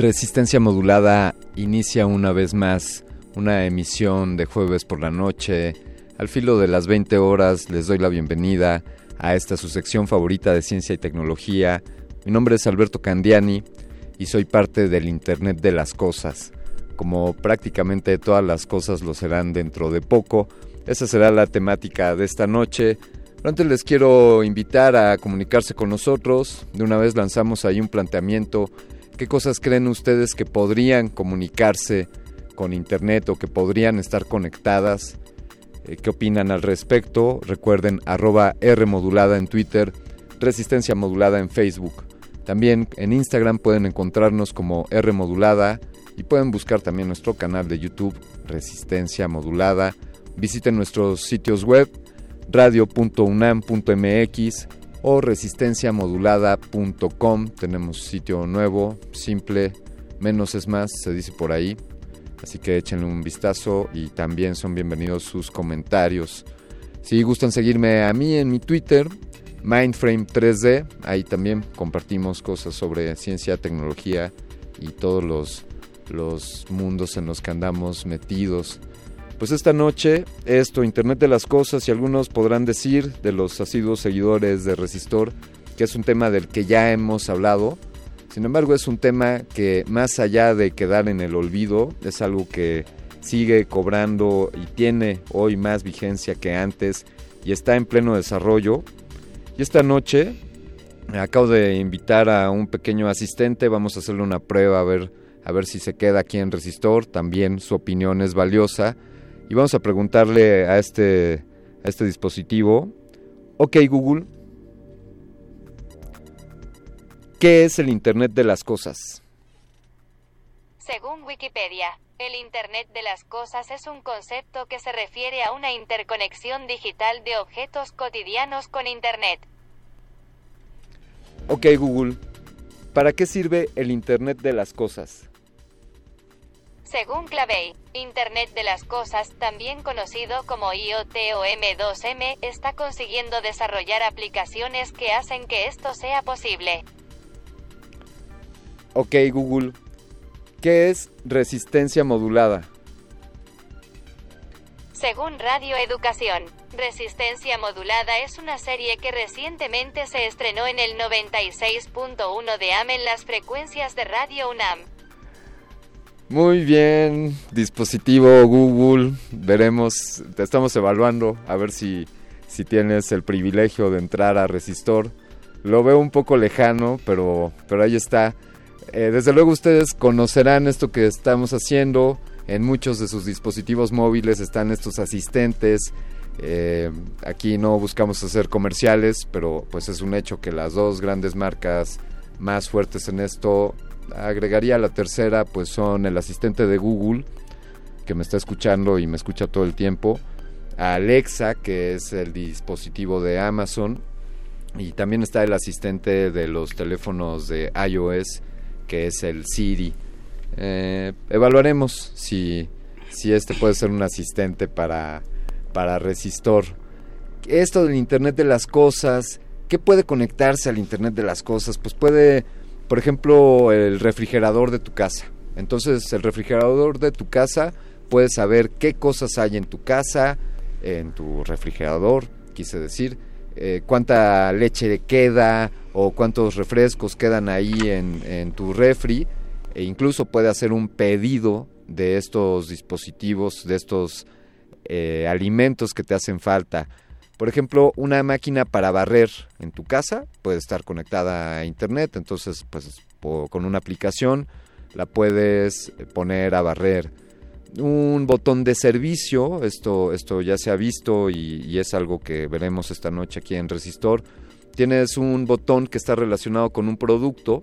Resistencia Modulada inicia una vez más una emisión de jueves por la noche. Al filo de las 20 horas les doy la bienvenida a esta su sección favorita de ciencia y tecnología. Mi nombre es Alberto Candiani y soy parte del Internet de las Cosas. Como prácticamente todas las cosas lo serán dentro de poco, esa será la temática de esta noche. Pero antes les quiero invitar a comunicarse con nosotros. De una vez lanzamos ahí un planteamiento ¿Qué cosas creen ustedes que podrían comunicarse con Internet o que podrían estar conectadas? Eh, ¿Qué opinan al respecto? Recuerden arroba R modulada en Twitter, Resistencia modulada en Facebook. También en Instagram pueden encontrarnos como R modulada y pueden buscar también nuestro canal de YouTube Resistencia modulada. Visiten nuestros sitios web radio.unam.mx o resistenciamodulada.com. Tenemos sitio nuevo, simple, menos es más, se dice por ahí. Así que échenle un vistazo y también son bienvenidos sus comentarios. Si gustan seguirme a mí en mi Twitter, Mindframe3D, ahí también compartimos cosas sobre ciencia, tecnología y todos los, los mundos en los que andamos metidos. Pues esta noche, esto, Internet de las Cosas, y algunos podrán decir, de los asiduos seguidores de Resistor, que es un tema del que ya hemos hablado. Sin embargo, es un tema que más allá de quedar en el olvido, es algo que sigue cobrando y tiene hoy más vigencia que antes y está en pleno desarrollo. Y esta noche acabo de invitar a un pequeño asistente, vamos a hacerle una prueba a ver, a ver si se queda aquí en Resistor, también su opinión es valiosa y vamos a preguntarle a este, a este dispositivo, ok Google, ¿qué es el Internet de las Cosas? Según Wikipedia, el Internet de las Cosas es un concepto que se refiere a una interconexión digital de objetos cotidianos con Internet. Ok Google, ¿para qué sirve el Internet de las Cosas? Según Clavey, Internet de las Cosas, también conocido como IoT o M2M, está consiguiendo desarrollar aplicaciones que hacen que esto sea posible. Ok Google, ¿qué es resistencia modulada? Según Radio Educación, Resistencia Modulada es una serie que recientemente se estrenó en el 96.1 de AM en las frecuencias de Radio UNAM. Muy bien, dispositivo Google, veremos, te estamos evaluando a ver si, si tienes el privilegio de entrar a Resistor. Lo veo un poco lejano, pero, pero ahí está. Eh, desde luego ustedes conocerán esto que estamos haciendo. En muchos de sus dispositivos móviles están estos asistentes. Eh, aquí no buscamos hacer comerciales, pero pues es un hecho que las dos grandes marcas más fuertes en esto agregaría la tercera, pues son el asistente de Google, que me está escuchando y me escucha todo el tiempo, Alexa, que es el dispositivo de Amazon, y también está el asistente de los teléfonos de iOS, que es el Siri. Eh, evaluaremos si, si este puede ser un asistente para, para Resistor. Esto del Internet de las Cosas, ¿qué puede conectarse al Internet de las Cosas? Pues puede por ejemplo, el refrigerador de tu casa. Entonces el refrigerador de tu casa puede saber qué cosas hay en tu casa, en tu refrigerador, quise decir, eh, cuánta leche queda o cuántos refrescos quedan ahí en, tu refri e incluso puede hacer un pedido de estos dispositivos, de estos eh, alimentos que te hacen falta. Por ejemplo, una máquina para barrer en tu casa puede estar conectada a internet, entonces pues con una aplicación la puedes poner a barrer un botón de servicio, esto, esto ya se ha visto y, es algo que veremos esta noche aquí en Resistor. Tienes un botón que está relacionado con un producto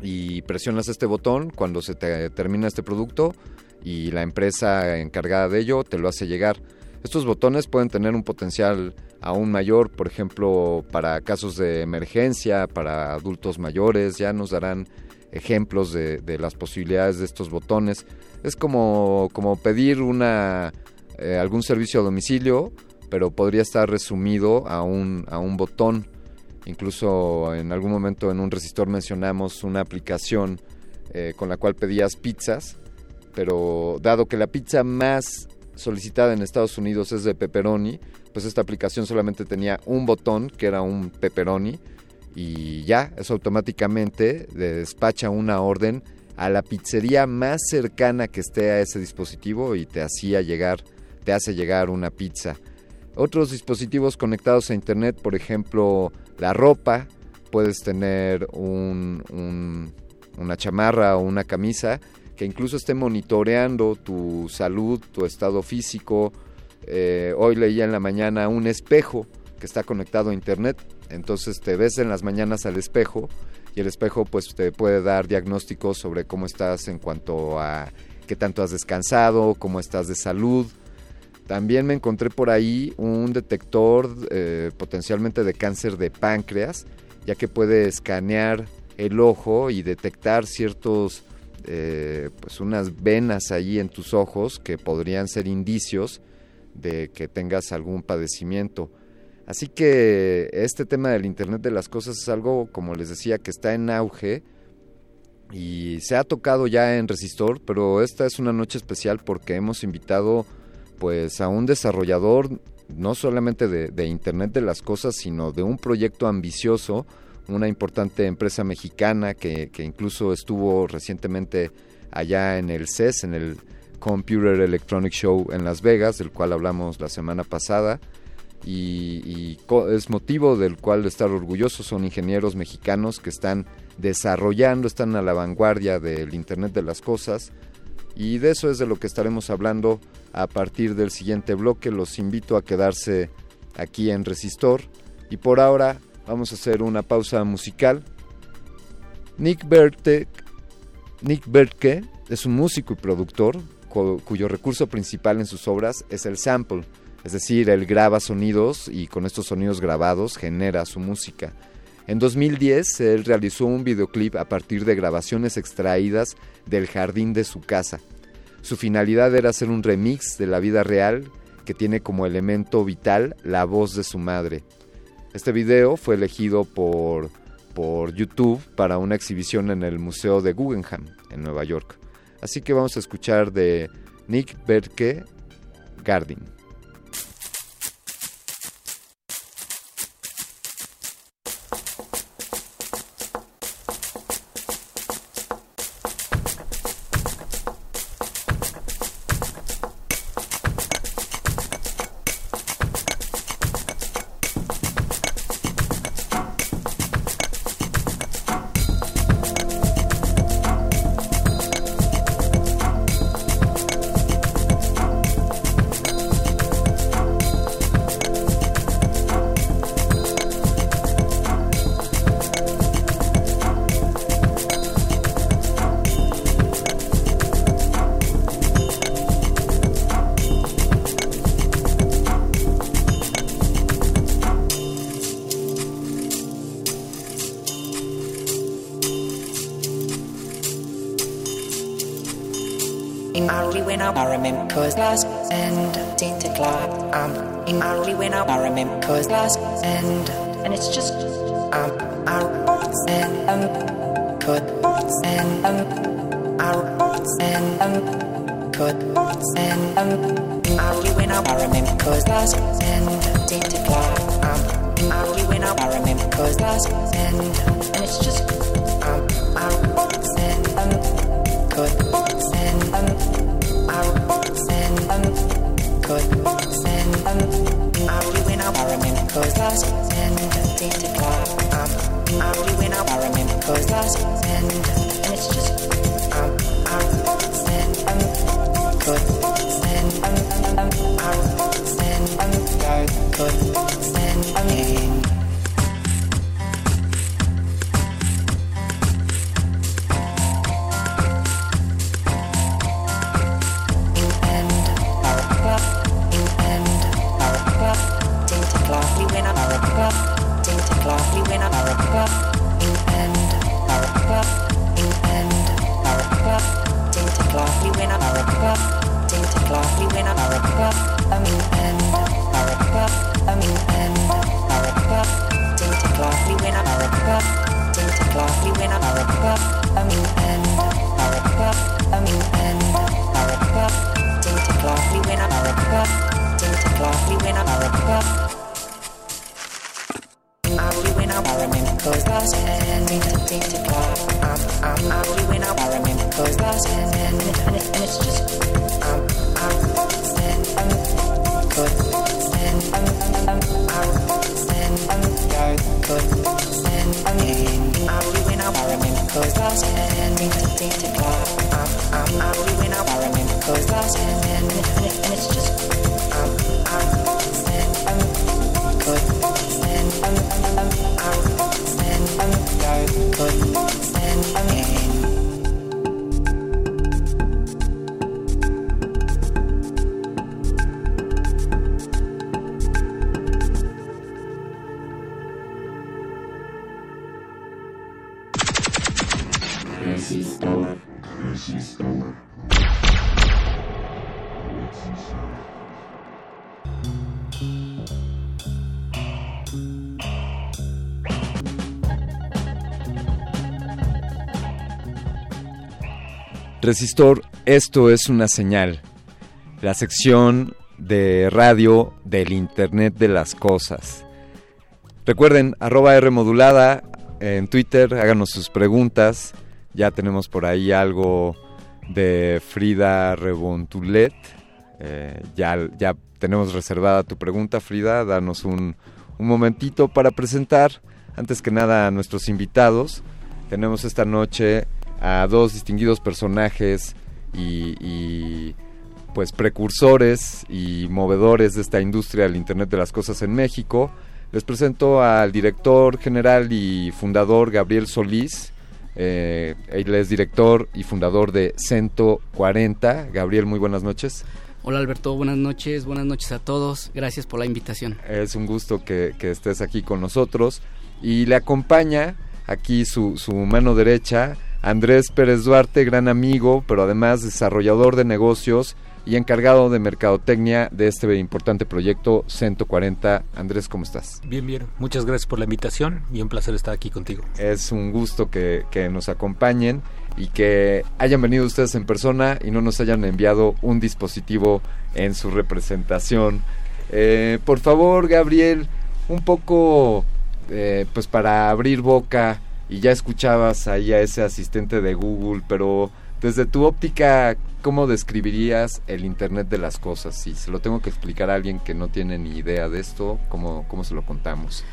y presionas este botón cuando se te termina este producto y la empresa encargada de ello te lo hace llegar. Estos botones pueden tener un potencial aún mayor, por ejemplo, para casos de emergencia, para adultos mayores, ya nos darán ejemplos de, las posibilidades de estos botones es como, como pedir una, eh, algún servicio a domicilio, pero podría estar resumido a un, a un botón. Incluso en algún momento en un resistor mencionamos una aplicación eh, con la cual pedías pizzas, pero dado que la pizza más solicitada en Estados Unidos es de pepperoni, pues esta aplicación solamente tenía un botón que era un pepperoni y ya, eso automáticamente despacha una orden a la pizzería más cercana que esté a ese dispositivo y te hacía llegar, te hace llegar una pizza. Otros dispositivos conectados a internet, por ejemplo, la ropa, puedes tener un, una chamarra o una camisa que incluso esté monitoreando tu salud, tu estado físico. Eh, hoy leía en la mañana un espejo que está conectado a internet, entonces te ves en las mañanas al espejo y el espejo pues te puede dar diagnósticos sobre cómo estás en cuanto a qué tanto has descansado, cómo estás de salud. También me encontré por ahí un detector eh, potencialmente de cáncer de páncreas, ya que puede escanear el ojo y detectar ciertos, eh, pues unas venas ahí en tus ojos que podrían ser indicios de que tengas algún padecimiento. Así que este tema del Internet de las Cosas es algo, como les decía, que está en auge y se ha tocado ya en Resistor, pero esta es una noche especial porque hemos invitado pues a un desarrollador no solamente de, Internet de las Cosas, sino de un proyecto ambicioso, una importante empresa mexicana que, que incluso estuvo recientemente allá en el CES, en el Computer Electronic Show en Las Vegas, del cual hablamos la semana pasada y, es motivo del cual estar orgullosos. Son ingenieros mexicanos que están desarrollando, están a la vanguardia del Internet de las Cosas y de eso es de lo que estaremos hablando a partir del siguiente bloque. Los invito a quedarse aquí en Resistor y por ahora vamos a hacer una pausa musical. Nick Berke, Nick Berke es un músico y productor cuyo recurso principal en sus obras es el sample es decir, él graba sonidos y con estos sonidos grabados genera su música. En 2010 él realizó un videoclip a partir de grabaciones extraídas del jardín de su casa. Su finalidad era hacer un remix de la vida real que tiene como elemento vital la voz de su madre. Este video fue elegido por, por YouTube para una exhibición en el Museo de Guggenheim en Nueva York. Así que vamos a escuchar de Nick Berke Garden. I remember cause last and. Um, I only when I remember last and and it's just addictive. Resistor, esto es una señal. La sección de radio del Internet de las Cosas. Recuerden, arroba R modulada en Twitter, háganos sus preguntas. Ya tenemos por ahí algo de Frida Rebontulet. Eh, ya, ya tenemos reservada tu pregunta, Frida. Danos un, un momentito para presentar, antes que nada, a nuestros invitados. Tenemos esta noche a dos distinguidos personajes y, y, pues precursores y movedores de esta industria del Internet de las Cosas en México. Les presento al director general y fundador Gabriel Solís. Eh, él es director y fundador de 140. Gabriel, muy buenas noches. Hola Alberto, buenas noches, buenas noches a todos. Gracias por la invitación. Es un gusto que, que estés aquí con nosotros. Y le acompaña aquí su, su mano derecha, Andrés Pérez Duarte, gran amigo, pero además desarrollador de negocios y encargado de mercadotecnia de este importante proyecto 140. Andrés, ¿cómo estás? Bien, bien. Muchas gracias por la invitación y un placer estar aquí contigo. Es un gusto que, que nos acompañen y que hayan venido ustedes en persona y no nos hayan enviado un dispositivo en su representación. Eh, por favor, Gabriel, un poco, eh, pues para abrir boca, y ya escuchabas ahí a ese asistente de Google, pero desde tu óptica, ¿cómo describirías el Internet de las Cosas? Si se lo tengo que explicar a alguien que no tiene ni idea de esto, ¿cómo, cómo se lo contamos?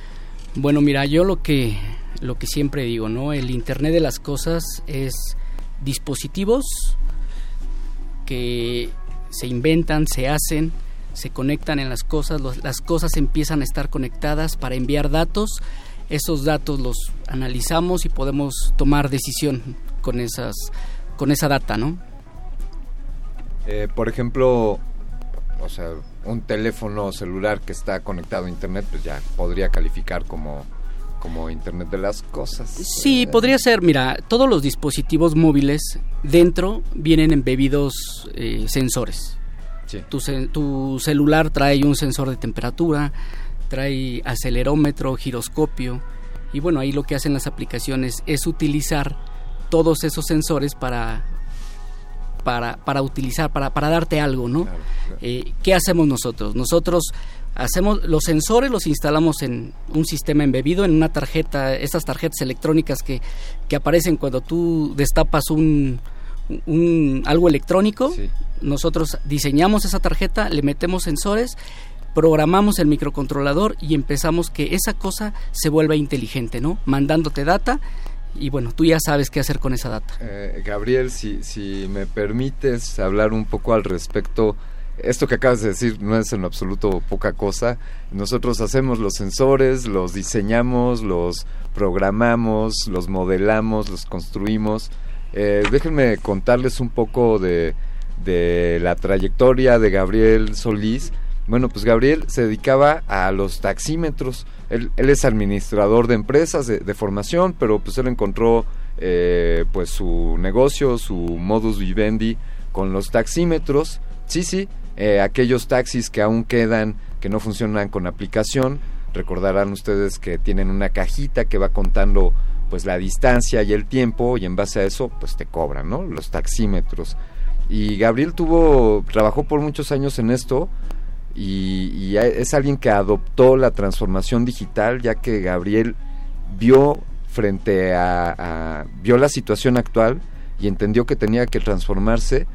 Bueno, mira, yo lo que, lo que siempre digo, ¿no? El Internet de las Cosas es dispositivos que se inventan, se hacen, se conectan en las cosas, las cosas empiezan a estar conectadas para enviar datos, esos datos los analizamos y podemos tomar decisión con esas con esa data, ¿no? Eh, por ejemplo, o sea, un teléfono celular que está conectado a internet, pues ya podría calificar como como Internet de las Cosas. Sí, eh, podría ser. Mira, todos los dispositivos móviles dentro vienen embebidos eh, sensores. Sí. Tu, tu, celular trae un sensor de temperatura, trae acelerómetro, giroscopio. Y bueno, ahí lo que hacen las aplicaciones es utilizar todos esos sensores para para, para utilizar, para, para darte algo, ¿no? Eh, ¿Qué hacemos nosotros? Nosotros hacemos los sensores los instalamos en un sistema embebido en una tarjeta esas tarjetas electrónicas que, que aparecen cuando tú destapas un, un algo electrónico nosotros diseñamos esa tarjeta le metemos sensores programamos el microcontrolador y empezamos que esa cosa se vuelva inteligente no mandándote data y bueno, tú ya sabes qué hacer con esa data. Eh, Gabriel, si, me permites hablar un poco al respecto, esto que acabas de decir no es en absoluto poca cosa. Nosotros hacemos los sensores, los diseñamos, los programamos, los modelamos, los construimos. Eh, déjenme contarles un poco de la trayectoria de Gabriel Solís. Bueno, pues Gabriel se dedicaba a los taxímetros él, es administrador de empresas de, formación, pero pues él encontró eh, pues su negocio, su modus vivendi con los taxímetros. Sí, sí, eh, aquellos taxis que aún quedan, que no funcionan con aplicación. Recordarán ustedes que tienen una cajita que va contando pues la distancia y el tiempo y en base a eso pues te cobran, ¿no? Los taxímetros. Y Gabriel tuvo, trabajó por muchos años en esto, y, es alguien que adoptó la transformación digital ya que Gabriel vio frente a, vio la situación actual y entendió que tenía que transformarse.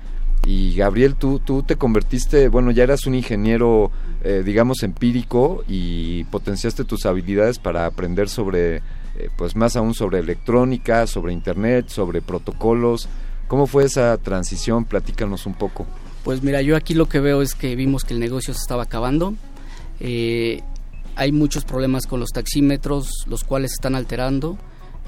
Y Gabriel tú tú te convertiste bueno ya eras un ingeniero eh, digamos empírico y potenciaste tus habilidades para aprender sobre eh, pues más aún sobre electrónica sobre internet sobre protocolos. Cómo fue esa transición platícanos un poco pues mira, yo aquí lo que veo es que vimos que el negocio se estaba acabando. Eh, hay muchos problemas con los taxímetros, los cuales se están alterando.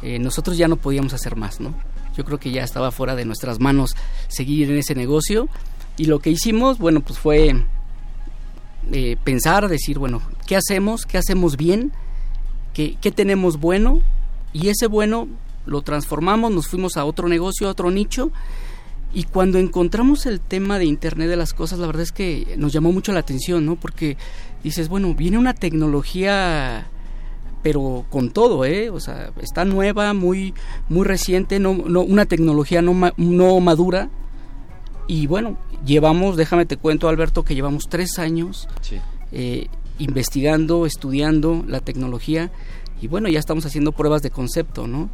Eh, nosotros ya no podíamos hacer más, ¿no? Yo creo que ya estaba fuera de nuestras manos seguir en ese negocio. Y lo que hicimos, bueno, pues fue eh, pensar, decir, bueno, ¿qué hacemos? ¿Qué hacemos bien? ¿Qué, ¿Qué tenemos bueno? Y ese bueno lo transformamos, nos fuimos a otro negocio, a otro nicho y cuando encontramos el tema de Internet de las Cosas, la verdad es que nos llamó mucho la atención, ¿no? Porque dices, bueno, viene una tecnología pero con todo, ¿eh? O sea, está nueva, muy, muy reciente, no, no, una tecnología no, no madura. Y bueno, llevamos, déjame te cuento, Alberto, que llevamos tres años eh, investigando, estudiando la tecnología y bueno, ya estamos haciendo pruebas de concepto, ¿no?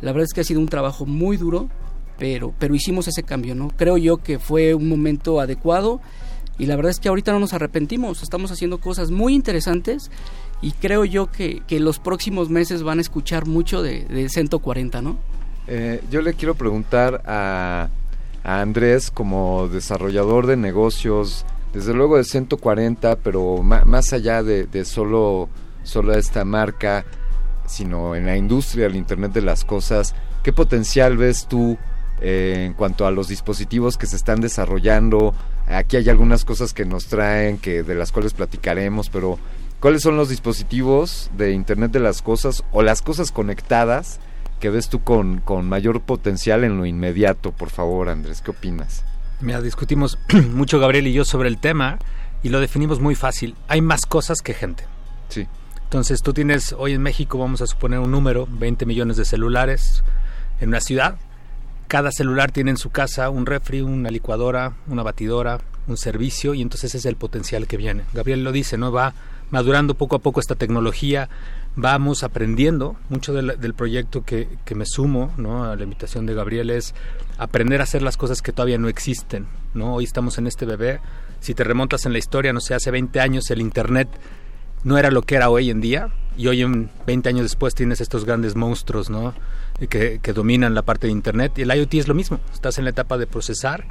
La verdad es que ha sido un trabajo muy duro, pero, pero hicimos ese cambio, ¿no? Creo yo que fue un momento adecuado y la verdad es que ahorita no nos arrepentimos, estamos haciendo cosas muy interesantes y creo yo que, que los próximos meses van a escuchar mucho de, de 140, ¿no? Eh, yo le quiero preguntar a, a Andrés como desarrollador de negocios, desde luego de 140, pero más allá de, de solo, solo esta marca, sino en la industria del Internet de las Cosas, ¿qué potencial ves tú eh, en cuanto a los dispositivos que se están desarrollando. Aquí hay algunas cosas que nos traen, que de las cuales platicaremos, pero ¿cuáles son los dispositivos de Internet de las Cosas o las cosas conectadas que ves tú con, con mayor potencial en lo inmediato? Por favor, Andrés, ¿qué opinas? Mira, discutimos mucho Gabriel y yo sobre el tema y lo definimos muy fácil. Hay más cosas que gente. Sí. Entonces tú tienes hoy en México, vamos a suponer un número, 20 millones de celulares en una ciudad cada celular tiene en su casa un refri, una licuadora, una batidora, un servicio y entonces ese es el potencial que viene. Gabriel lo dice, ¿no? Va madurando poco a poco esta tecnología, vamos aprendiendo. Mucho del, proyecto que, que, me sumo ¿no? a la invitación de Gabriel es aprender a hacer las cosas que todavía no existen. ¿no? Hoy estamos en este bebé. Si te remontas en la historia, no sé, hace 20 años el Internet no era lo que era hoy en día y hoy en 20 años después tienes estos grandes monstruos, ¿no? que, dominan la parte de Internet. Y el IoT es lo mismo, estás en la etapa de procesar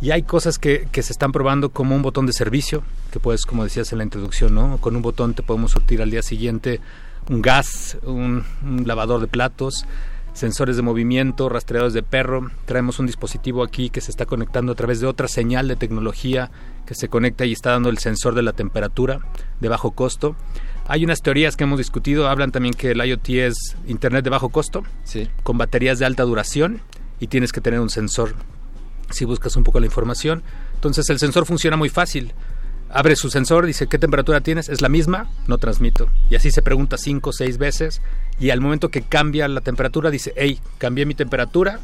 y hay cosas que, que, se están probando como un botón de servicio, que puedes, como decías en la introducción, ¿no? con un botón te podemos sortir al día siguiente un gas, un, lavador de platos, sensores de movimiento, rastreadores de perro. Traemos un dispositivo aquí que se está conectando a través de otra señal de tecnología que se conecta y está dando el sensor de la temperatura de bajo costo. Hay unas teorías que hemos discutido, hablan también que el IoT es Internet de bajo costo, sí. con baterías de alta duración y tienes que tener un sensor si buscas un poco la información. Entonces el sensor funciona muy fácil. Abre su sensor, dice qué temperatura tienes, es la misma, no transmito. Y así se pregunta cinco o seis veces y al momento que cambia la temperatura dice, hey, cambié mi temperatura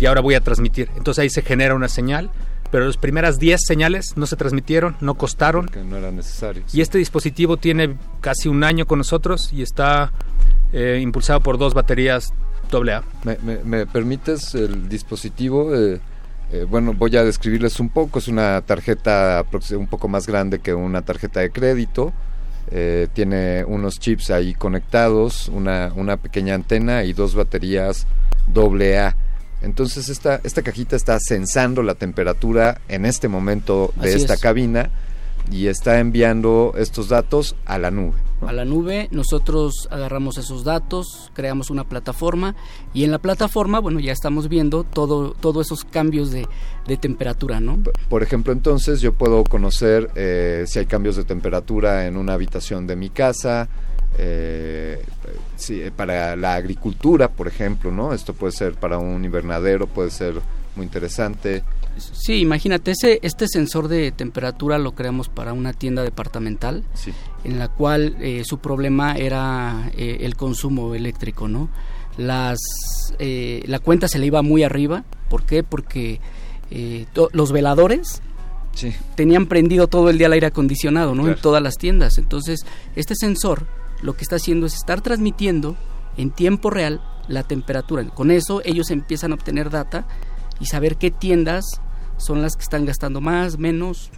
y ahora voy a transmitir. Entonces ahí se genera una señal, pero las primeras 10 señales no se transmitieron, no costaron. Porque no eran necesarios. Y este dispositivo tiene casi un año con nosotros y está eh, impulsado por dos baterías AA. ¿Me, me, me permites el dispositivo? Eh, eh, bueno, voy a describirles un poco. Es una tarjeta un poco más grande que una tarjeta de crédito. Eh, tiene unos chips ahí conectados, una, una pequeña antena y dos baterías AA. Entonces esta, esta cajita está sensando la temperatura en este momento de Así esta es. cabina y está enviando estos datos a la nube. A la nube, nosotros agarramos esos datos, creamos una plataforma y en la plataforma, bueno, ya estamos viendo todo todos esos cambios de, de temperatura, ¿no? Por ejemplo, entonces yo puedo conocer eh, si hay cambios de temperatura en una habitación de mi casa, eh, sí, para la agricultura, por ejemplo, ¿no? Esto puede ser para un invernadero, puede ser muy interesante. Sí, imagínate, ese, este sensor de temperatura lo creamos para una tienda departamental Sí. en la cual eh, su problema era eh, el consumo eléctrico, ¿no? Las, eh, la cuenta se le iba muy arriba, ¿por qué? Porque eh, los veladores Sí. tenían prendido todo el día el aire acondicionado, ¿no? Claro. En todas las tiendas. Entonces, este sensor lo que está haciendo es estar transmitiendo en tiempo real la temperatura. Con eso ellos empiezan a obtener data y saber qué tiendas son las que están gastando más, menos.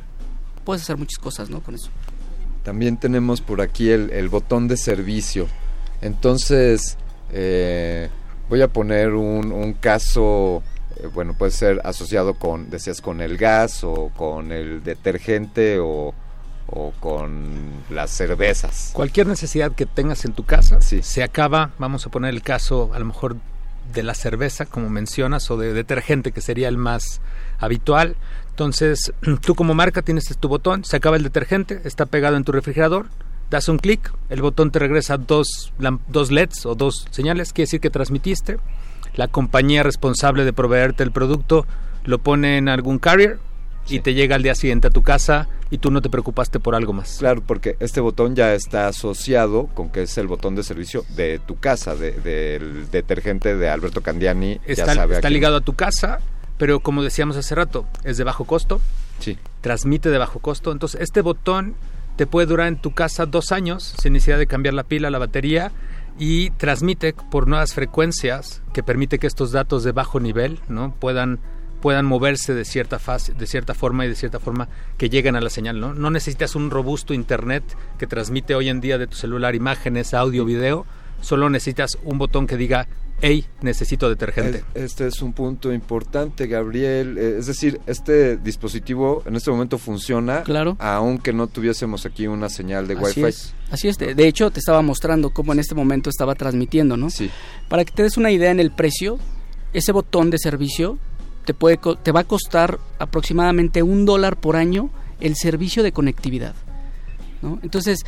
Puedes hacer muchas cosas, ¿no? Con eso. También tenemos por aquí el, el botón de servicio. Entonces, eh, voy a poner un, un caso, eh, bueno, puede ser asociado con, decías, con el gas o con el detergente o, o con las cervezas. Cualquier necesidad que tengas en tu casa Sí. se acaba, vamos a poner el caso a lo mejor de la cerveza, como mencionas, o de detergente, que sería el más habitual. Entonces, tú como marca tienes tu botón, se acaba el detergente, está pegado en tu refrigerador, das un clic, el botón te regresa dos, dos LEDs o dos señales, quiere decir que transmitiste. La compañía responsable de proveerte el producto lo pone en algún carrier y te llega al día siguiente a tu casa y tú no te preocupaste por algo más. Claro, porque este botón ya está asociado con que es el botón de servicio de tu casa, de- del detergente de Alberto Candiani. ya está, sabe a está ligado a tu casa, pero como decíamos hace rato, es de bajo costo, Sí. transmite de bajo costo. Entonces, este botón te puede durar en tu casa dos años sin necesidad de cambiar la pila, la batería y transmite por nuevas frecuencias que permite que estos datos de bajo nivel no puedan puedan moverse de cierta fase, de cierta forma y de cierta forma que lleguen a la señal, ¿no? No necesitas un robusto internet que transmite hoy en día de tu celular imágenes, audio, video, solo necesitas un botón que diga, hey, necesito detergente. Es- Este es un punto importante, Gabriel. Eh, Es decir, este dispositivo en este momento funciona, Claro. aunque no tuviésemos aquí una señal de Así Wi-Fi. es. Así es. De, de hecho, te estaba mostrando cómo en este momento estaba transmitiendo, ¿no? Sí, Para que te des una idea en el precio, ese botón de servicio te, puede, co- te va a costar aproximadamente un dólar por año el servicio de conectividad. ¿no? Entonces,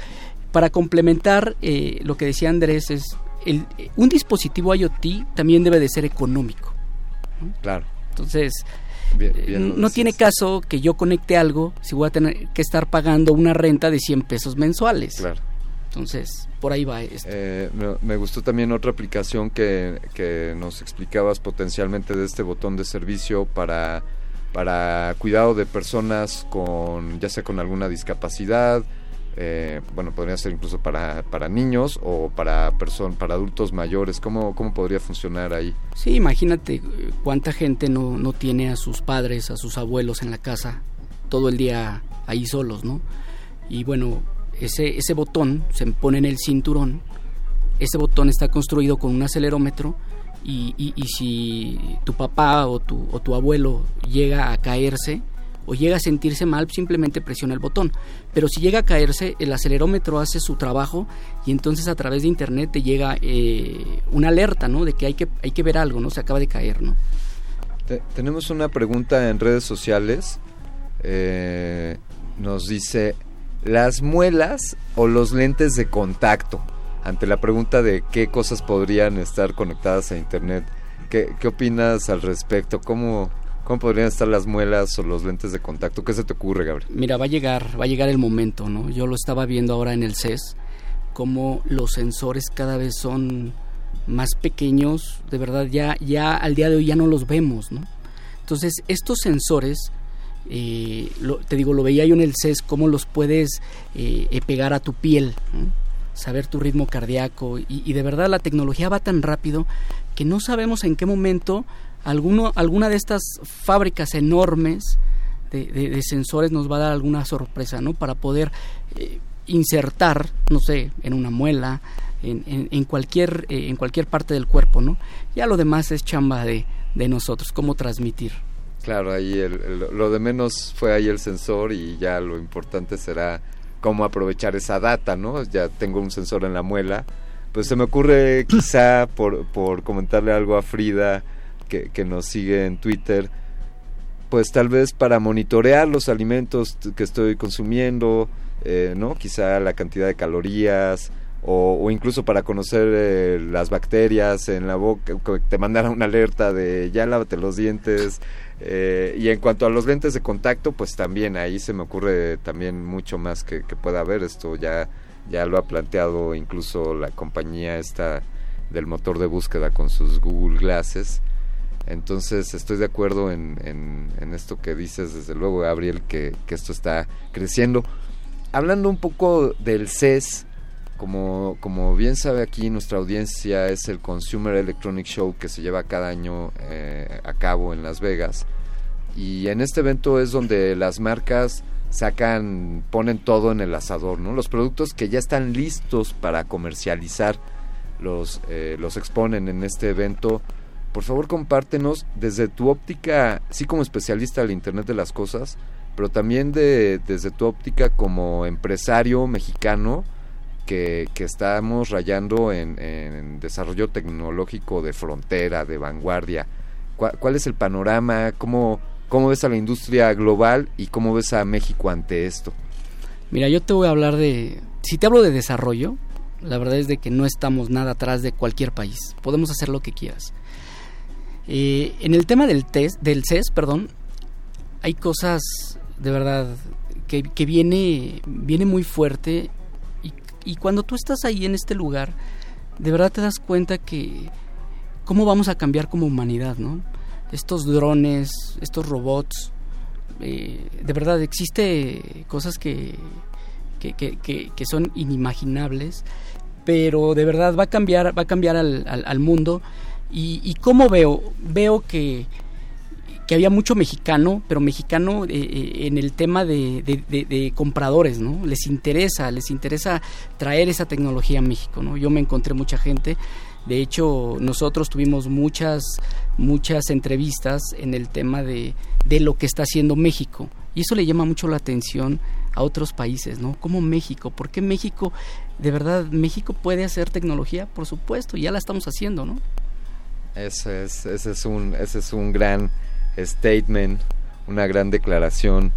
para complementar eh, lo que decía Andrés, es el, un dispositivo IoT también debe de ser económico. claro. Entonces, Bien, eh, bien no tiene caso que yo conecte algo si voy a tener que estar pagando una renta de 100 pesos mensuales. Claro. Entonces, por ahí va esto. Eh, me, me gustó también otra aplicación que, que nos explicabas potencialmente de este botón de servicio para, para cuidado de personas con ya sea con alguna discapacidad, eh, bueno, podría ser incluso para, para niños o para person, para adultos mayores. ¿Cómo, ¿Cómo podría funcionar ahí? Sí, imagínate eh, cuánta gente no, no tiene a sus padres, a sus abuelos en la casa todo el día ahí solos, ¿no? Y bueno, ese, ese botón se pone en el cinturón, ese botón está construido con un acelerómetro y, y- y si tu papá o tu, o tu abuelo llega a caerse o llega a sentirse mal, simplemente presiona el botón. Pero si llega a caerse, el acelerómetro hace su trabajo y entonces a través de internet te llega eh, una alerta, ¿no? De que hay que hay que ver algo, ¿no? Se acaba de caer, ¿no? Te- tenemos una pregunta en redes sociales. Eh, nos dice, ¿las muelas o los lentes de contacto? Ante la pregunta de qué cosas podrían estar conectadas a Internet, ¿qué, qué opinas al respecto? ¿Cómo, ¿Cómo podrían estar las muelas o los lentes de contacto? ¿Qué se te ocurre, Gabriel? Mira, va a llegar, va a llegar el momento, ¿no? Yo lo estaba viendo ahora en el CES, cómo los sensores cada vez son más pequeños, de verdad ya, ya al día de hoy ya no los vemos, ¿no? Entonces, estos sensores, eh, te digo, lo veía yo en el CES, cómo los puedes eh, pegar a tu piel, saber tu ritmo cardíaco, y, de verdad la tecnología va tan rápido que no sabemos en qué momento alguno, alguna de estas fábricas enormes de, sensores nos va a dar alguna sorpresa, ¿no? Para poder insertar, no sé, en una muela, en, en, cualquier, eh, en cualquier parte del cuerpo, ¿no? Ya lo demás es chamba de, de nosotros, cómo transmitir. Claro, ahí lo de menos fue ahí el sensor y ya lo importante será cómo aprovechar esa data, ¿no? Ya tengo un sensor en la muela, pues se me ocurre quizá por, por comentarle algo a Frida que, que nos sigue en Twitter, pues tal vez para monitorear los alimentos que estoy consumiendo, eh, ¿no? Quizá la cantidad de calorías, o, incluso para conocer eh, las bacterias en la boca, te mandara una alerta de ya lávate los dientes. Eh, y en cuanto a los lentes de contacto, pues también ahí se me ocurre también mucho más que, pueda haber. Esto ya, ya lo ha planteado incluso la compañía esta del motor de búsqueda con sus Google Glasses. Entonces estoy de acuerdo en, en, esto que dices, desde luego, Gabriel, que, que esto está creciendo. Hablando un poco del CES, como, como bien sabe aquí nuestra audiencia, es el Consumer Electronic Show que se lleva cada año eh, a cabo en Las Vegas. Y en este evento es donde las marcas sacan, ponen todo en el asador, ¿no? Los productos que ya están listos para comercializar los, eh, los exponen en este evento. Por favor, compártenos desde tu óptica, sí como especialista del Internet de las Cosas, pero también de, desde tu óptica como empresario mexicano, que, estamos rayando en, desarrollo tecnológico de frontera, de vanguardia. ¿Cuál, es el panorama? ¿Cómo, ¿Cómo ves a la industria global y cómo ves a México ante esto? Mira, yo te voy a hablar de... Si te hablo de desarrollo, la verdad es de que no estamos nada atrás de cualquier país. Podemos hacer lo que quieras. Eh, en el tema del test, del CES, perdón, hay cosas de verdad que, que viene, viene muy fuerte y cuando tú estás ahí en este lugar, de verdad te das cuenta que cómo vamos a cambiar como humanidad, ¿no? Estos drones, estos robots, eh, de verdad existe cosas que, que, que, son inimaginables, pero de verdad va a cambiar, va a cambiar al, al, mundo. Y, y cómo veo, veo que que había mucho mexicano, pero mexicano eh, eh, en el tema de, compradores, ¿no? Les interesa, les interesa traer esa tecnología a México, ¿no? Yo me encontré mucha gente, de hecho nosotros tuvimos muchas, muchas entrevistas en el tema de, lo que está haciendo México y eso le llama mucho la atención a otros países, ¿no? Como México, ¿por qué México, de verdad, México puede hacer tecnología? Por supuesto, ya la estamos haciendo, ¿no? Ese es, ese es un, ese es un gran statement, una gran declaración.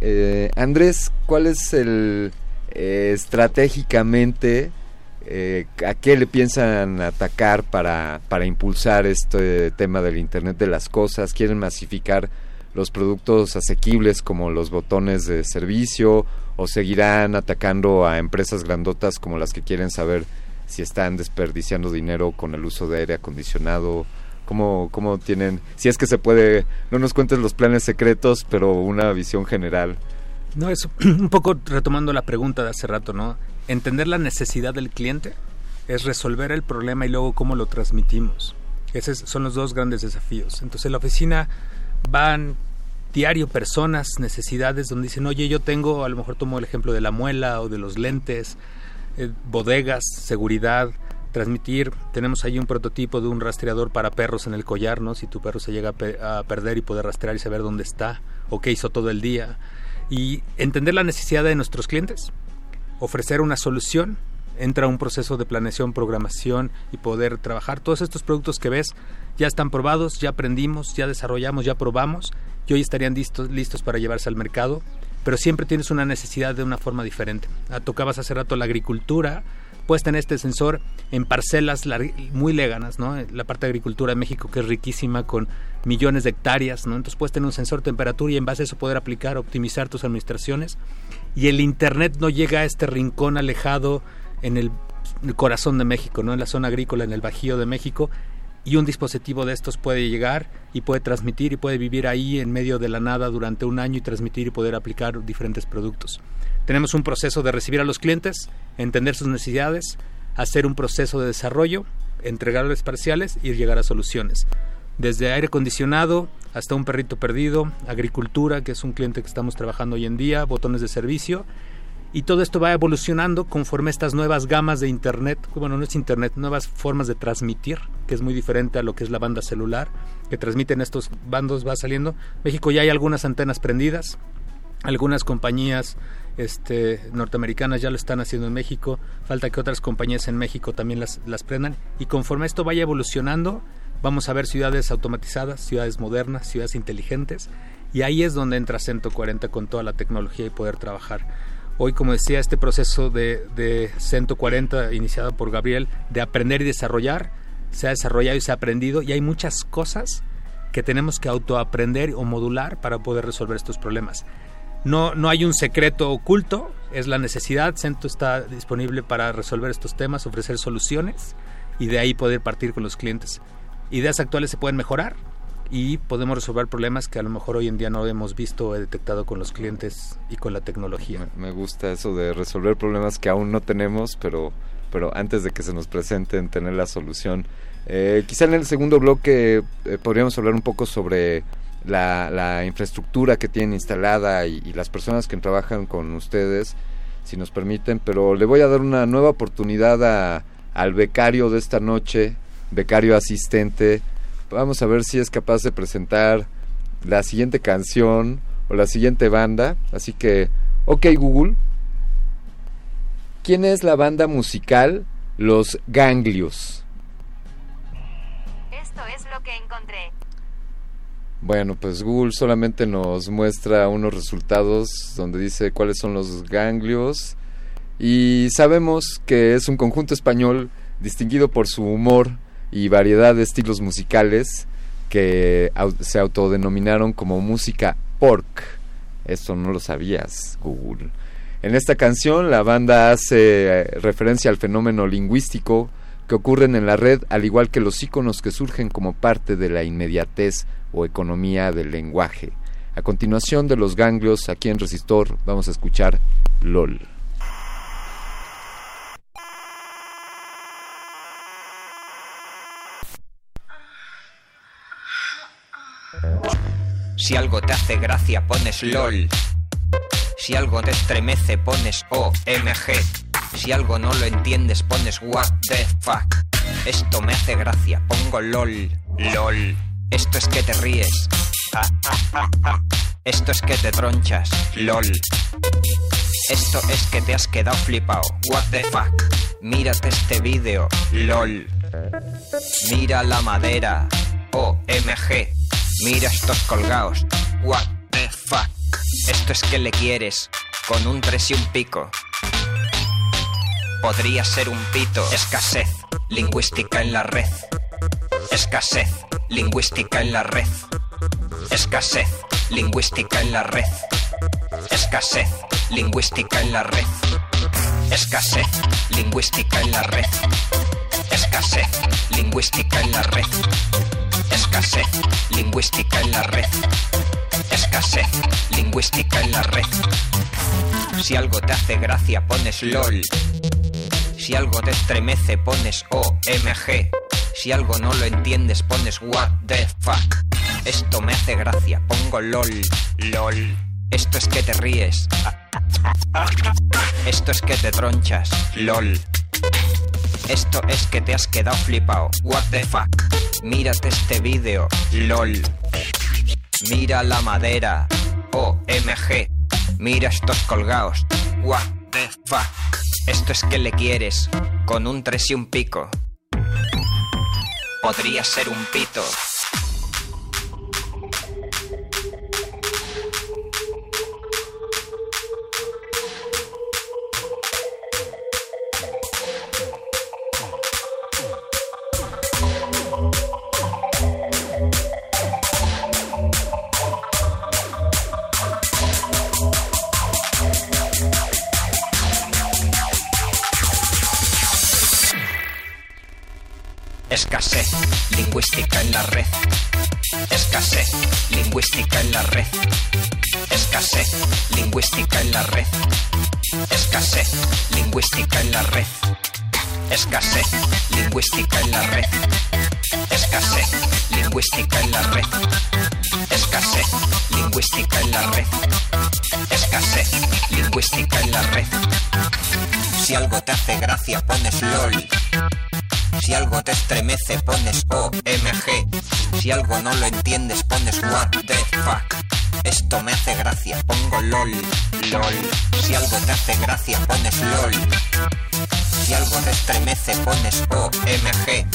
Eh, Andrés, ¿cuál es el eh, estratégicamente eh, a qué le piensan atacar para, para impulsar este tema del Internet de las Cosas? ¿Quieren masificar los productos asequibles como los botones de servicio o seguirán atacando a empresas grandotas como las que quieren saber si están desperdiciando dinero con el uso de aire acondicionado? cómo, cómo tienen, si es que se puede, no nos cuentes los planes secretos, pero una visión general. No, es un poco retomando la pregunta de hace rato, ¿no? Entender la necesidad del cliente es resolver el problema y luego cómo lo transmitimos. Esos son los dos grandes desafíos. Entonces, en la oficina van diario personas, necesidades, donde dicen, oye, yo tengo, a lo mejor tomo el ejemplo de la muela o de los lentes, eh, bodegas, seguridad, transmitir. Tenemos ahí un prototipo de un rastreador para perros en el collar, ¿no? Si tu perro se llega a, perder y poder rastrear y saber dónde está o qué hizo todo el día. Y entender la necesidad de nuestros clientes, ofrecer una solución, entra un proceso de planeación, programación y poder trabajar. Todos estos productos que ves ya están probados, ya aprendimos, ya desarrollamos, ya probamos y hoy estarían listos, listos para llevarse al mercado, pero siempre tienes una necesidad de una forma diferente. Ah, tocabas hace rato la agricultura, puedes tener este sensor en parcelas muy leganas, ¿no? La parte de agricultura de México que es riquísima con millones de hectáreas, ¿no? Entonces puedes tener un sensor de temperatura y en base a eso poder aplicar, optimizar tus administraciones. Y el Internet no llega a este rincón alejado en el el corazón de México, ¿no? En la zona agrícola, en el Bajío de México, y un dispositivo de estos puede llegar y puede transmitir y puede vivir ahí en medio de la nada durante un año y transmitir y poder aplicar diferentes productos. Tenemos un proceso de recibir a los clientes, entender sus necesidades, hacer un proceso de desarrollo, entregarles parciales y llegar a soluciones. Desde aire acondicionado hasta un perrito perdido, agricultura, que es un cliente que estamos trabajando hoy en día, botones de servicio y todo esto va evolucionando conforme estas nuevas gamas de internet, bueno, no es internet, nuevas formas de transmitir, que es muy diferente a lo que es la banda celular, que transmiten estos bandos va saliendo. México ya hay algunas antenas prendidas, algunas compañías este, norteamericanas ya lo están haciendo en México, falta que otras compañías en México también las, las prendan y conforme esto vaya evolucionando, vamos a ver ciudades automatizadas, ciudades modernas, ciudades inteligentes y ahí es donde entra Cento 40 con toda la tecnología y poder trabajar Hoy, como decía, este proceso de, de 140 iniciado por Gabriel de aprender y desarrollar, se ha desarrollado y se ha aprendido y hay muchas cosas que tenemos que autoaprender o modular para poder resolver estos problemas. No, no hay un secreto oculto, es la necesidad. Cento está disponible para resolver estos temas, ofrecer soluciones y de ahí poder partir con los clientes. Ideas actuales se pueden mejorar, y podemos resolver problemas que a lo mejor hoy en día no hemos visto o detectado con los clientes y con la tecnología. Me gusta eso de resolver problemas que aún no tenemos, pero, pero antes de que se nos presenten, tener la solución. Eh, quizá en el segundo bloque eh, podríamos hablar un poco sobre la, infraestructura que tienen instalada y, y, las personas que trabajan con ustedes, si nos permiten, pero le voy a dar una nueva oportunidad a, al becario de esta noche, becario asistente, Vamos a ver si es capaz de presentar la siguiente canción o la siguiente banda. Así que, ok Google, ¿quién es la banda musical Los Ganglios? Esto es lo que encontré. Bueno, pues Google solamente nos muestra unos resultados donde dice cuáles son los ganglios y sabemos que es un conjunto español distinguido por su humor y variedad de estilos musicales que se autodenominaron como música pork. Esto no lo sabías, Google. En esta canción la banda hace eh, referencia al fenómeno lingüístico que ocurren en la red, al igual que los iconos que surgen como parte de la inmediatez o economía del lenguaje. A continuación de los ganglios, aquí en Resistor, vamos a escuchar LOL. Si algo te hace gracia pones LOL. Si algo te estremece pones OMG. Si algo no lo entiendes pones what the fuck. Esto me hace gracia, pongo LOL. LOL. Esto es que te ríes. Esto es que te tronchas. LOL. Esto es que te has quedado flipado. What the fuck. Mírate este vídeo. LOL. Mira la madera. OMG. Mira estos colgados. What the fuck. Esto es que le quieres. Con un tres y un pico. Podría ser un pito. Escasez. Lingüística en la red. Escasez. Lingüística en la red. Escasez. Lingüística en la red. Escasez. Lingüística en la red. Escasez. Lingüística en la red. Escasez. Lingüística en la red. Escasez lingüística en la red. Escasez lingüística en la red. Si algo te hace gracia pones LOL. Si algo te estremece pones OMG. Si algo no lo entiendes pones what the fuck. Esto me hace gracia, pongo LOL. LOL. Esto es que te ríes. Esto es que te tronchas. LOL. Esto es que te has quedado flipado. What the fuck. Mírate este vídeo. LOL. Mira la madera. OMG. Mira estos colgados. What the fuck. Esto es que le quieres. Con un tres y un pico. Podría ser un pito. Escasez lingüística en la red. Escasez lingüística en la red. Escasez lingüística en la red. Escasez lingüística en la red. Escasez lingüística en la red. Escasez lingüística en la red. Escasez lingüística en la red. Escasez lingüística en la red. Si algo te hace gracia pones LOL. Si algo te estremece pones OMG. Si algo no lo entiendes pones what the fuck. Esto me hace gracia, pongo LOL, LOL. Si algo te hace gracia pones LOL. Si algo te estremece pones OMG.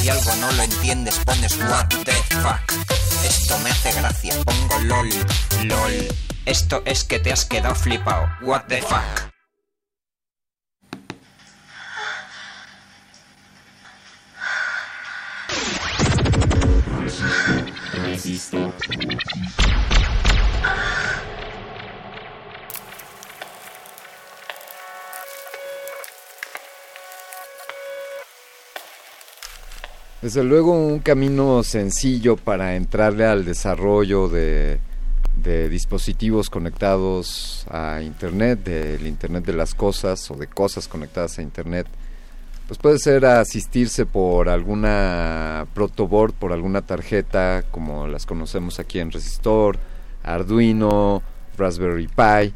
Si algo no lo entiendes pones what the fuck. Esto me hace gracia, pongo LOL, LOL. Esto es que te has quedado flipado, what the fuck. Desde luego un camino sencillo para entrarle al desarrollo de, de, dispositivos conectados a Internet, del Internet de las cosas o de cosas conectadas a Internet, pues puede ser asistirse por alguna protoboard, por alguna tarjeta, como las conocemos aquí en Resistor, Arduino, Raspberry Pi,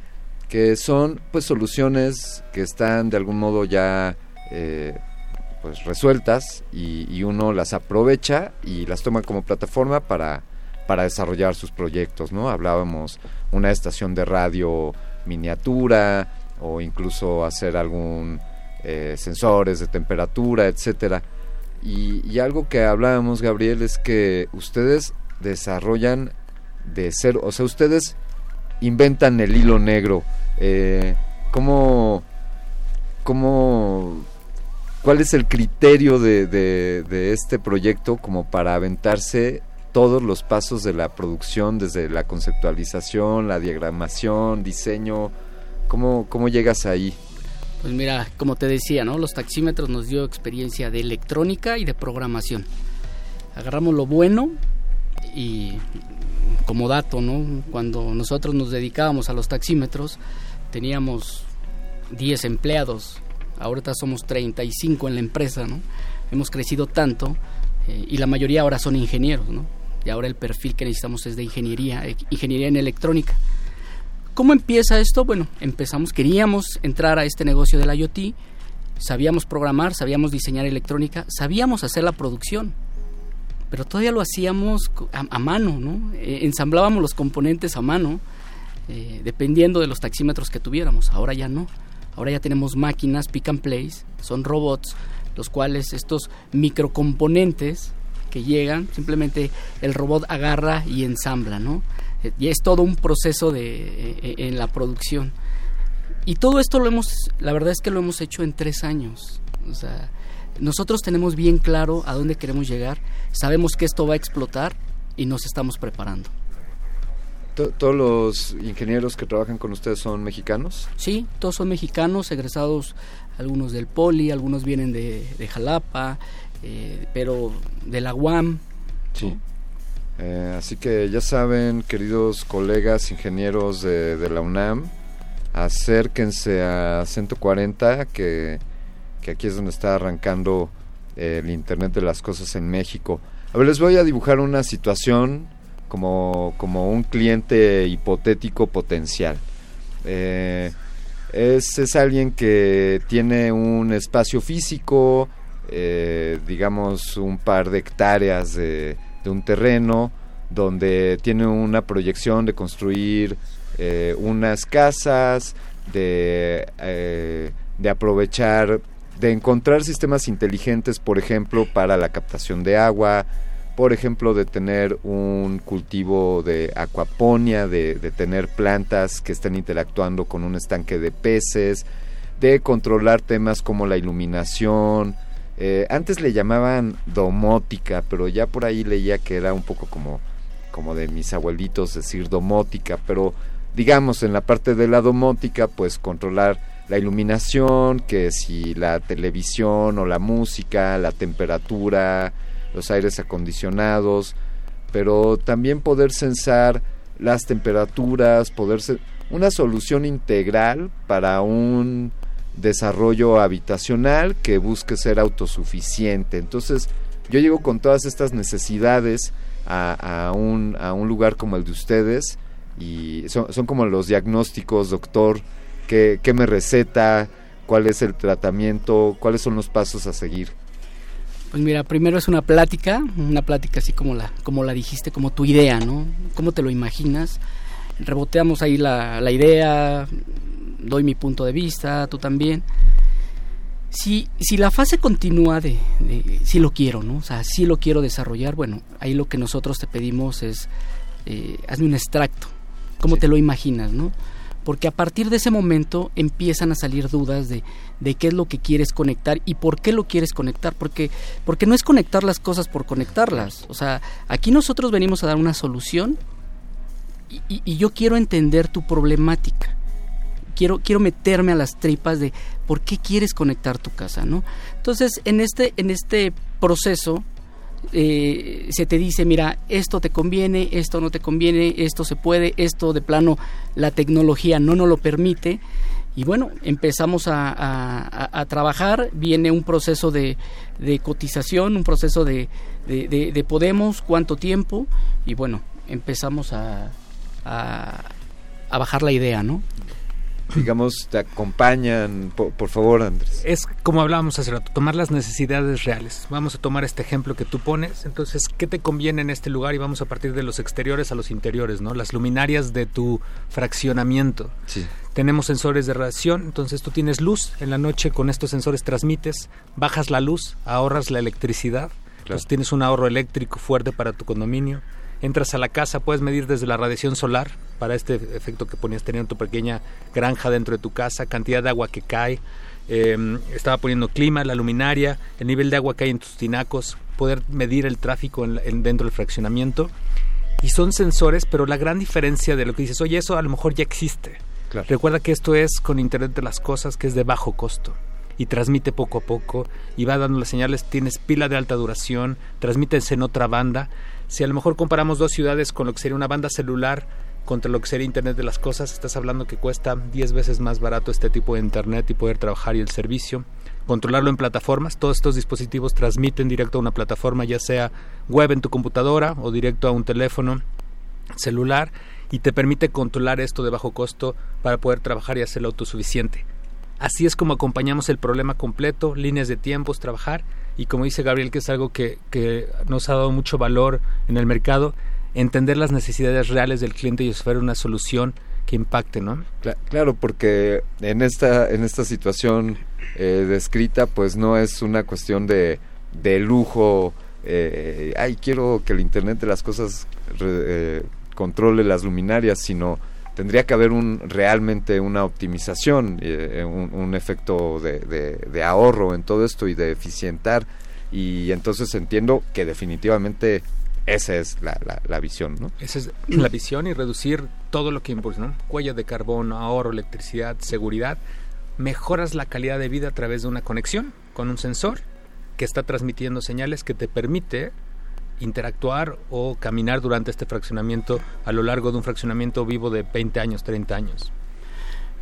que son pues soluciones que están de algún modo ya eh, pues resueltas y, y, uno las aprovecha y las toma como plataforma para, para desarrollar sus proyectos, ¿no? Hablábamos una estación de radio miniatura o incluso hacer algún eh, sensores de temperatura, etcétera. Y, algo que hablábamos, Gabriel, es que ustedes desarrollan de cero, o sea, ustedes inventan el hilo negro. Eh, ¿Cómo, cómo ¿Cuál es el criterio de, de, de, este proyecto como para aventarse todos los pasos de la producción, desde la conceptualización, la diagramación, diseño? ¿Cómo, cómo llegas ahí? Pues mira, como te decía, ¿no? Los taxímetros nos dio experiencia de electrónica y de programación. Agarramos lo bueno y como dato, ¿no? Cuando nosotros nos dedicábamos a los taxímetros, teníamos 10 empleados ahorita somos 35 en la empresa, ¿no? Hemos crecido tanto eh, y la mayoría ahora son ingenieros, ¿no? Y ahora el perfil que necesitamos es de ingeniería, eh, ingeniería en electrónica. ¿Cómo empieza esto? Bueno, empezamos, queríamos entrar a este negocio del IoT, sabíamos programar, sabíamos diseñar electrónica, sabíamos hacer la producción, pero todavía lo hacíamos a, mano, ¿no? Eh, ensamblábamos los componentes a mano, eh, dependiendo de los taxímetros que tuviéramos, ahora ya no. Ahora ya tenemos máquinas pick and place, son robots, los cuales estos microcomponentes que llegan, simplemente el robot agarra y ensambla, ¿no? Y es todo un proceso de, en la producción. Y todo esto lo hemos, la verdad es que lo hemos hecho en tres años. O sea, nosotros tenemos bien claro a dónde queremos llegar, sabemos que esto va a explotar y nos estamos preparando. ¿Todos los ingenieros que trabajan con ustedes son mexicanos? Sí, todos son mexicanos, egresados, algunos del Poli, algunos vienen de, de Jalapa, eh, pero de la UAM. Sí. Eh, así que ya saben, queridos colegas ingenieros de, la UNAM, acérquense a 140, que, que aquí es donde está arrancando eh, el Internet de las Cosas en México. A ver, les voy a dibujar una situación como, como un cliente hipotético potencial. Eh, es, es, alguien que tiene un espacio físico, eh, digamos un par de hectáreas de, de, un terreno, donde tiene una proyección de construir eh, unas casas, de, eh, de aprovechar, de encontrar sistemas inteligentes, por ejemplo, para la captación de agua, por ejemplo, de tener un cultivo de acuaponia, de, de, tener plantas que estén interactuando con un estanque de peces, de controlar temas como la iluminación. Eh, antes le llamaban domótica, pero ya por ahí leía que era un poco como, como de mis abuelitos decir domótica, pero digamos en la parte de la domótica, pues controlar la iluminación, que si la televisión o la música, la temperatura, los aires acondicionados, pero también poder censar las temperaturas, poder ser una solución integral para un desarrollo habitacional que busque ser autosuficiente. Entonces, yo llego con todas estas necesidades a, un, a un lugar como el de ustedes y son, son como los diagnósticos, doctor, ¿qué, ¿qué me receta? ¿Cuál es el tratamiento? ¿Cuáles son los pasos a seguir? Pues mira, primero es una plática, una plática así como la, como la dijiste, como tu idea, ¿no? ¿Cómo te lo imaginas? Reboteamos ahí la, la idea, doy mi punto de vista, tú también. Si, si la fase continúa de, de, si lo quiero, ¿no? O sea, si lo quiero desarrollar, bueno, ahí lo que nosotros te pedimos es, eh, hazme un extracto, ¿cómo sí. te lo imaginas, no? porque a partir de ese momento empiezan a salir dudas de, de, qué es lo que quieres conectar y por qué lo quieres conectar, porque, porque no es conectar las cosas por conectarlas, o sea, aquí nosotros venimos a dar una solución y, y, y yo quiero entender tu problemática, quiero, quiero meterme a las tripas de por qué quieres conectar tu casa, ¿no? Entonces, en este, en este proceso, eh, se te dice, mira, esto te conviene, esto no te conviene, esto se puede, esto de plano la tecnología no nos lo permite. Y bueno, empezamos a, a, trabajar, viene un proceso de, de cotización, un proceso de, de, de, Podemos, cuánto tiempo, y bueno, empezamos a, a bajar la idea, ¿no? Digamos, te acompañan, por, por, favor, Andrés. Es como hablábamos hace rato, tomar las necesidades reales. Vamos a tomar este ejemplo que tú pones. Entonces, ¿qué te conviene en este lugar? Y vamos a partir de los exteriores a los interiores, ¿no? Las luminarias de tu fraccionamiento. Sí. Tenemos sensores de radiación, entonces tú tienes luz en la noche, con estos sensores transmites, bajas la luz, ahorras la electricidad, claro. entonces tienes un ahorro eléctrico fuerte para tu condominio entras a la casa, puedes medir desde la radiación solar, para este efecto que ponías tener en tu pequeña granja dentro de tu casa, cantidad de agua que cae, eh, estaba poniendo clima, la luminaria, el nivel de agua que hay en tus tinacos, poder medir el tráfico en, en, dentro del fraccionamiento. Y son sensores, pero la gran diferencia de lo que dices, oye, eso a lo mejor ya existe. Claro. Recuerda que esto es con Internet de las Cosas, que es de bajo costo y transmite poco a poco y va dando las señales, tienes pila de alta duración, transmites en otra banda. Si a lo mejor comparamos dos ciudades con lo que sería una banda celular contra lo que sería Internet de las Cosas, estás hablando que cuesta 10 veces más barato este tipo de Internet y poder trabajar y el servicio. Controlarlo en plataformas, todos estos dispositivos transmiten directo a una plataforma, ya sea web en tu computadora o directo a un teléfono celular y te permite controlar esto de bajo costo para poder trabajar y hacerlo autosuficiente. Así es como acompañamos el problema completo, líneas de tiempos, trabajar y como dice Gabriel, que es algo que, que nos ha dado mucho valor en el mercado, entender las necesidades reales del cliente y ofrecer una solución que impacte, ¿no? Claro, porque en esta, en esta situación eh, descrita, pues no es una cuestión de, de lujo, eh, ay, quiero que el Internet de las cosas eh, controle las luminarias, sino tendría que haber un realmente una optimización, eh, un, un, efecto de, ahorro en todo esto y de eficientar. Y entonces entiendo que definitivamente esa es la, visión, ¿no? Esa es la visión y reducir todo lo que impulsa, ¿no? Huella de carbono, ahorro, electricidad, seguridad. Mejoras la calidad de vida a través de una conexión con un sensor que está transmitiendo señales que te permite interactuar o caminar durante este fraccionamiento a lo largo de un fraccionamiento vivo de 20 años, 30 años?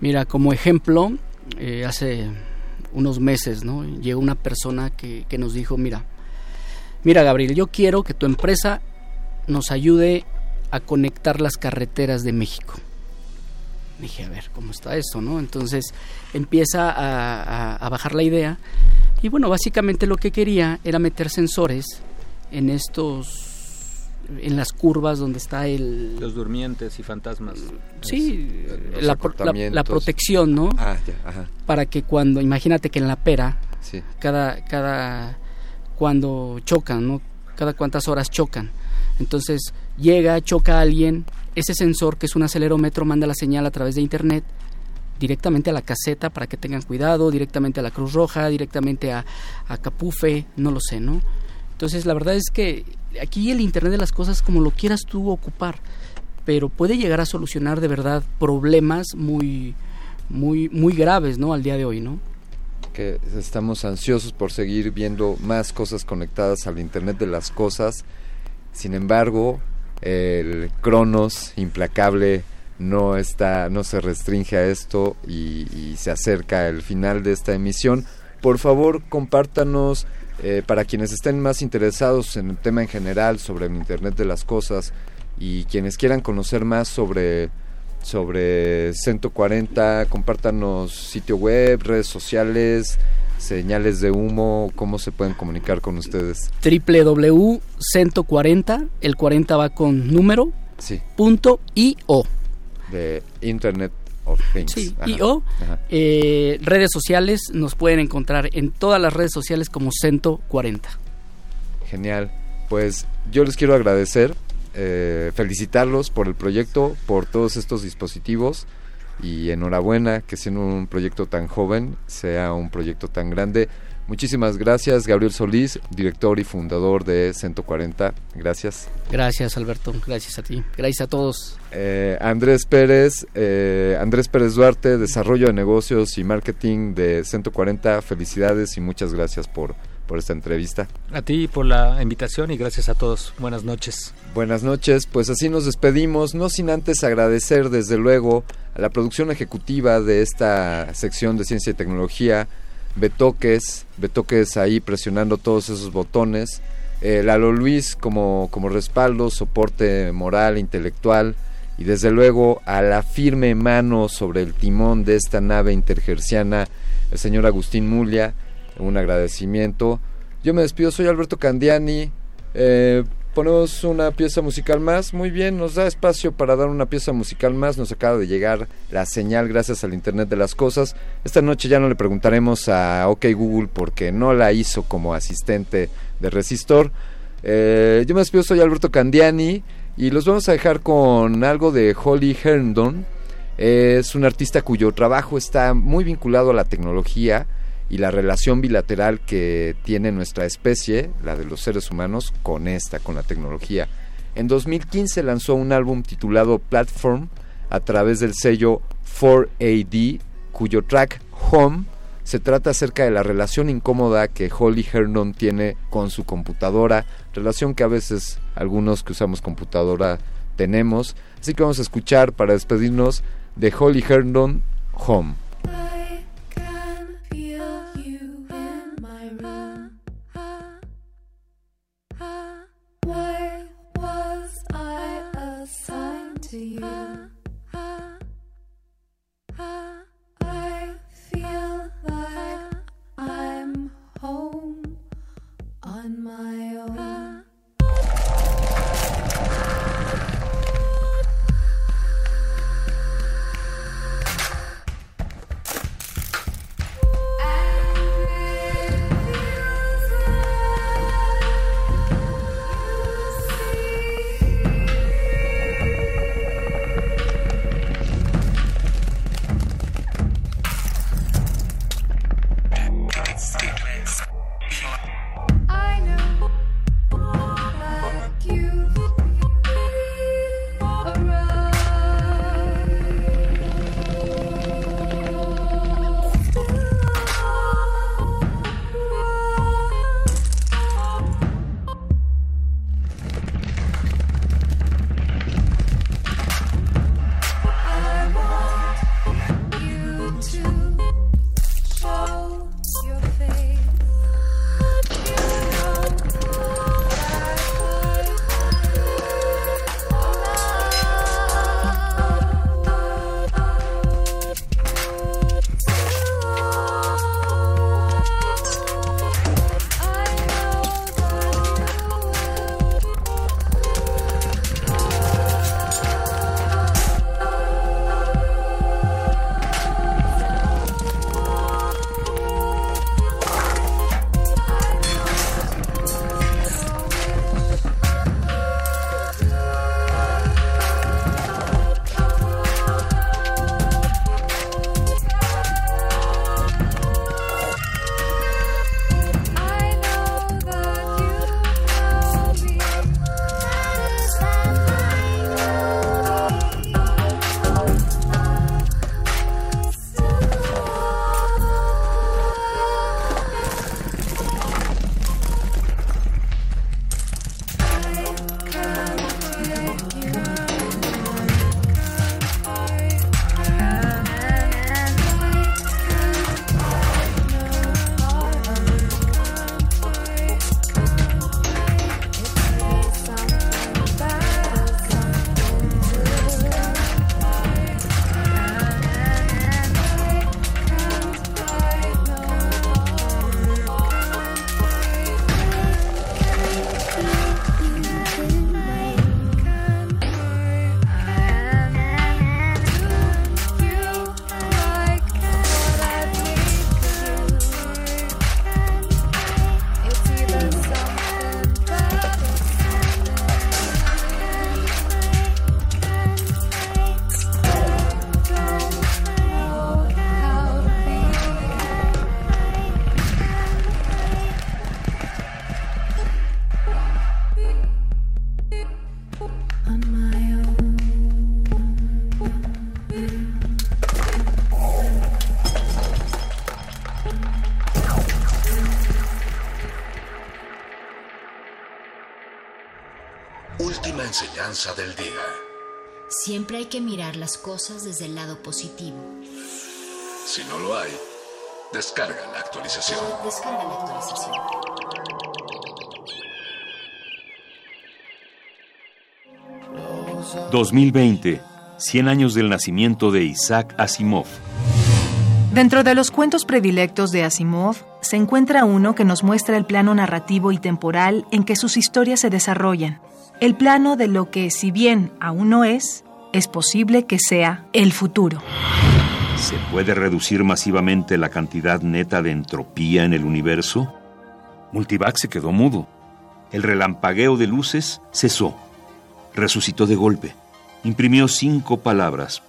Mira, como ejemplo, eh, hace unos meses, ¿no? Llegó una persona que, nos dijo, mira, mira Gabriel, yo quiero que tu empresa nos ayude a conectar las carreteras de México. Dije, a ver, ¿cómo está eso, no? Entonces empieza a bajar la idea y bueno, básicamente lo que quería era meter sensores en estos en las curvas donde está el los durmientes y fantasmas. Sí es, la, la, la, protección no ah, ya, ajá. para que cuando imagínate que en la pera sí. cada cada cuando chocan no cada cuántas horas chocan. Entonces llega choca a alguien ese sensor que es un acelerómetro manda la señal a través de internet directamente a la caseta para que tengan cuidado directamente a la Cruz Roja directamente a, a Capufe no lo sé no entonces, la verdad es que aquí el Internet de las Cosas, como lo quieras tú ocupar, pero puede llegar a solucionar de verdad problemas muy, muy, muy graves, ¿no? Al día de hoy, ¿no? Que estamos ansiosos por seguir viendo más cosas conectadas al Internet de las cosas. Sin embargo, el Cronos implacable no está, no se restringe a esto y, y se acerca el final de esta emisión. Por favor, compártanos eh, para quienes estén más interesados en el tema en general sobre el Internet de las Cosas y quienes quieran conocer más sobre sobre 140, compártanos sitio web, redes sociales, señales de humo, cómo se pueden comunicar con ustedes. www.140, el 40 va con número, sí. punto io. De Internet of Things. Sí, io. Eh, redes sociales nos pueden encontrar en todas las redes sociales como 140. Genial. Pues yo les quiero agradecer, eh, felicitarlos por el proyecto, por todos estos dispositivos y enhorabuena que siendo un proyecto tan joven sea un proyecto tan grande. Muchísimas gracias, Gabriel Solís, director y fundador de 140. Gracias. Gracias, Alberto. Gracias a ti. Gracias a todos. Eh, Andrés Pérez, eh, Andrés Pérez Duarte, desarrollo de negocios y marketing de 140. Felicidades y muchas gracias por, por esta entrevista. A ti por la invitación y gracias a todos. Buenas noches. Buenas noches, pues así nos despedimos, no sin antes agradecer desde luego a la producción ejecutiva de esta sección de ciencia y tecnología, Betoques, Betoques ahí presionando todos esos botones, eh, Lalo Luis como, como respaldo, soporte moral, intelectual, y desde luego a la firme mano sobre el timón de esta nave intergerciana, el señor Agustín Mulia, un agradecimiento. Yo me despido, soy Alberto Candiani. Eh, ponemos una pieza musical más. Muy bien, nos da espacio para dar una pieza musical más. Nos acaba de llegar la señal gracias al Internet de las Cosas. Esta noche ya no le preguntaremos a OK Google porque no la hizo como asistente de Resistor. Eh, yo me despido, soy Alberto Candiani y los vamos a dejar con algo de Holly Herndon. Es un artista cuyo trabajo está muy vinculado a la tecnología y la relación bilateral que tiene nuestra especie, la de los seres humanos, con esta, con la tecnología. En 2015 lanzó un álbum titulado Platform a través del sello 4AD, cuyo track Home se trata acerca de la relación incómoda que Holly Herndon tiene con su computadora, relación que a veces algunos que usamos computadora tenemos. Así que vamos a escuchar para despedirnos de Holly Herndon Home. My que mirar las cosas desde el lado positivo. Si no lo hay, descarga la actualización. Descarga la actualización. 2020, 100 años del nacimiento de Isaac Asimov. Dentro de los cuentos predilectos de Asimov, se encuentra uno que nos muestra el plano narrativo y temporal en que sus historias se desarrollan. El plano de lo que, si bien aún no es, es posible que sea el futuro. ¿Se puede reducir masivamente la cantidad neta de entropía en el universo? Multivac se quedó mudo. El relampagueo de luces cesó. Resucitó de golpe. Imprimió cinco palabras.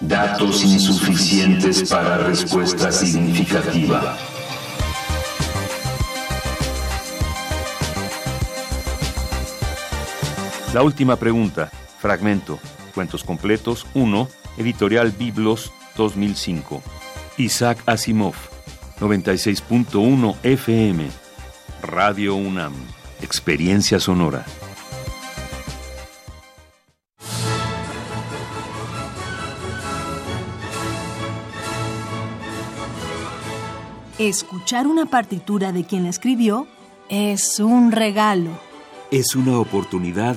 Datos insuficientes para respuesta significativa. La última pregunta. Fragmento. Cuentos completos 1. Editorial Biblos 2005. Isaac Asimov. 96.1 FM. Radio UNAM. Experiencia sonora. Escuchar una partitura de quien la escribió es un regalo. Es una oportunidad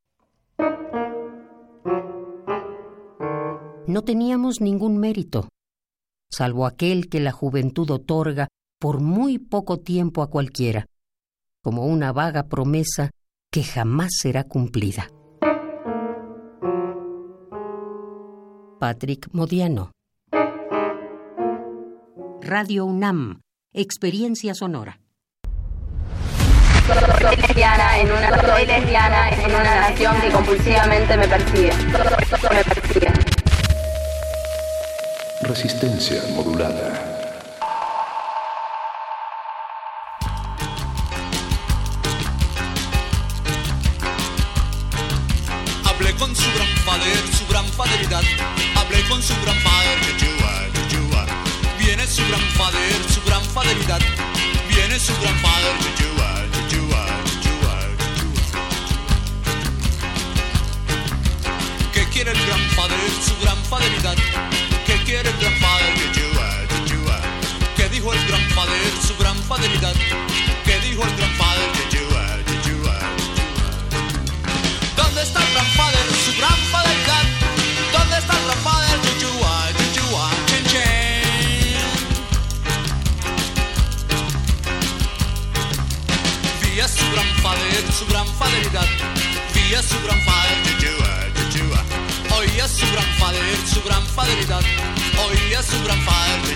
No teníamos ningún mérito, salvo aquel que la juventud otorga por muy poco tiempo a cualquiera, como una vaga promesa que jamás será cumplida. Patrick Modiano Radio UNAM, Experiencia Sonora. Soy lesbiana en una, soy lesbiana en una nación que compulsivamente me persigue. Me persigue. Resistencia modulada. Hablé con su gran padre, su gran faderidad. Hablé con su gran padre, Yeshua. Viene su gran padre, su gran faderidad. Viene su gran padre, quiere el gran padre, su gran faderidad? ¿Qué quiere el gran padre? ¿Qué dijo el gran padre, su gran faderidad? ¿Qué dijo el gran padre? ¿Dónde está el gran padre, su gran faderidad? ¿Dónde está el gran padre, su gran padre, su gran faderidad. Vía su gran padre. Oía su gran padre, su gran faderidad. Oía su gran padre,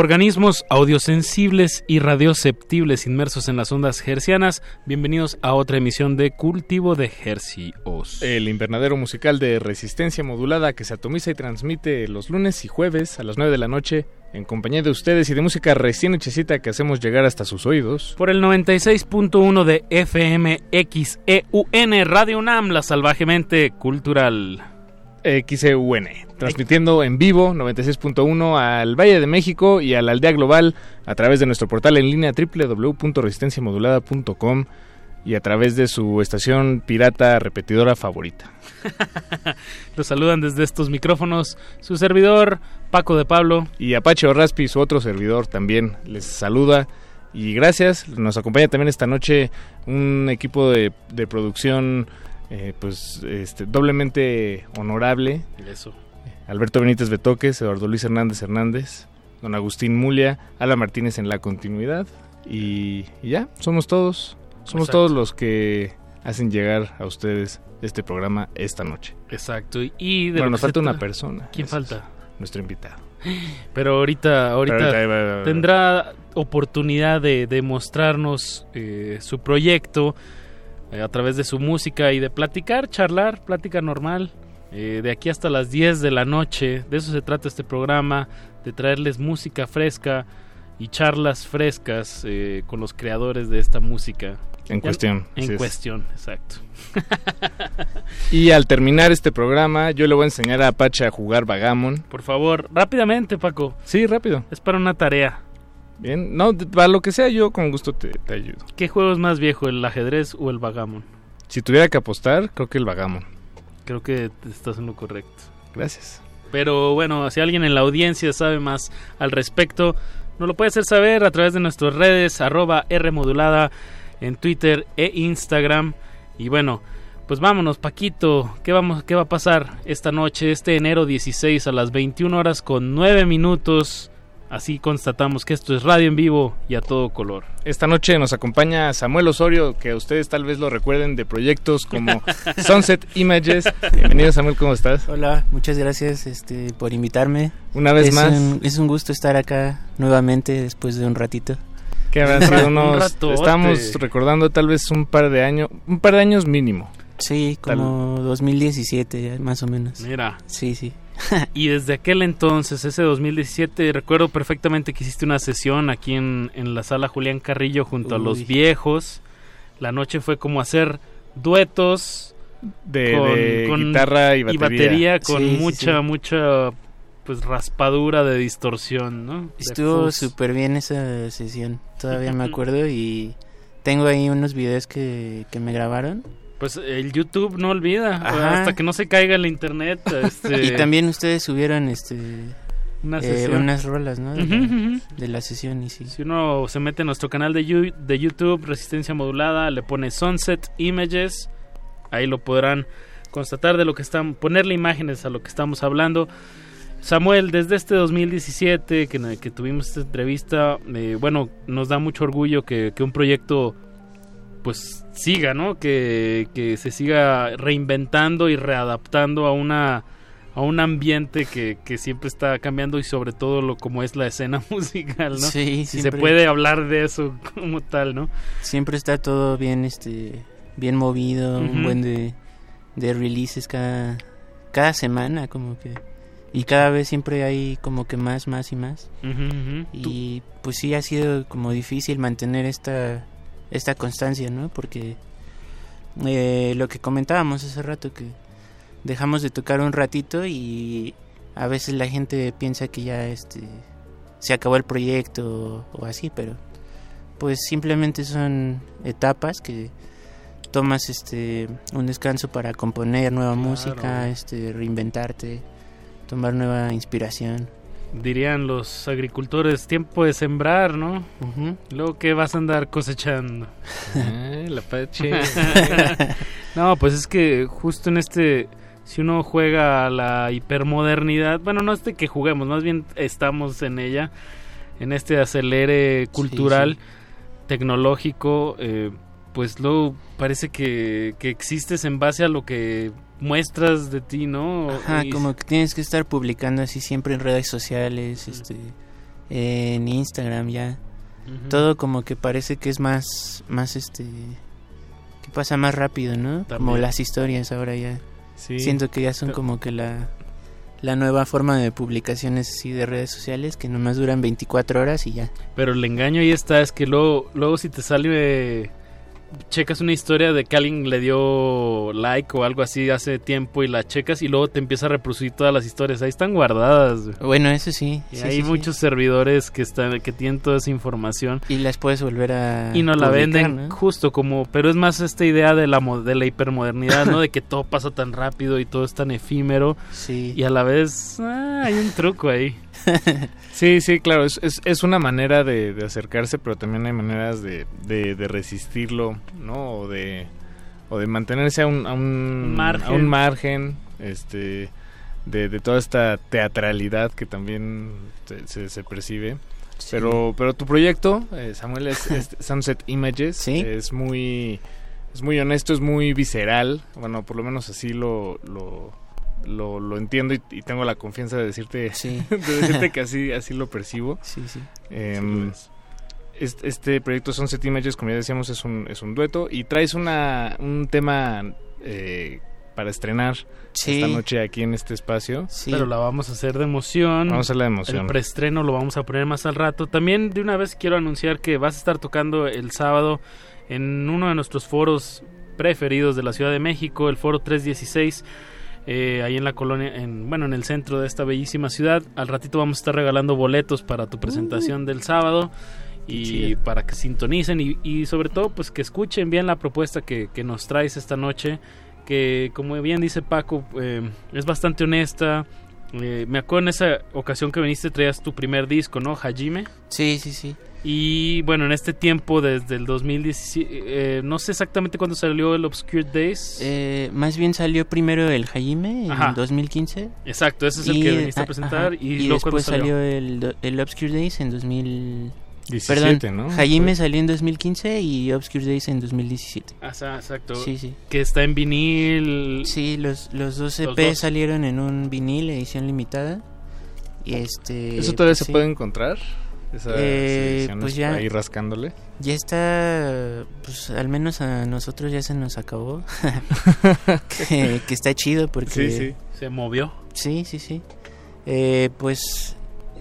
Organismos audiosensibles y radioceptibles inmersos en las ondas hercianas, bienvenidos a otra emisión de Cultivo de Hercios. El invernadero musical de resistencia modulada que se atomiza y transmite los lunes y jueves a las 9 de la noche en compañía de ustedes y de música recién hechecita que hacemos llegar hasta sus oídos. Por el 96.1 de FMXEUN Radio UNAM, la salvajemente cultural. XEUN, transmitiendo en vivo 96.1 al Valle de México y a la Aldea Global a través de nuestro portal en línea www.resistenciamodulada.com y a través de su estación pirata repetidora favorita. Los saludan desde estos micrófonos su servidor Paco de Pablo Y Apache Raspi, su otro servidor, también les saluda. Y gracias, nos acompaña también esta noche un equipo de, de producción eh, pues este, doblemente honorable. Eso. Alberto Benítez Betoques, Eduardo Luis Hernández Hernández, don Agustín Mulia, Ala Martínez en la continuidad. Y, y ya, somos todos. Somos Exacto. todos los que hacen llegar a ustedes este programa esta noche. Exacto. Y, de Bueno, nos falta una persona. ¿Quién es falta? Nuestro invitado. Pero ahorita, ahorita, Pero ahorita ahí va- va- va. tendrá oportunidad de, de mostrarnos eh, su proyecto eh, a través de su música y de platicar, charlar, plática normal. eh, de aquí hasta las 10 de la noche, de eso se trata este programa, de traerles música fresca y charlas frescas eh, con los creadores de esta música. En cuestión, En, es. cuestión, exacto. Y al terminar este programa, yo le voy a enseñar a Apache a jugar Vagamon. Por favor, rápidamente, Paco. Sí, rápido. Es para una tarea. Bien, no, para lo que sea, yo con gusto te, te ayudo. ¿Qué juego es más viejo, el ajedrez o el vagamon? Si tuviera que apostar, creo que el Vagamon. Creo que estás en lo correcto. Gracias. Pero bueno, si alguien en la audiencia sabe más al respecto, nos lo puede hacer saber a través de nuestras redes, arroba Rmodulada en Twitter e Instagram. Y bueno, pues vámonos, Paquito, ¿qué, vamos, ¿qué va a pasar esta noche, este enero 16 a las 21 horas con 9 minutos? Así constatamos que esto es radio en vivo y a todo color. Esta noche nos acompaña Samuel Osorio, que ustedes tal vez lo recuerden de proyectos como Sunset Images. Bienvenido Samuel, ¿cómo estás? Hola, muchas gracias este, por invitarme. Una vez Es más. un- es un gusto estar acá nuevamente después de un ratito. Que habrán sido unos... Estamos recordando tal vez un par de años, un par de años mínimo. Sí, como 2017, más o menos. Mira. Sí, sí. y desde aquel entonces, ese 2017, recuerdo perfectamente que hiciste una sesión aquí en, en la sala Julián Carrillo junto a los viejos. la noche fue como hacer duetos De- de guitarra y batería. con Sí, mucha, sí. mucha pues raspadura de distorsión, ¿no? Estuvo súper bien esa sesión, todavía me acuerdo y tengo ahí unos videos que, que me grabaron. Pues el YouTube no olvida, Ajá. hasta que no se caiga el internet. Este... Y también ustedes subieron este Una eh, unas rolas, ¿no? De, la, ujú. de la sesión y sí. Si uno se mete en nuestro canal de, YouTube, Resistencia Modulada, le pone Sunset Images, ahí lo podrán constatar de lo que están, ponerle imágenes a lo que estamos hablando. Samuel, desde este 2017 que, que tuvimos esta entrevista, eh, bueno, nos da mucho orgullo que, que un proyecto pues siga, ¿no? Que, que se siga reinventando y readaptando a una a un ambiente que, que siempre está cambiando y sobre todo lo como es la escena musical, ¿no? Sí, si se puede hablar de eso como tal, ¿no? Siempre está todo bien este bien movido, un buen de, de releases cada cada semana como que y cada vez siempre hay como que más más y más. Y pues sí ha sido como difícil mantener esta esta constancia, ¿no? Porque eh, lo que comentábamos hace rato que dejamos de tocar un ratito y a veces la gente piensa que ya este se acabó el proyecto o, o así, pero pues simplemente son etapas que tomas este un descanso para componer nueva música, este reinventarte, tomar nueva inspiración. Dirían los agricultores, tiempo de sembrar, ¿no? Luego que vas a andar cosechando. Ah, la pache. no, pues es que justo en este, si uno juega a la hipermodernidad, bueno, no es de que juguemos, más bien estamos en ella, en este acelere cultural, tecnológico, eh, pues luego parece que, que existes en base a lo que muestras de ti, ¿no? Ajá, Y- como que tienes que estar publicando así siempre en redes sociales, este, en Instagram ya. Todo como que parece que es más, más este, que pasa más rápido, ¿no? Como las historias ahora ya. Sí. Siento que ya son como que la, la nueva forma de publicaciones así de redes sociales que nomás duran 24 horas y ya. Pero el engaño ahí está, es que luego, luego si te sale, checas una historia de que alguien le dio like o algo así hace tiempo y la checas y luego te empieza a reproducir todas las historias, ahí están guardadas. Bueno, eso sí. Y sí, hay sí, sí. muchos servidores que están que tienen toda esa información Y las puedes volver a y nos la venden ¿no? justo como, pero es más esta idea de la de la hipermodernidad, ¿no? De que todo pasa tan rápido y todo es tan efímero Sí. y a la vez ah, hay un truco ahí. Sí, sí, claro, es, es, es una manera de, de acercarse, pero también hay maneras de, de, de resistirlo, ¿no? O de, o de mantenerse a un, a un, Margen. a un margen este, de, de toda esta teatralidad que también se, se, se percibe. Pero, pero tu proyecto, eh, Samuel, es, es Sunset Images, es muy es muy honesto, es muy visceral, bueno, por lo menos así lo, lo, lo, lo entiendo y, y tengo la confianza de decirte, de decirte que así, así lo percibo. Sí, sí. Em, este, este proyecto Sunset Images, como ya decíamos, es un, es un dueto y traes una, un tema eh, para estrenar Sí. esta noche aquí en este espacio. Pero la vamos a hacer de emoción. Vamos a hacer la de emoción. El preestreno lo vamos a poner más al rato. También de una vez quiero anunciar que vas a estar tocando el sábado en uno de nuestros foros preferidos de la Ciudad de México, el foro 316. Eh, ahí en la colonia, en, bueno, en el centro de esta bellísima ciudad. Al ratito vamos a estar regalando boletos para tu presentación del sábado y chido. para que sintonicen y, y sobre todo pues que escuchen bien la propuesta que, que nos traes esta noche que como bien dice Paco eh, es bastante honesta Eh, me acuerdo en esa ocasión que viniste traías tu primer disco no Hajime Sí, sí, sí. Y bueno en este tiempo desde el 2017 eh, no sé exactamente cuándo salió el Obscure Days Eh, más bien salió primero el Jaime en Ajá. 2015. Exacto, ese es el que viniste a presentar, y luego, ¿cuándo después salió? salió, el, do- el Obscure Days en 2000... 17, Perdón, ¿no? Jaime salió en 2015 y Obscure Days en 2017. Ah, sa- exacto Sí, sí. que está en vinil Sí, los, los dos EP Los dos. salieron en un vinil, edición limitada. Y este... ¿Eso todavía pues se sí. puede encontrar? Esas Eh, ediciones pues ya- ahí rascándole. Ya está, pues al menos a nosotros ya se nos acabó. que, que está chido porque... Sí, sí. Se movió. Sí, sí, sí. Eh, pues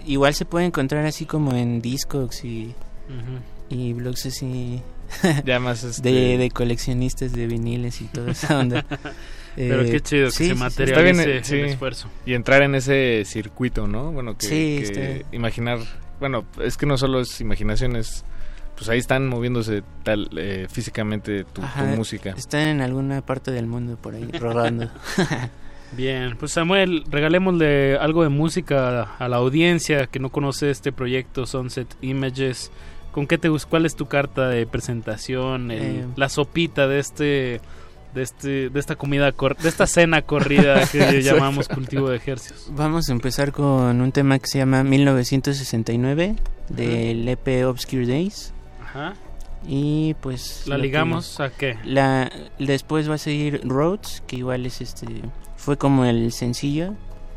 igual se puede encontrar así como en Discogs y, Ujú. y blogs así Ya más, este- de, de coleccionistas de viniles y toda esa onda. Pero Eh, qué chido que sí, se sí, sí. materialice Está bien, eh, el sí. esfuerzo. Y entrar en ese circuito, ¿no? Bueno, que, que imaginar, bueno, es que no solo es imaginación, es, pues ahí están moviéndose tal eh, físicamente tu, música. Están en alguna parte del mundo por ahí rodando. Bien, pues Samuel, regalémosle algo de música a la audiencia que no conoce este proyecto Sunset Images. ¿Con qué te gus- ¿Cuál es tu carta de presentación? El- Eh. la sopita de este de este de esta comida cor- de esta cena corrida que llamamos cultivo de ejercicios. Vamos a empezar con un tema que se llama 1969 del EP Obscure Days. Ajá. Y pues ¿La que- ligamos a qué? La después va a seguir Roads, que igual es este fue como el sencillo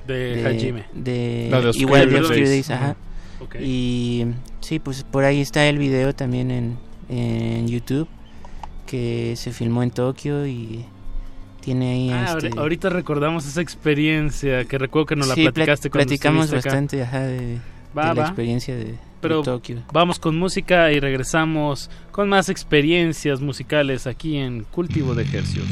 De Hajime. de, No, de Obscure igual de Days. Obscure Days, Ajá. Y sí, pues por ahí está el video también en, en YouTube que se filmó en Tokio y tiene ahí Ah, este, ahori- ahorita recordamos esa experiencia que recuerdo que nos la Sí, pla- platicaste cuando platicamos estuviste acá. bastante ajá, de, Va, de la va. experiencia de, de Pero Tokio. vamos con música y regresamos con más experiencias musicales aquí en Cultivo de Ejercicios.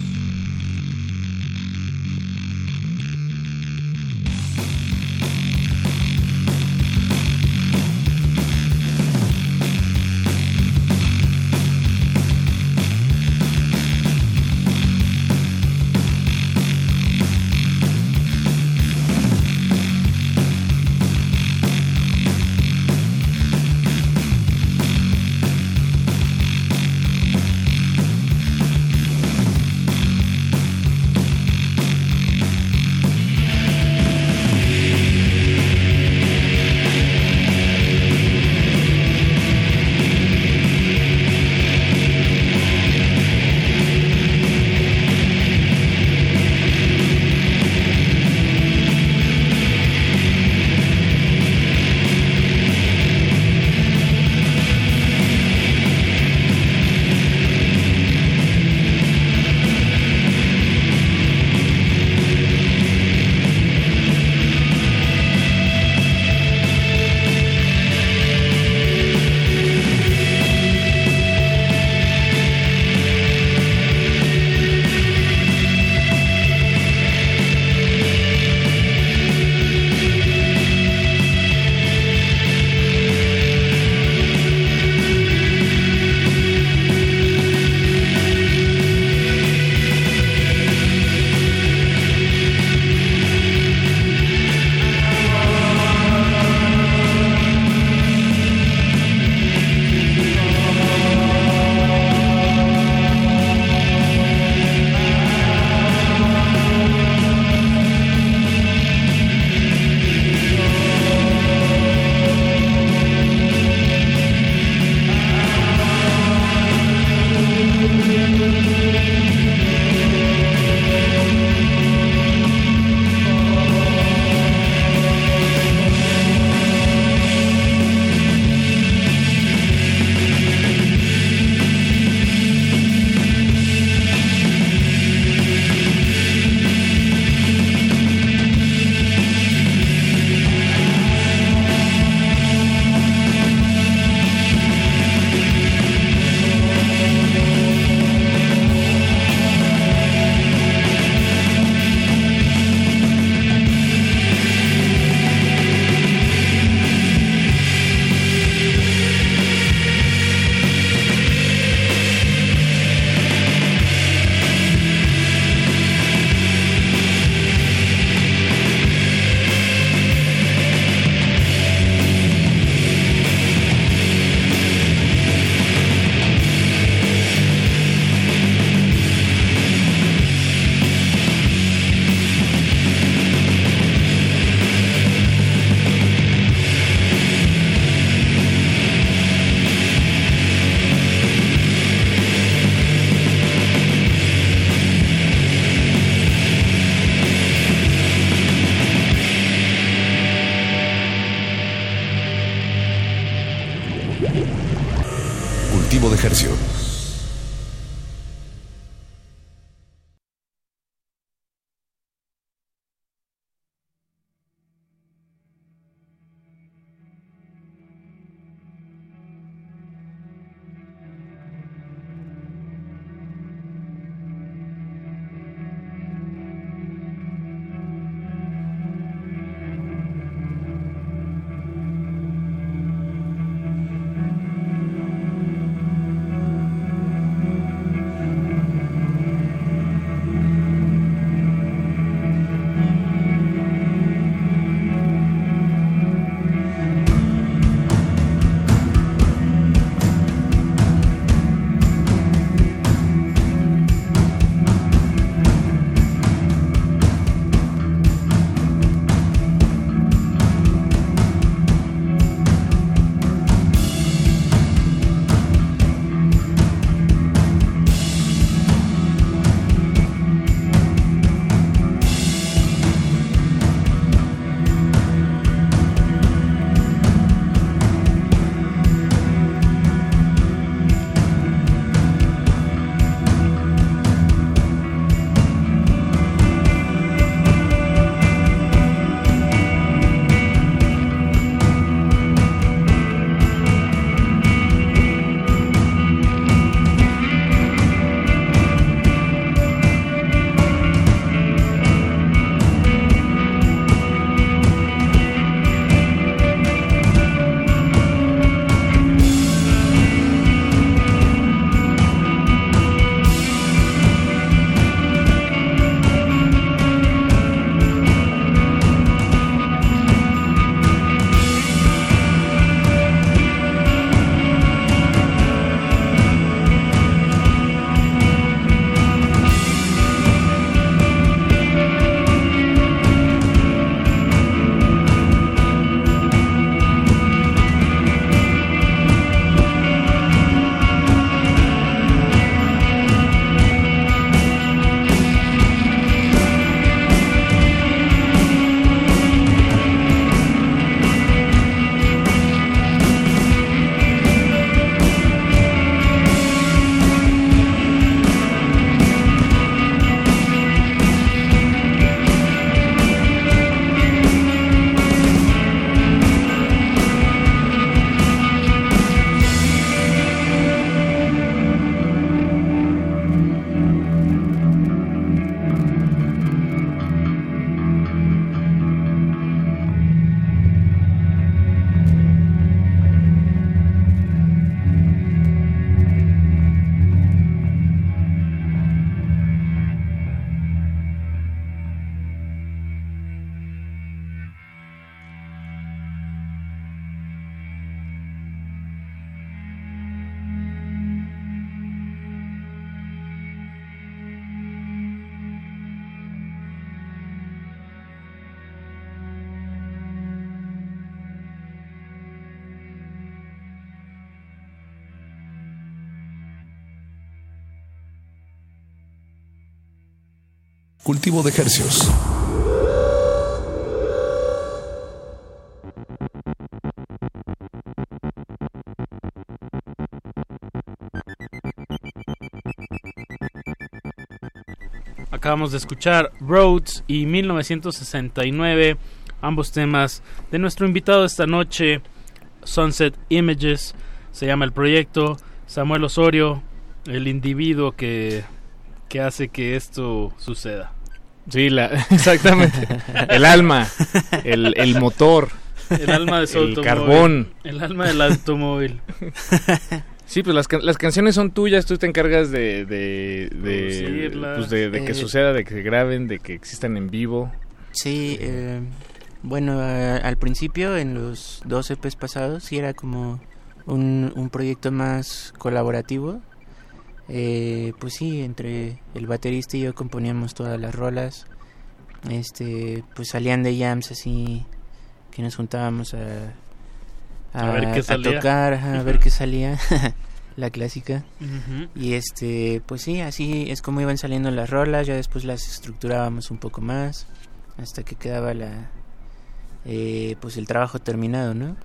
De ejercicios. Acabamos de escuchar Roads y 1969, ambos temas de nuestro invitado esta noche, Sunset Images, se llama el proyecto, Samuel Osorio, el individuo que, que hace que esto suceda. Sí, la, exactamente. El alma, el, el motor. El alma de su El automóvil. carbón. El alma del automóvil. Sí, pues las, can- las canciones son tuyas, tú te encargas de, de, de, pues de, de que Eh, suceda, de que se graben, de que existan en vivo. Sí, eh, bueno, a- al principio, en los dos EPs pasados, sí era como un, un proyecto más colaborativo. Eh, pues sí, entre el baterista y yo componíamos todas las rolas. Este, pues salían de jams así que nos juntábamos a, A ver qué salía. tocar, a ver qué salía, la clásica. Y este, pues sí, así es como iban saliendo las rolas, ya después las estructurábamos un poco más, hasta que quedaba la, eh, pues el trabajo terminado, ¿no?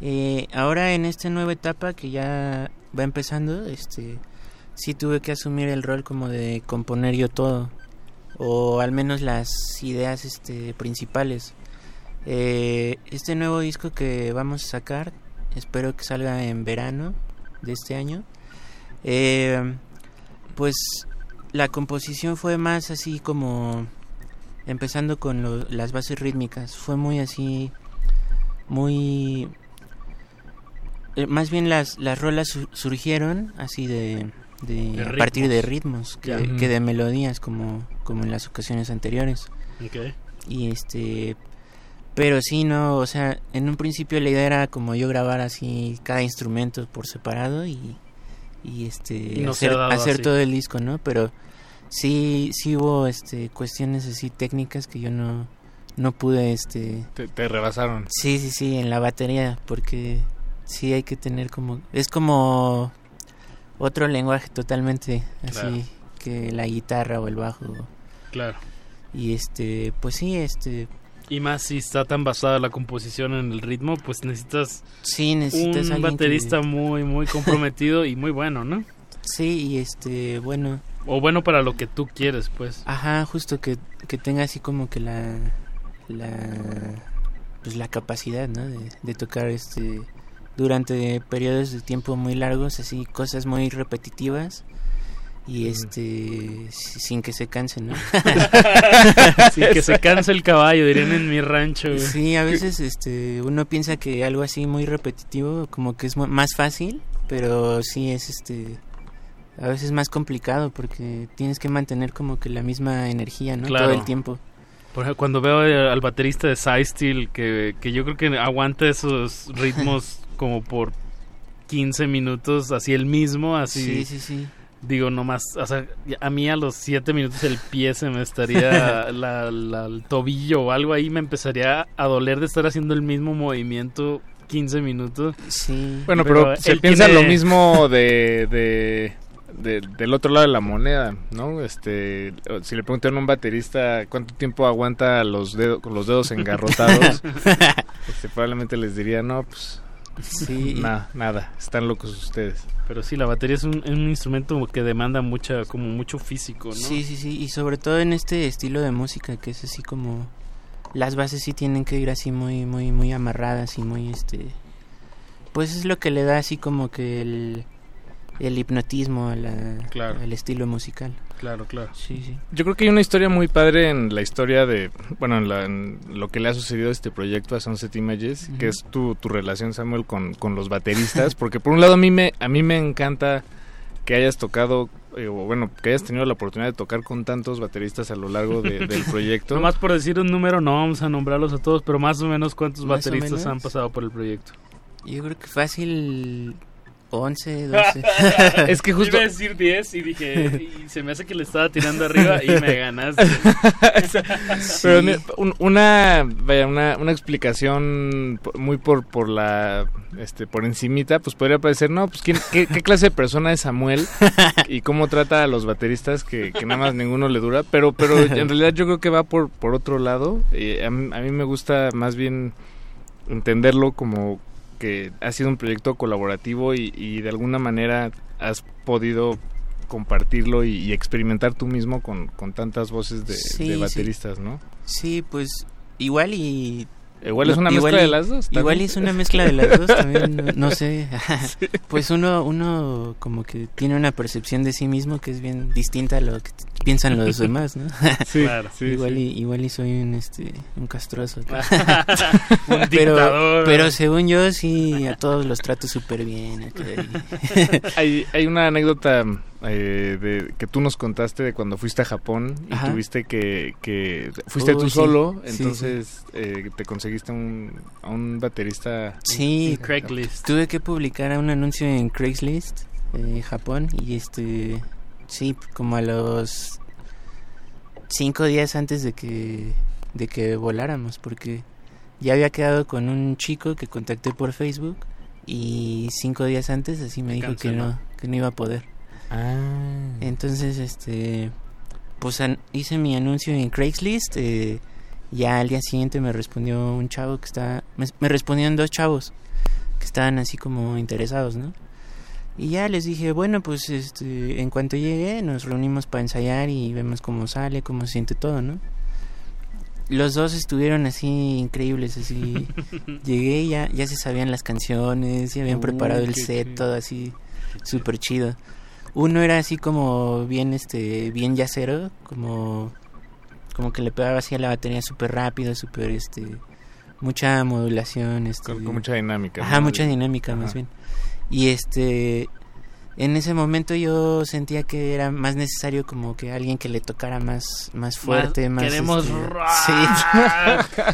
Eh, ahora en esta nueva etapa que ya va empezando, este, sí tuve que asumir el rol como de componer yo todo, o al menos las ideas, este, principales. Eh, este nuevo disco que vamos a sacar, espero que salga en verano de este año. Eh, pues la composición fue más así como empezando con las bases rítmicas. Fue muy así, muy... eh, más bien las, las rolas su- surgieron así de, de, De a partir de ritmos que, de melodías como, como en las ocasiones anteriores. Y este pero sí no, o sea, en un principio la idea era como yo grabar así cada instrumento por separado y y este Y no hacer, hacer todo el disco, ¿no? Pero sí sí hubo este cuestiones así técnicas que yo no no pude este Te, te rebasaron. Sí, sí, sí, en la batería porque sí hay que tener como es como otro lenguaje totalmente así Claro. que la guitarra o el bajo. Claro. Y este, pues sí, este Y más si está tan basada la composición en el ritmo, pues necesitas, Sí, necesitas un baterista que- muy, muy comprometido y muy bueno, ¿no? Sí, y este, bueno. O bueno para lo que tú quieres, pues. Ajá, justo que, que tenga así como que la, la, pues la capacidad, ¿no? De, de tocar este, durante periodos de tiempo muy largos, así cosas muy repetitivas y este, si- sin que se canse, ¿no? Sí, que se canse el caballo, dirían en mi rancho. güey. Sí, a veces este uno piensa que algo así muy repetitivo como que es más fácil, pero sí es este a veces más complicado porque tienes que mantener como que la misma energía, ¿no? Claro. Todo el tiempo. Por ejemplo, cuando veo eh, al baterista de Side Steel, que, que yo creo que aguanta esos ritmos como por 15 minutos, así el mismo, así. Sí, sí, sí. Digo, nomás, o sea, a mí a los 7 minutos el pie se me estaría, la, la- el tobillo o algo ahí me empezaría a doler de estar haciendo el mismo movimiento 15 minutos. Sí. Bueno, pero, se piensa tiene- lo mismo de, de, de- del otro lado de la moneda, ¿no? Este, si le preguntan a un baterista cuánto tiempo aguanta los dedos, con los dedos engarrotados, este, probablemente les diría, no, pues, Sí. na- nada, están locos ustedes. Pero sí, la batería es un, es un instrumento que demanda mucha, como mucho físico, ¿no? Sí, sí, sí, y sobre todo en este estilo de música que es así como las bases sí tienen que ir así muy muy muy amarradas y muy este pues es lo que le da así como que el el hipnotismo a la- Claro. al estilo musical. Claro, claro. Sí, sí. Yo creo que hay una historia muy padre en la historia de, bueno, en, la- en lo que le ha sucedido a este proyecto a Sunset Images, que es tu, tu relación, Samuel, con, con los bateristas, porque por un lado a mí me, a mí me encanta que hayas tocado, eh, o bueno, que hayas tenido la oportunidad de tocar con tantos bateristas a lo largo de- del proyecto. Nomás por decir un número, no vamos a nombrarlos a todos, pero más o menos cuántos Más bateristas menos. han pasado por el proyecto. Yo creo que fácil 11, 12. es que justo... Iba a decir 10 y dije, y se me hace que le estaba tirando arriba y me ganaste. Pero mira, un- una, vaya, una, una explicación muy por, por la, este, por encimita, pues podría parecer, no, pues ¿quién- qué, qué clase de persona es Samuel y cómo trata a los bateristas que, que nada más ninguno le dura, pero, pero en realidad yo creo que va por, por otro lado. Eh, a, a mí me gusta más bien entenderlo como que ha sido un proyecto colaborativo y, y de alguna manera has podido compartirlo y, y experimentar tú mismo con, con tantas voces de, Sí, de sí. bateristas, ¿no? Sí, pues igual y... Igual es una mezcla y- de las dos, Igual también. es una mezcla de las dos, también, no, no sé. Pues uno, uno como que tiene una percepción de sí mismo que es bien distinta a lo que piensan los demás, ¿no? Sí, Claro. sí, igual, sí. Y, igual y soy un, este, un castroso. Un pero, dictador. pero según yo sí a todos los trato súper bien. hay, hay una anécdota eh, de, que tú nos contaste de cuando fuiste a Japón y Ajá. tuviste que, que fuiste Uy, tú sí. solo, Sí, entonces eh, te conseguiste un, a un baterista. Sí, Craigslist. Tuve que publicar un anuncio en Craigslist, eh, Japón, y este, sí, como a los cinco días antes de que, de que voláramos, porque ya había quedado con un chico que contacté por Facebook y cinco días antes así me dijo que no, que no iba a poder. Ah. Entonces, este, pues an- hice mi anuncio en Craigslist. eh, ya al día siguiente me respondió un chavo que está, me, me respondieron dos chavos que estaban así como interesados, ¿no? Y ya les dije, bueno, pues este, en cuanto llegue nos reunimos para ensayar y vemos cómo sale, cómo se siente todo, ¿no? Los dos estuvieron así increíbles, así. Llegué y ya, ya se sabían las canciones, ya habían Uh, preparado el set, chido. todo así, súper chido. Uno era así como bien, este, bien yacero, como, como que le pegaba así a la batería súper rápido, súper, este, mucha modulación, este. Con, con mucha dinámica. Ajá, ¿no? mucha dinámica más Ajá. bien. Y este, en ese momento yo sentía que era más necesario como que alguien que le tocara más, más fuerte, más... queremos este, rock. Sí.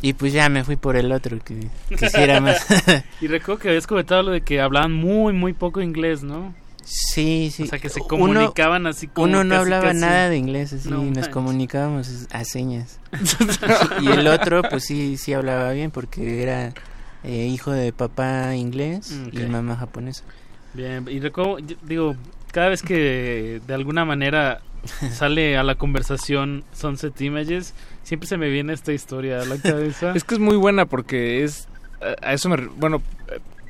y pues ya me fui por el otro, que, que sí era más... Y recuerdo que habías comentado lo de que hablaban muy, muy poco inglés, ¿no? Sí, sí. O sea, que se Uno- comunicaban así como Uno no casi, hablaba casi. nada de inglés, así, No nos manches. comunicábamos a señas. y el otro, pues sí, sí hablaba bien porque era eh, hijo de papá inglés Mm, y mamá japonesa. Bien, y recuerdo, digo, cada vez que de alguna manera sale a la conversación Sunset Images, siempre se me viene esta historia a la cabeza. Es que es muy buena porque es a- eso me bueno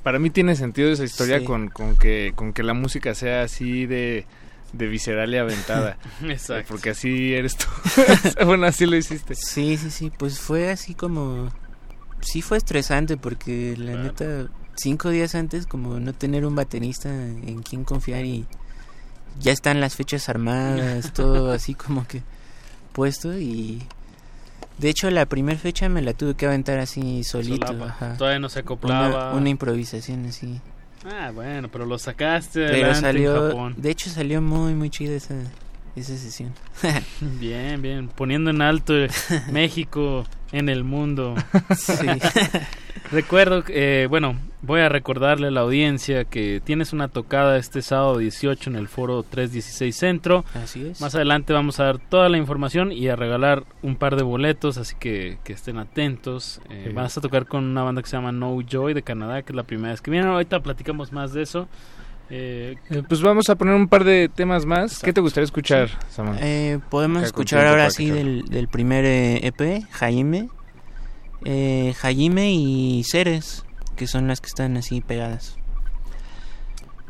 para mí tiene sentido esa historia Sí. con, con que con que la música sea así de de visceral y aventada Exacto. porque así eres tú bueno así lo hiciste Sí, sí, sí, pues fue así como... Sí fue estresante porque la neta, cinco días antes como no tener un baterista en quien confiar y ya están las fechas armadas, todo así como que puesto y... De hecho la primera fecha me la tuve que aventar así solito. Ajá. Todavía no se acoplaba. Una, una improvisación así. Ah, bueno, pero lo sacaste Pero en salió, Japón. de hecho salió muy muy chida esa, esa sesión. Bien, bien, poniendo en alto eh, México en el mundo. Sí. Recuerdo, eh, bueno, voy a recordarle a la audiencia que tienes una tocada este sábado 18 en el foro 316 Centro. Así es. Más adelante vamos a dar toda la información y a regalar un par de boletos, así que, que estén atentos. Eh, Sí. Vas a tocar con una banda que se llama No Joy de Canadá, que es la primera vez que vienen. Ahorita platicamos más de eso. Eh, pues vamos a poner un par de temas más qué te gustaría escuchar Samuel? Eh, podemos escuchar ahora sí del, del primer eh, EP, Jaime. Eh, Jaime y Ceres, que son las que están así pegadas.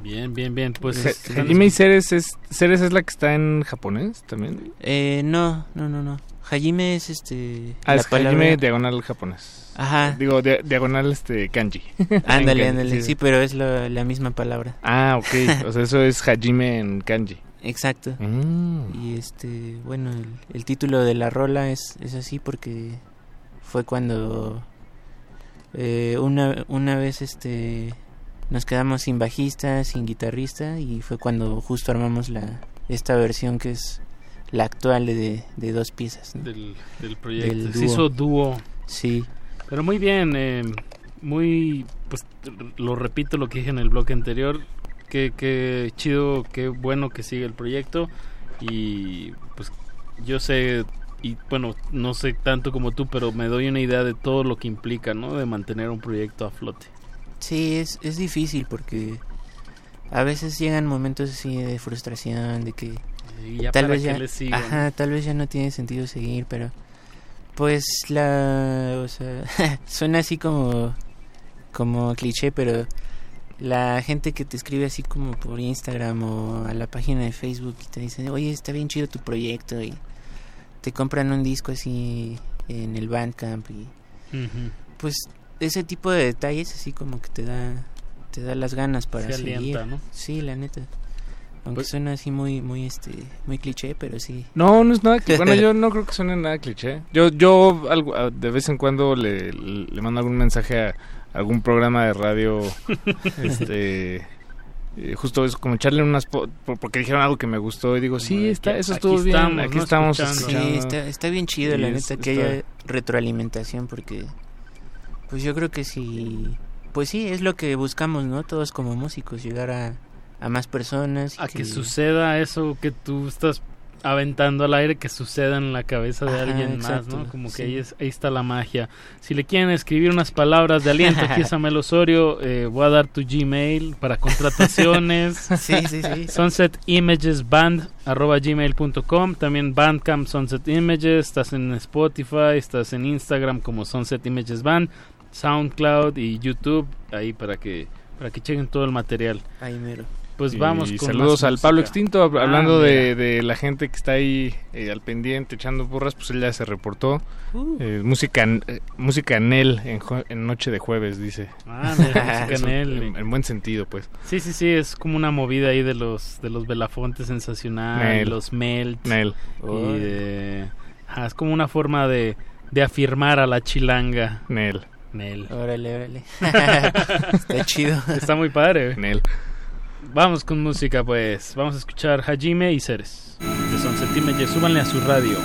bien, bien, bien. Pues Ja- están- Hajime y Ceres es Ceres es la que está en japonés también Eh, no, no, no, no. Hajime es este. ah la es Hajime palabra- diagonal japonés Ajá. digo di- diagonal este kanji Ándale, ándale. Sí, pero es la, la misma palabra. ah ok o sea eso es Hajime en kanji Exacto. Mm. Y este, bueno, el, el título de la rola es, es así porque fue cuando eh, una, una vez este nos quedamos sin bajista, sin guitarrista y fue cuando justo armamos la esta versión que es la actual de, de dos piezas. ¿no? del, del proyecto. Del Se hizo dúo. Sí. Pero muy bien. eh, muy, pues lo repito lo que dije en el bloque anterior, que, que chido, qué bueno que sigue el proyecto y pues yo sé y bueno, no sé tanto como tú, pero me doy una idea de todo lo que implica, ¿no? De mantener un proyecto a flote. Sí, es, es difícil porque a veces llegan momentos así de frustración, de que Y ya tal para vez ya, le ajá, ¿no? tal vez ya no tiene sentido seguir, pero pues la, o sea, suena así como como cliché, pero la gente que te escribe así como por Instagram o a la página de Facebook y te dicen, oye, está bien chido tu proyecto y te compran un disco así en el Bandcamp y pues ese tipo de detalles así como que te da te da las ganas para Se seguir. alienta, ¿no? Sí, la neta. Aunque Pues- suena así muy muy este muy cliché, pero sí. No, no es nada que... Bueno, yo no creo que suene nada cliché. Yo, yo algo, a- de vez en cuando le, le mando algún mensaje a algún programa de radio, este... eh, Justo es como echarle unas... po- por- porque dijeron algo que me gustó y digo, sí, está, eso aquí estuvo bien, estamos, aquí ¿no? estamos Escuchando. Sí, está, está bien chido, la Y es- neta, que está- haya retroalimentación porque pues yo creo que sí pues sí, es lo que buscamos, ¿no? Todos como músicos, llegar a, a más personas. A que suceda eso que tú estás aventando al aire, que suceda en la cabeza de Ajá, alguien más, ¿no? Como que sí. ahí, es- ahí está la magia. Si le quieren escribir unas palabras de aliento aquí a Samuel Osorio, eh, voy a dar tu Gmail para contrataciones. Sí, sí, sí. sunsetimagesband arroba gmail.com también Bandcamp Sunset Images estás en Spotify estás en Instagram como Sunset Images Band SoundCloud y YouTube ahí para que para que chequen todo el material Ahí mero. Pues Y vamos con saludos al Pablo. Extinto, hab- Ah, hablando de, de la gente que está ahí eh, al pendiente echando burras, pues él ya se reportó. Uh. Eh, música eh, música Nel en, en noche de jueves, dice. Ah, mira, música. En, en buen sentido, pues. Sí, sí, sí, es como una movida ahí de los de los Belafonte sensacional, Nel. los Melt. Nel. Y de- ajá, es como una forma de, de afirmar a la chilanga. Nel. Nel. Órale, órale. Está chido. Está muy padre. Nel. Vamos con música, pues. Vamos a escuchar Hajime y Ceres. De Sunset Images. Súbanle a su radio.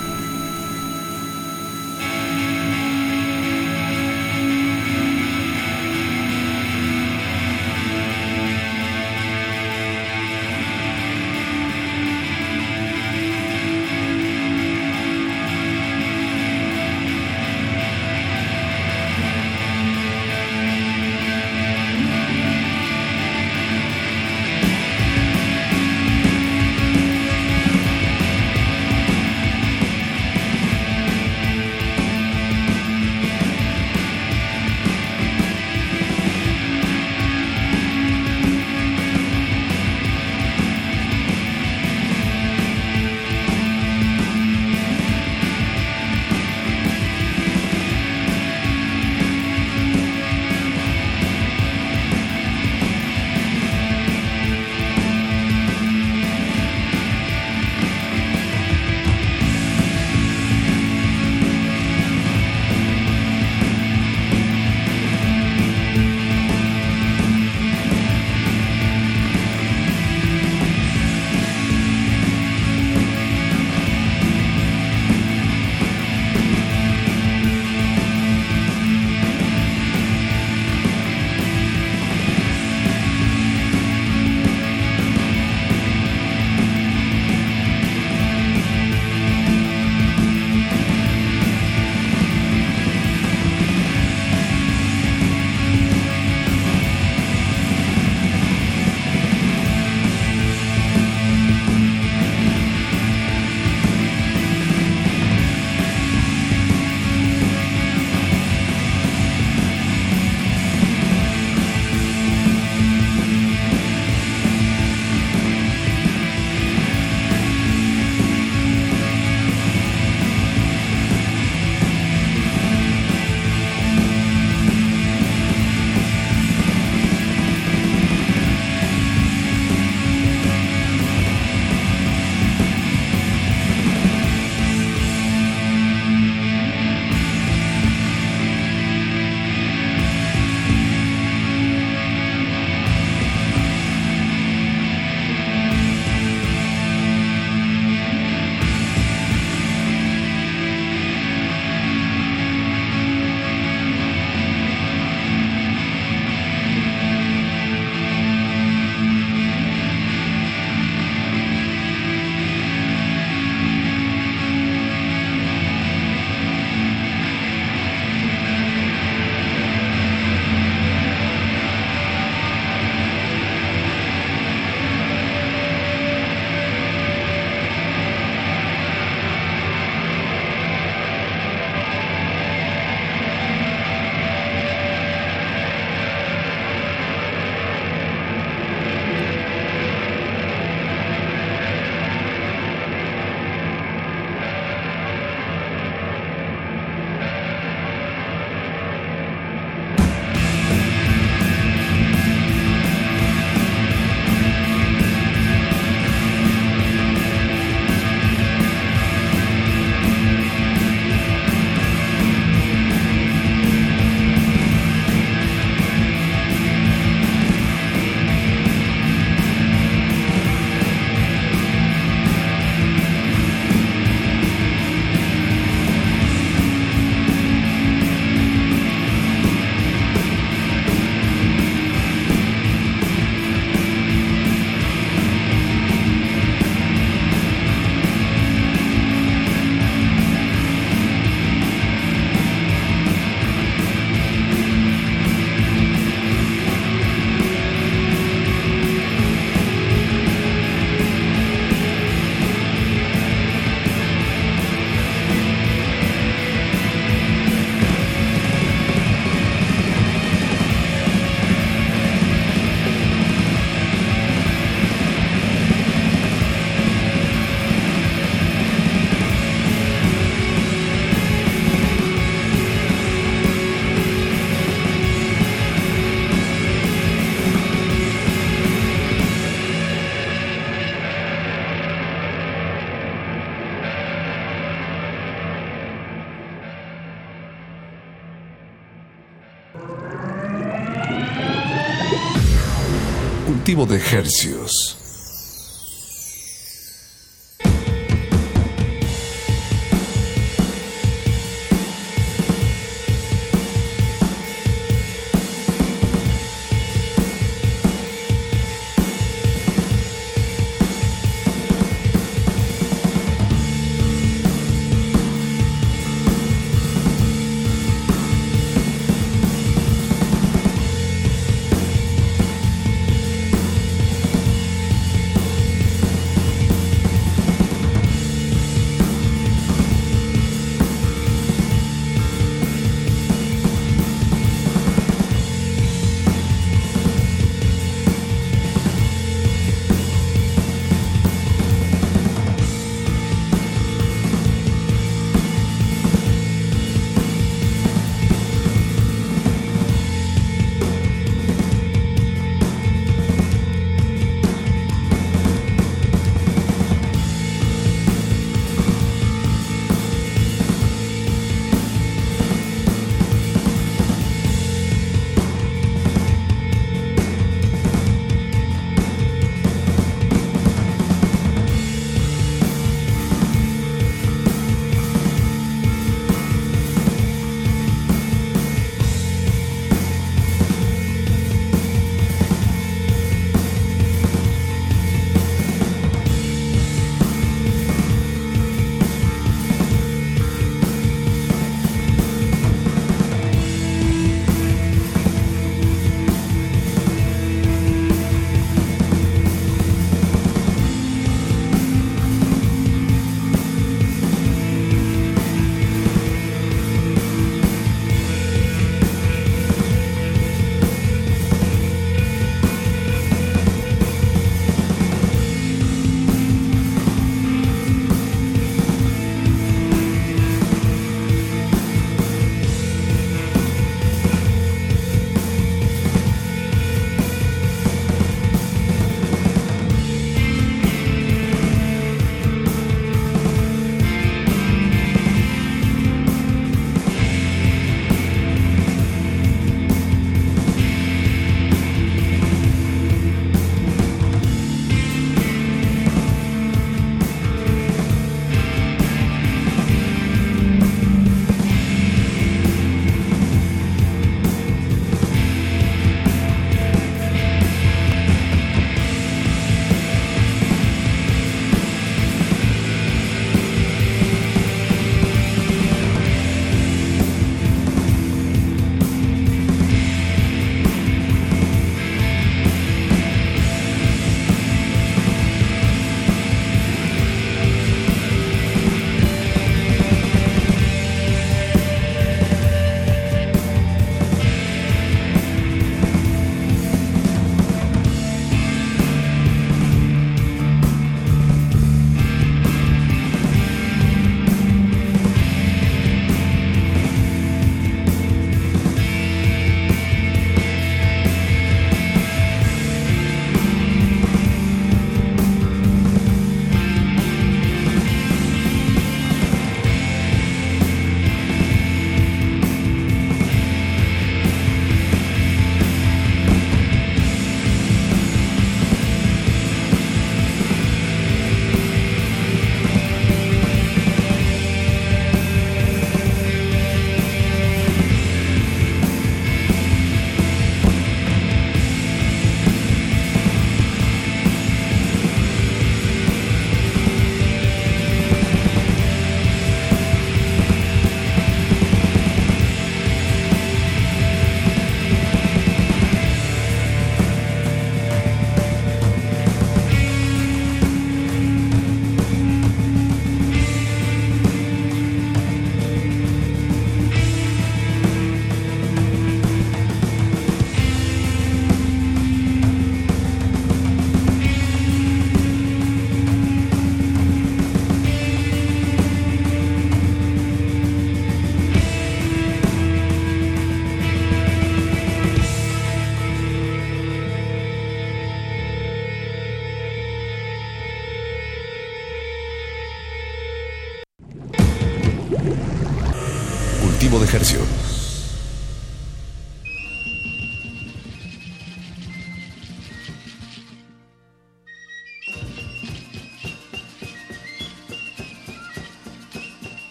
De hercios.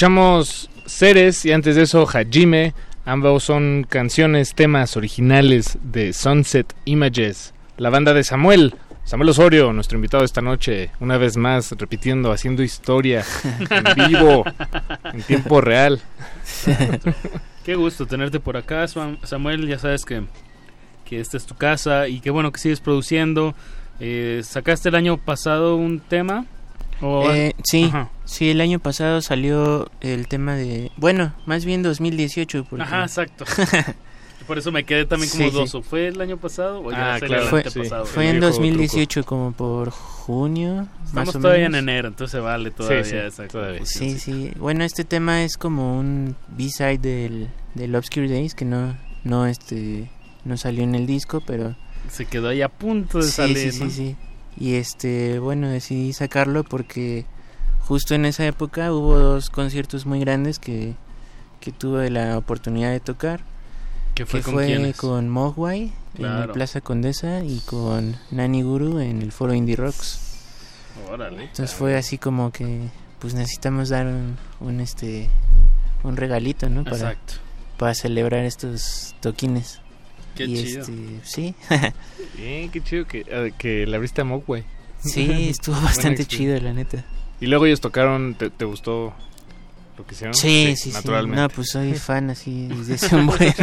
Escuchamos Ceres y antes de eso Hajime. Ambos son canciones, temas originales de Sunset Images, la banda de Samuel. Samuel Osorio, nuestro invitado esta noche, una vez más repitiendo, haciendo historia en vivo, en tiempo real. Qué gusto tenerte por acá, Sam- Samuel. Ya sabes que, que esta es tu casa y qué bueno que sigues produciendo. Eh, ¿Sacaste el año pasado un tema? ¿O- Eh, sí, Ajá. sí, el año pasado salió el tema de... Bueno, más bien 2018. Porque... Ajá, exacto. Por eso me quedé también como Sí, sí. dudoso. ¿Fue el año pasado o ya Ah, fue claro, el Fue, antepasado? fue en 2018, como por junio. más Estamos o todavía menos. en enero, entonces vale todavía. sí, exacto. todavía. Sí, sí. Bueno, este tema es como un B-side del, del Obscure Days que no, no, este, no salió en el disco, pero Se quedó ahí a punto de sí, salir. sí, ¿no? sí, sí. Y este, bueno, decidí sacarlo porque justo en esa época hubo dos conciertos muy grandes que, que tuve la oportunidad de tocar. ¿Qué fue que con fue con Mogwai en la Plaza Condesa y con Nani Guru en el Foro Indie Rocks. Órale. Entonces fue así como que pues necesitamos dar un, un, este un regalito, ¿no? Para, Exacto. para celebrar estos toquines. Qué y chido. este, sí. Bien, qué chido que, que le abriste a Mogwai. sí, estuvo bastante chido, la neta. Y luego ellos tocaron, ¿te, te gustó lo que hicieron? Sí, sí, sí. Naturalmente. No, pues soy fan así desde un buen.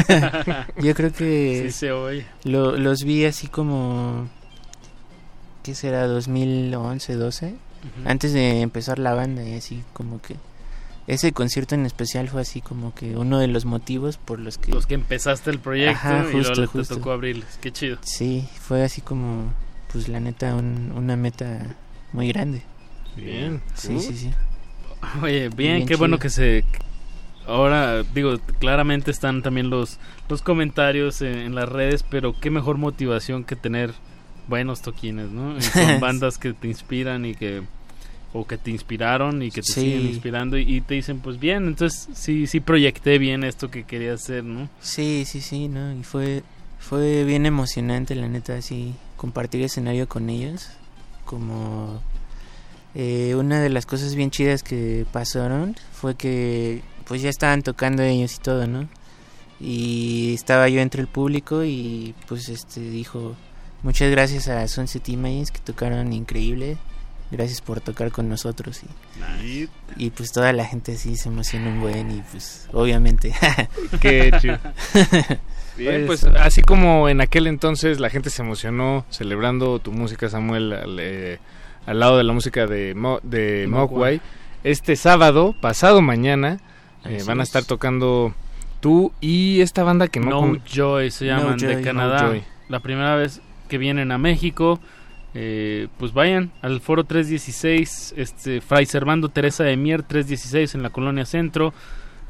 Yo creo que Sí se oye. lo- los vi así como ¿qué será? 2011, 12, Ujú. antes de empezar la banda y así como que ese concierto en especial fue así como que uno de los motivos por los que Los que empezaste el proyecto Ajá, y justo, luego justo. te tocó abrirles. Qué chido. Sí, fue así como, pues la neta, un- una meta muy grande. Bien. Sí, sí, sí. Oye, bien, Bien qué bueno que se... Ahora, digo, claramente están también los, los comentarios en, en las redes, pero qué mejor motivación que tener buenos toquines, ¿no? Y con bandas que te inspiran y que... O que te inspiraron y que te Sí. siguen inspirando y, y te dicen, pues bien, entonces sí, sí proyecté bien esto que quería hacer, ¿no? Sí, sí, sí, ¿no? Y fue, fue bien emocionante, la neta, así, compartir escenario con ellos. Como eh, una de las cosas bien chidas que pasaron fue que pues ya estaban tocando ellos y todo, ¿no? Y estaba yo entre el público y pues este dijo, muchas gracias a Sunset Images que tocaron increíble. Gracias por tocar con nosotros y, y pues toda la gente sí se emocionó un buen y pues obviamente Qué chido. Bien, pues así como en aquel entonces la gente se emocionó celebrando tu música, Samuel, al, eh, al lado de la música de, Mo- de Mogwai. Este sábado, pasado mañana, eh, van a es. estar tocando tú y esta banda que no... No con- Joy se No llaman de. Canadá. No. La primera vez que vienen a México, eh, pues vayan al foro 316, este Fray Servando Teresa de Mier 316 en la colonia Centro.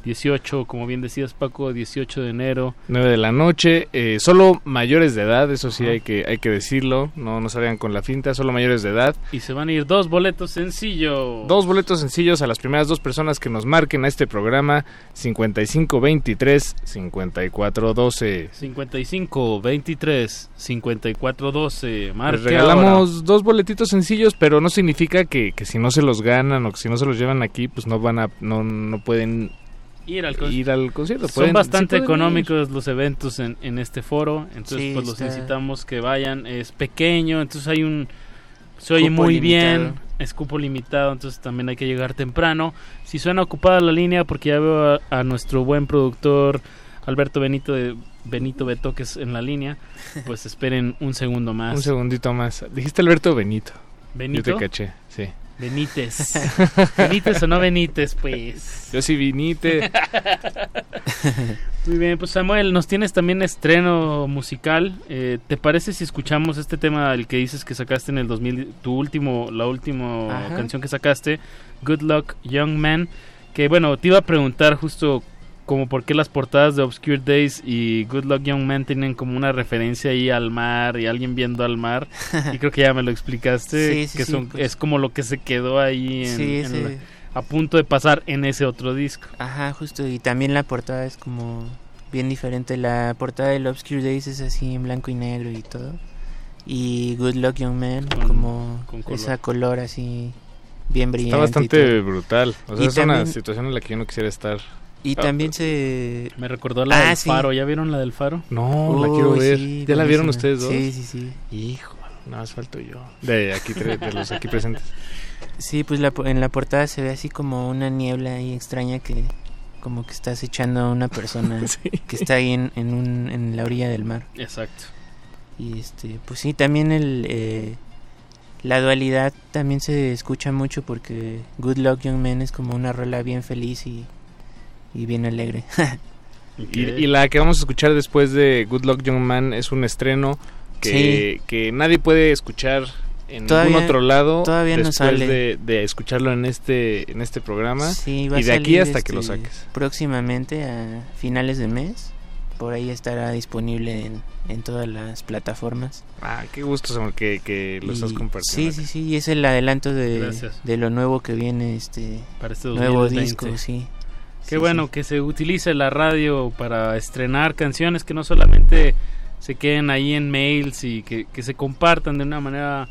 18, como bien decías Paco, 18 de enero. 9 de la noche, eh, solo mayores de edad, eso sí hay que hay que decirlo, no no salgan con la finta, solo mayores de edad. Y se van a ir dos boletos sencillo. Dos boletos sencillos a las primeras dos personas que nos marquen a este programa 5523 5412. 55 23 54 12. Marque Les regalamos dos boletitos sencillos, pero no significa que, que si no se los ganan o que si no se los llevan aquí, pues no van a no, no pueden ahora. Ir al ir al concierto. Son Pueden- bastante sí pueden ir. económicos los eventos en, en este foro, entonces Sí, pues los incitamos que vayan. Es pequeño, entonces hay un... Se oye muy bien, es cupo limitado, entonces también hay que llegar temprano. Si suena ocupada la línea, porque ya veo a, a nuestro buen productor Alberto Benito de Benito Betoques en la línea, pues esperen un segundo más. Un segundito más. Dijiste Alberto Benito. ¿Benito? Yo te caché, sí. Benítez. Benítez o no Benítez, pues. Yo sí vinite. Muy bien, pues Samuel, nos tienes también estreno musical. Eh, ¿Te parece si escuchamos este tema, el que dices que sacaste en el 2000, tu último, la última Ajá. canción que sacaste, Good Luck Young Man? Que bueno, te iba a preguntar justo como por qué las portadas de Obscure Days y Good Luck Young Man tienen como una referencia ahí al mar y alguien viendo al mar. y creo que ya me lo explicaste, Sí, sí, que sí, son, pues. es como lo que se quedó ahí en, Sí, en ese- la- a punto de pasar en ese otro disco. Ajá, justo. Y también la portada es como bien diferente. La portada del Obscure Days es así en blanco y negro y todo. Y Good Luck Young Man, Con- como con color. esa color así bien brillante. Está bastante brutal. O sea, Y es una situación en la que yo no quisiera estar. Y Ah, también se... Me recordó la Ah, del sí. faro. ¿Ya vieron la del faro? No, la quiero ver. sí, ¿Ya la vieron ustedes dos? Sí, sí, sí. Hijo, nada más falto yo. De aquí, de los aquí presentes. Sí, pues la, po- en la portada se ve así como una niebla ahí extraña que como que estás echando a una persona que está ahí en, en, un, en la orilla del mar. Exacto. Y este, pues sí, también el, eh, la dualidad también se escucha mucho porque Good Luck Young Men es como una rola bien feliz y, y bien alegre. Y, y la que vamos a escuchar después de Good Luck Young Man es un estreno que, que nadie puede escuchar en Todavía- ningún otro lado todavía no después sale. de, de escucharlo en este en este programa Sí, va a y de aquí salir, hasta que lo este, saques. Próximamente a finales de mes. Por ahí estará disponible en, en todas las plataformas. Ah, qué gusto Samuel, que, que lo estás Y- compartiendo. Sí, sí, sí, y es el adelanto de, de lo nuevo que viene, este, Para este nuevo 2020. disco, sí. Qué Sí, bueno que se utilice la radio para estrenar canciones que no solamente se queden ahí en mails y que, que se compartan de una manera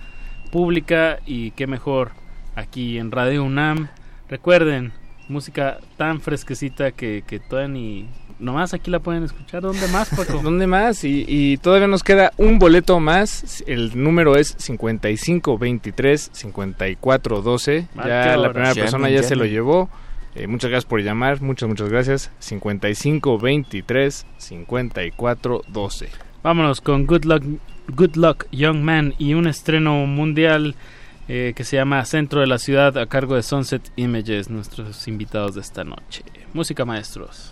pública y qué mejor aquí en Radio UNAM. Recuerden, música tan fresquecita que, que todavía ni... Nomás aquí la pueden escuchar. ¿Dónde más, Paco? ¿Dónde más? Y, y todavía nos queda un boleto más. El número es 5523-5412. Marque Ya la primera persona ya se lo llevó. Eh, muchas gracias por llamar. Muchas, muchas gracias. 5523-5412. Vámonos con Good Luck, Good Luck Young Man y un estreno mundial eh, que se llama Centro de la Ciudad a cargo de Sunset Images, nuestros invitados de esta noche. Música maestros.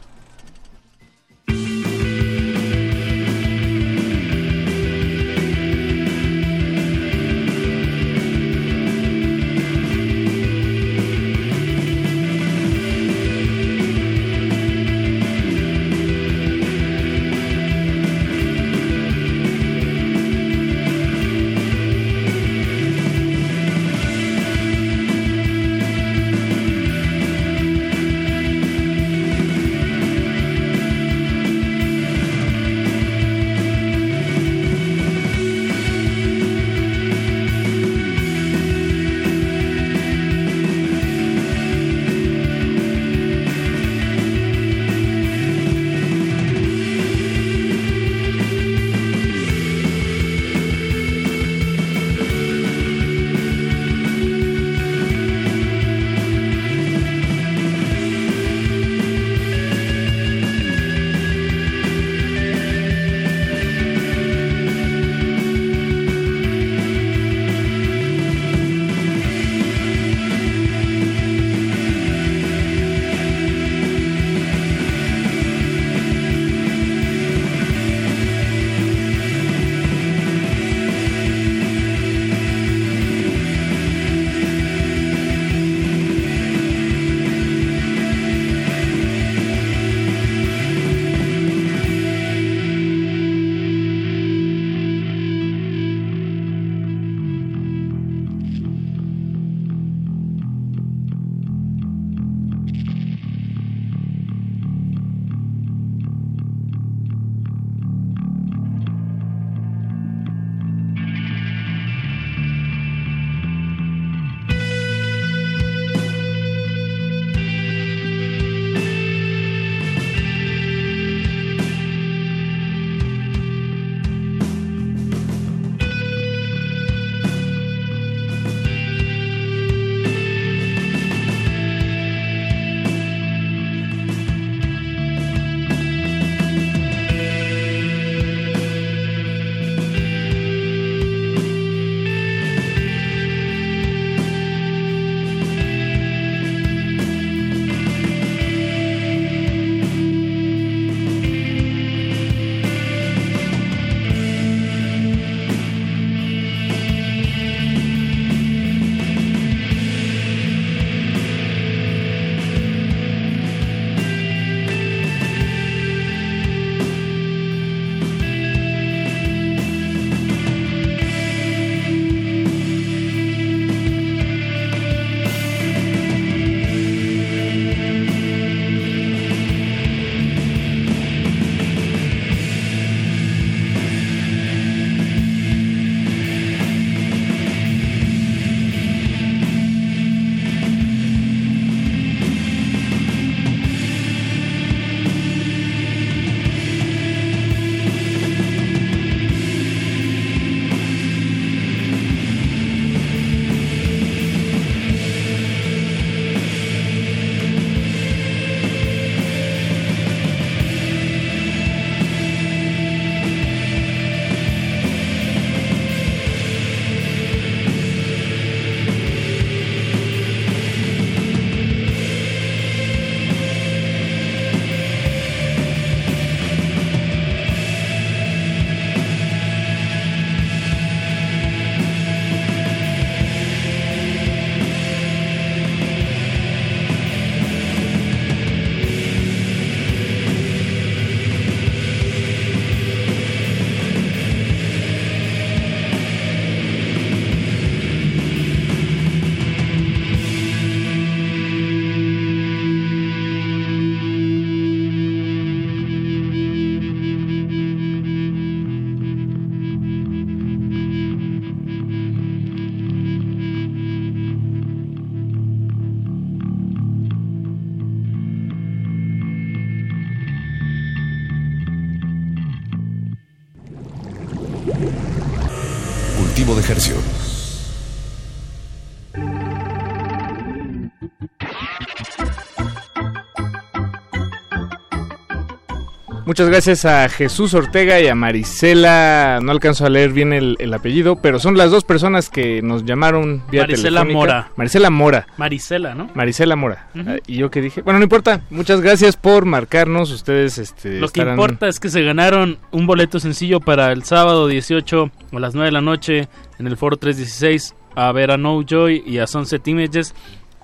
Muchas gracias a Jesús Ortega y a Marisela. No alcanzo a leer bien el, el apellido, pero son las dos personas que nos llamaron vía Marisela telefónica. Mora. Marisela Mora. Marisela, ¿no? Marisela Mora. Ah, Y yo que dije, bueno, no importa. Muchas gracias por marcarnos. Ustedes, este, Lo que importa es que se ganaron un boleto sencillo para el sábado 18 a las 9 de la noche en el Foro 316 a ver a No Joy y a Sunset Images.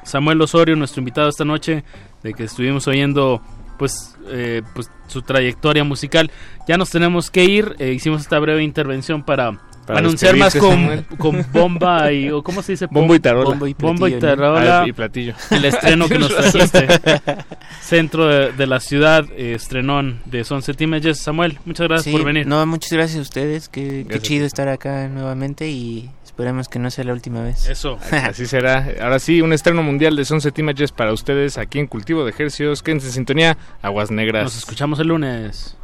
Samuel Osorio, nuestro invitado esta noche, de que estuvimos oyendo pues, eh, pues su trayectoria musical. Ya nos tenemos que ir. eh, hicimos esta breve intervención para, Para anunciar más con, con bomba y o cómo se dice Bombo y tarola. bombo y bombo y platillo, ¿no? tarola Ah, y platillo. el estreno que nos trajiste centro de, de la ciudad eh, estrenón de Sunset Images Samuel muchas gracias Sí, por venir No, muchas gracias a ustedes. Qué, qué Gracias. chido estar acá nuevamente y esperemos que no sea la última vez. Eso. Así será. Ahora sí, un estreno mundial de Sunset Images para ustedes aquí en Cultivo de Ejercios. Quédense en sintonía. Aguas Negras. nos escuchamos el lunes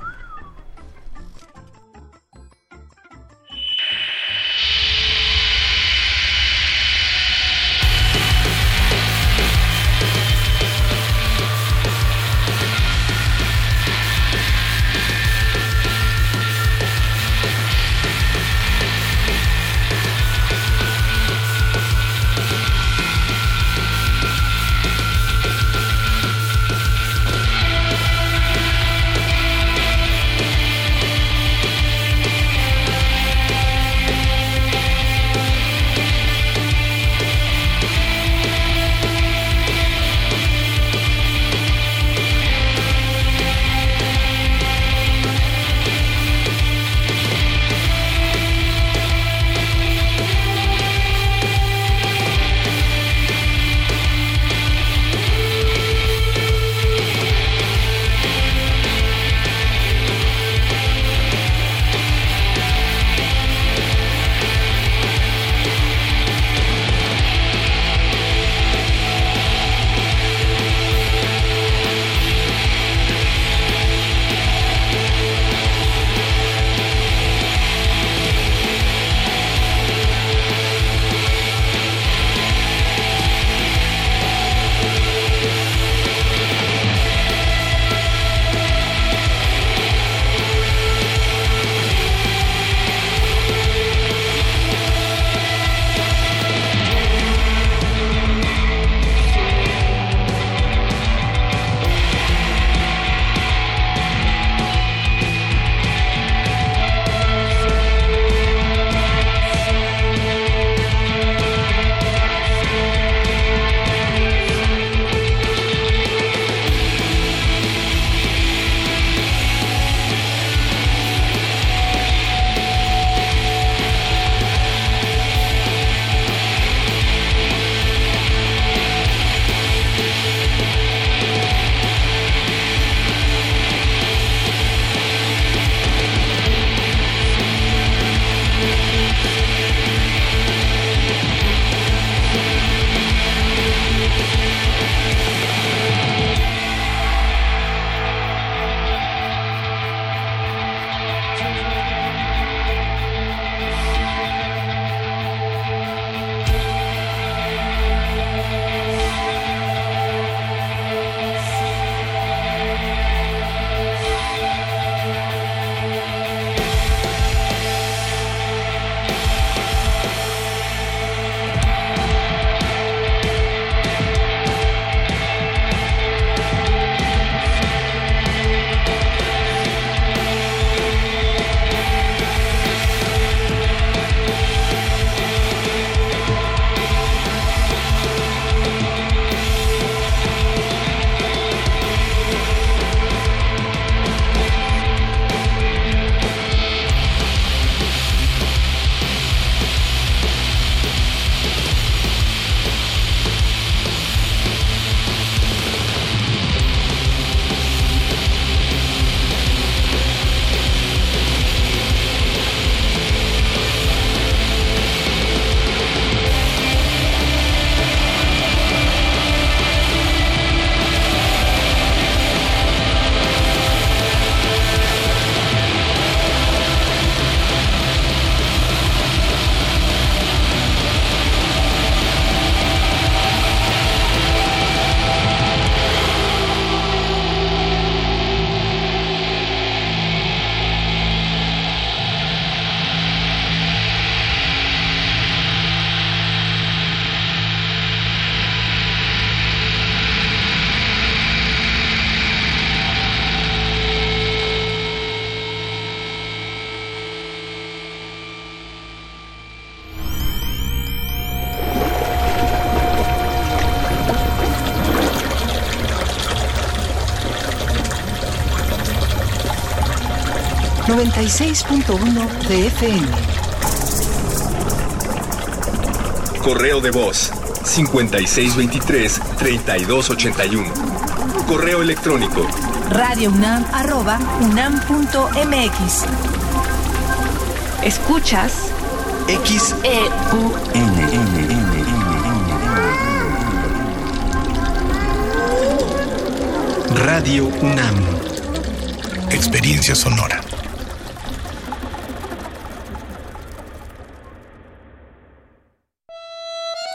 96.1 de FM. Correo de voz 5623-3281. Correo electrónico radiounam.unam.mx. Escuchas X E U N N N Radio UNAM. Experiencia sonora.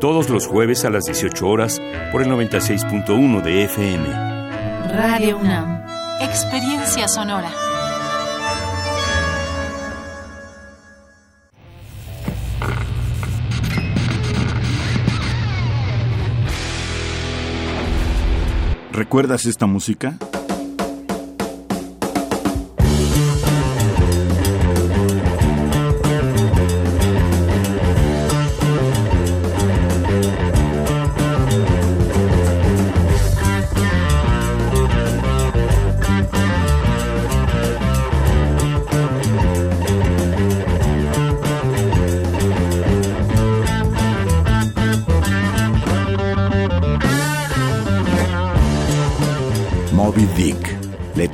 Todos los jueves a las 18 horas por el 96.1 de FM. Radio UNAM. Experiencia sonora. ¿Recuerdas esta música?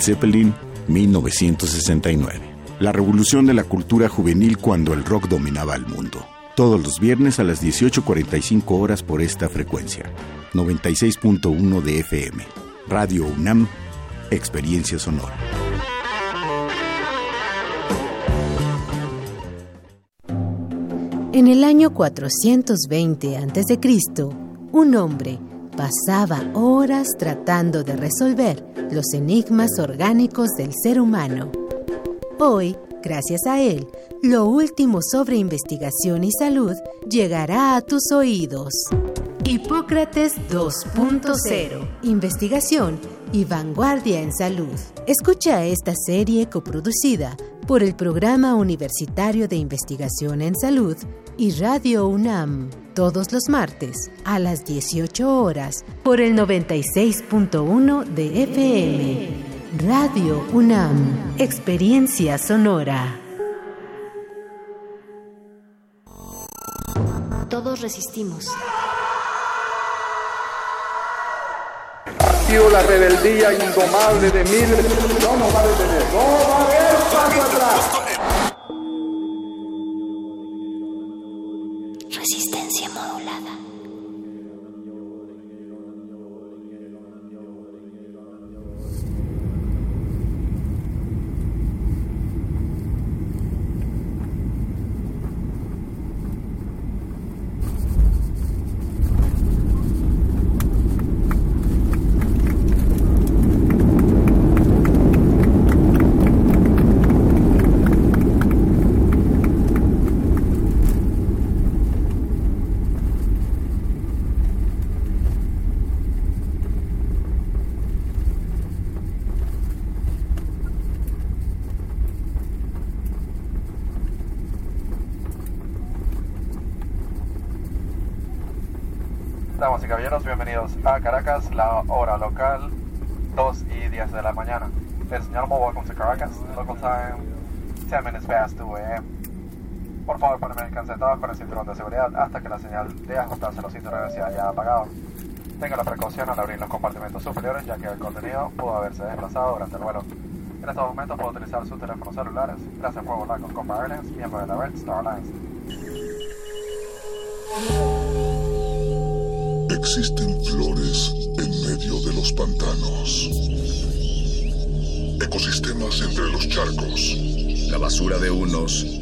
Zeppelin, 1969. La revolución de la cultura juvenil cuando el rock dominaba el mundo. Todos los viernes a las 18.45 horas por esta frecuencia. 96.1 de FM. Radio UNAM, Experiencia Sonora. En el año 420 a.C., un hombre pasaba horas tratando de resolver los enigmas orgánicos del ser humano. Hoy, gracias a él, lo último sobre investigación y salud llegará a tus oídos. Hipócrates 2.0. Investigación y vanguardia en salud. Escucha esta serie coproducida por el Programa Universitario de Investigación en Salud y Radio UNAM todos los martes a las 18 horas por el 96.1 de FM. Radio UNAM, Experiencia Sonora. Todos resistimos. Ha sido la rebeldía indomable de miles. No nos va a detener. No va a haber paso atrás. Resistencia modulada. Damas y caballeros, bienvenidos a Caracas, la hora local, 2 y 10 de la mañana. El señor Mo, welcome to Caracas, local time, 10 minutes past 2 a.m. Por favor, con el cinturón de seguridad hasta que la señal de ajustarse los cinturones se haya apagado. Tenga la precaución al abrir los compartimentos superiores, ya que el contenido pudo haberse desplazado durante el vuelo. En estos momentos puede utilizar sus teléfonos celulares. Gracias por volar con Copa Airlines, miembro de la Red Star Alliance. Existen flores en medio de los pantanos. Ecosistemas entre los charcos. La basura de unos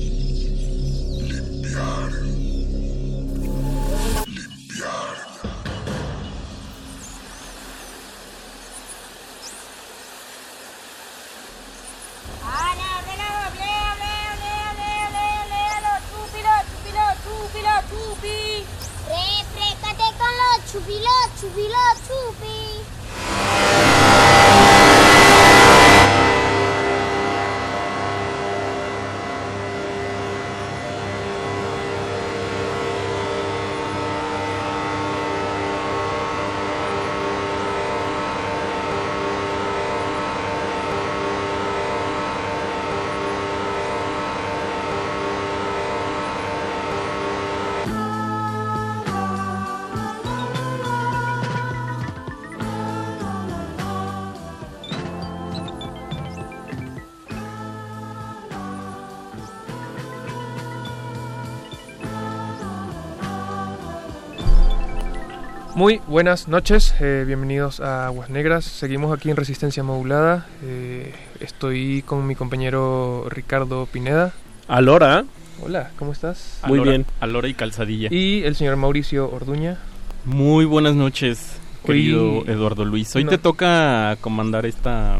Muy buenas noches, eh, bienvenidos a Aguas Negras. Seguimos aquí en Resistencia Modulada. Eh, estoy con mi compañero Ricardo Pineda. Alora. Hola, ¿cómo estás? Muy Alora- bien. Alora y calzadilla. Y el señor Mauricio Orduña. Muy buenas noches, querido Hoy- Eduardo Luis. Hoy no. te toca comandar esta.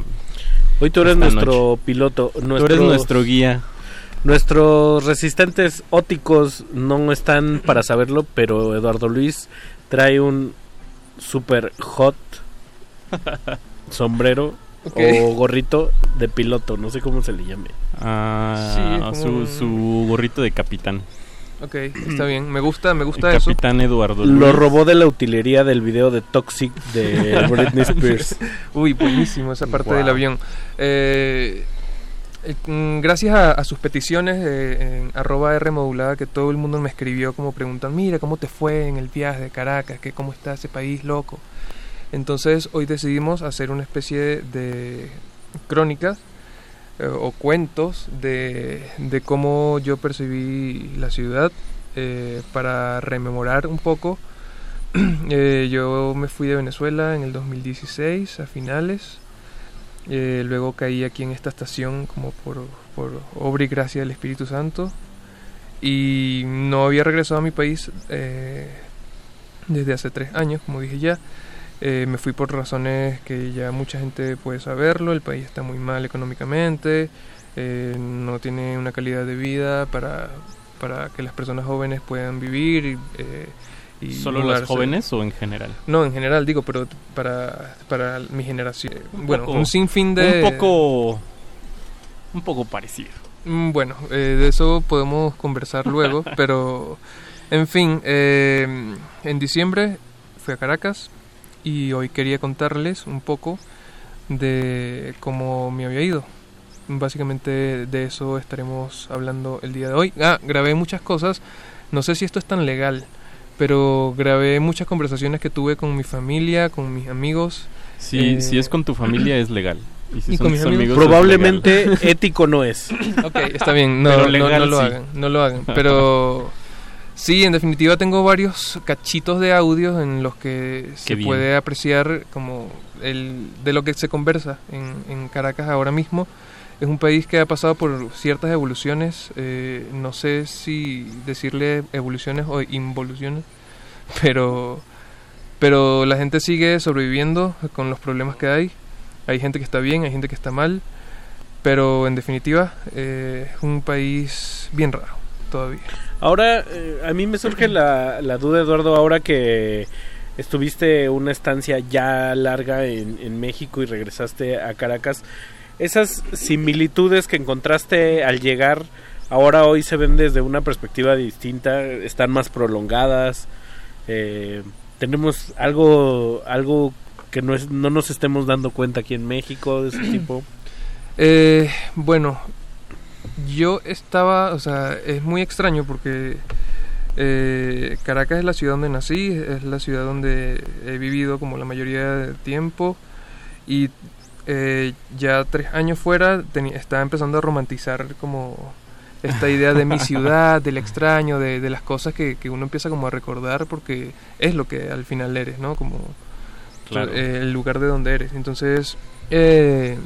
Hoy tú eres nuestro noche. piloto. Tú eres nuestro guía. Nuestros resistentes óticos no están para saberlo, pero Eduardo Luis trae un super hot sombrero o gorrito de piloto, no sé cómo se le llame. Ah, Sí, es como su, su gorrito de capitán. Ok, está bien, me gusta, me gusta El eso. capitán Eduardo Luis. Lo robó de la utilería del video de Toxic de Britney Spears. Uy, buenísimo esa parte Wow. del avión. Eh, gracias a, sus peticiones eh, en arroba R modulada que todo el mundo me escribió como preguntan, mira, ¿cómo te fue en el viaje de Caracas? ¿Qué, ¿Cómo está ese país loco? Entonces hoy decidimos hacer una especie de crónicas eh, o cuentos de, de cómo yo percibí la ciudad eh, para rememorar un poco. Eh, yo me fui de Venezuela en el 2016 a finales. Eh, luego caí aquí en esta estación como por, por obra y gracia del Espíritu Santo. Y no había regresado a mi país eh, desde hace tres años, como dije ya. Eh, me fui por razones que ya mucha gente puede saberlo. El país está muy mal económicamente. eh, no tiene una calidad de vida para, para que las personas jóvenes puedan vivir. eh, y ¿Solo las jóvenes o en general? No, en general, digo, pero para, para mi generación. Un bueno, poco- un sinfín de... Un poco. Un poco parecido. Mm, Bueno, eh, de eso podemos conversar luego, pero en fin, eh, en diciembre fui a Caracas y hoy quería contarles un poco de cómo me había ido. Básicamente de eso estaremos hablando el día de hoy. Ah, grabé muchas cosas, no sé si esto es tan legal, pero grabé muchas conversaciones que tuve con mi familia, con mis amigos. Si, Eh, si es con tu familia es legal. Y si y son con mis amigos- Probablemente ético no es. Ok, está bien, no, Pero no- legal, no lo sí. hagan, no lo hagan. Pero sí, en definitiva tengo varios cachitos de audios en los que se bien. puede apreciar como el de lo que se conversa en, en Caracas ahora mismo. Es un país que ha pasado por ciertas evoluciones, eh, no sé si decirle evoluciones o involuciones, pero, pero la gente sigue sobreviviendo con los problemas que hay. Hay gente que está bien, hay gente que está mal, pero en definitiva eh, es un país bien raro todavía. Ahora, eh, a mí me surge la, la duda, Eduardo, ahora que estuviste una estancia ya larga en, en México y regresaste a Caracas, esas similitudes que encontraste al llegar, ahora hoy se ven desde una perspectiva distinta, están más prolongadas, eh, tenemos algo, algo que no, es, no nos estemos dando cuenta aquí en México de ese tipo. Eh, bueno, yo estaba, o sea, es muy extraño porque eh, Caracas es la ciudad donde nací, es la ciudad donde he vivido como la mayoría del tiempo y eh, ya tres años fuera estaba empezando a romantizar como esta idea de mi ciudad, del extraño, de, de las cosas que, que uno empieza como a recordar porque es lo que al final eres, ¿no? Como Claro. eh, el lugar de donde eres. Entonces, eh,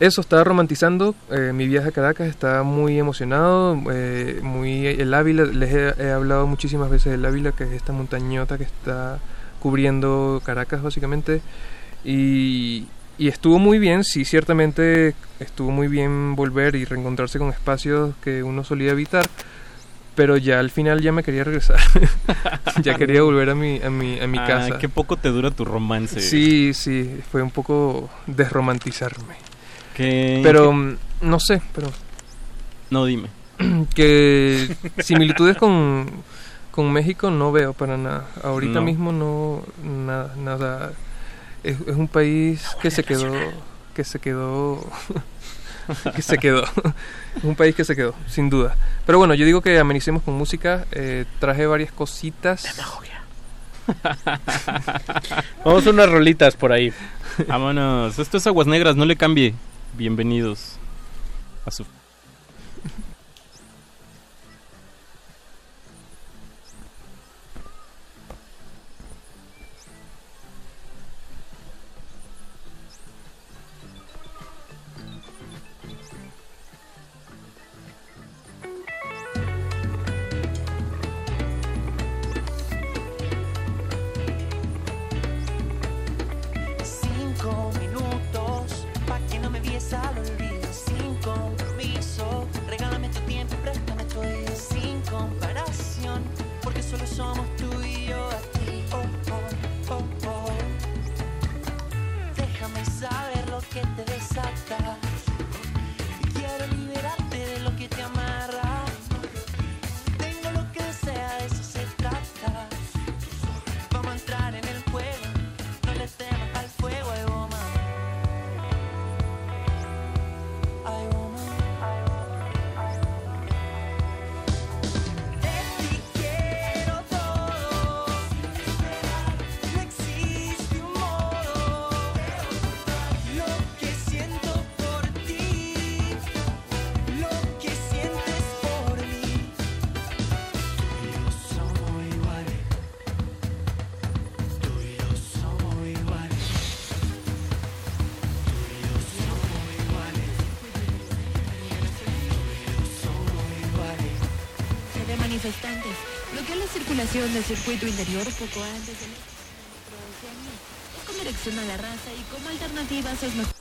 eso, estaba romantizando eh, mi viaje a Caracas, estaba muy emocionado, eh, muy el Ávila, les he, he hablado muchísimas veces del Ávila, que es esta montañota que está cubriendo Caracas básicamente, y, y estuvo muy bien, sí, ciertamente estuvo muy bien volver y reencontrarse con espacios que uno solía evitar, pero ya al final ya me quería regresar, ya quería volver a mi, a mi, a mi Ah, casa. Qué poco te dura tu romance. Sí, sí, fue un poco desromantizarme. ¿Qué- Pero no sé, pero No, dime. que similitudes con, con México no veo para nada. Ahorita No. mismo no nada, nada. Es, es un país que se quedó, que se quedó, que se quedó. Es un país que se quedó, sin duda. Pero bueno, yo digo que amenicemos con música. Eh, traje varias cositas. Vamos a unas rolitas por ahí. Vámonos. Esto es Aguas Negras, no le cambie. Bienvenidos a su. Del circuito interior poco antes de la Oceanía. con dirección a la raza y como alternativas es mejor.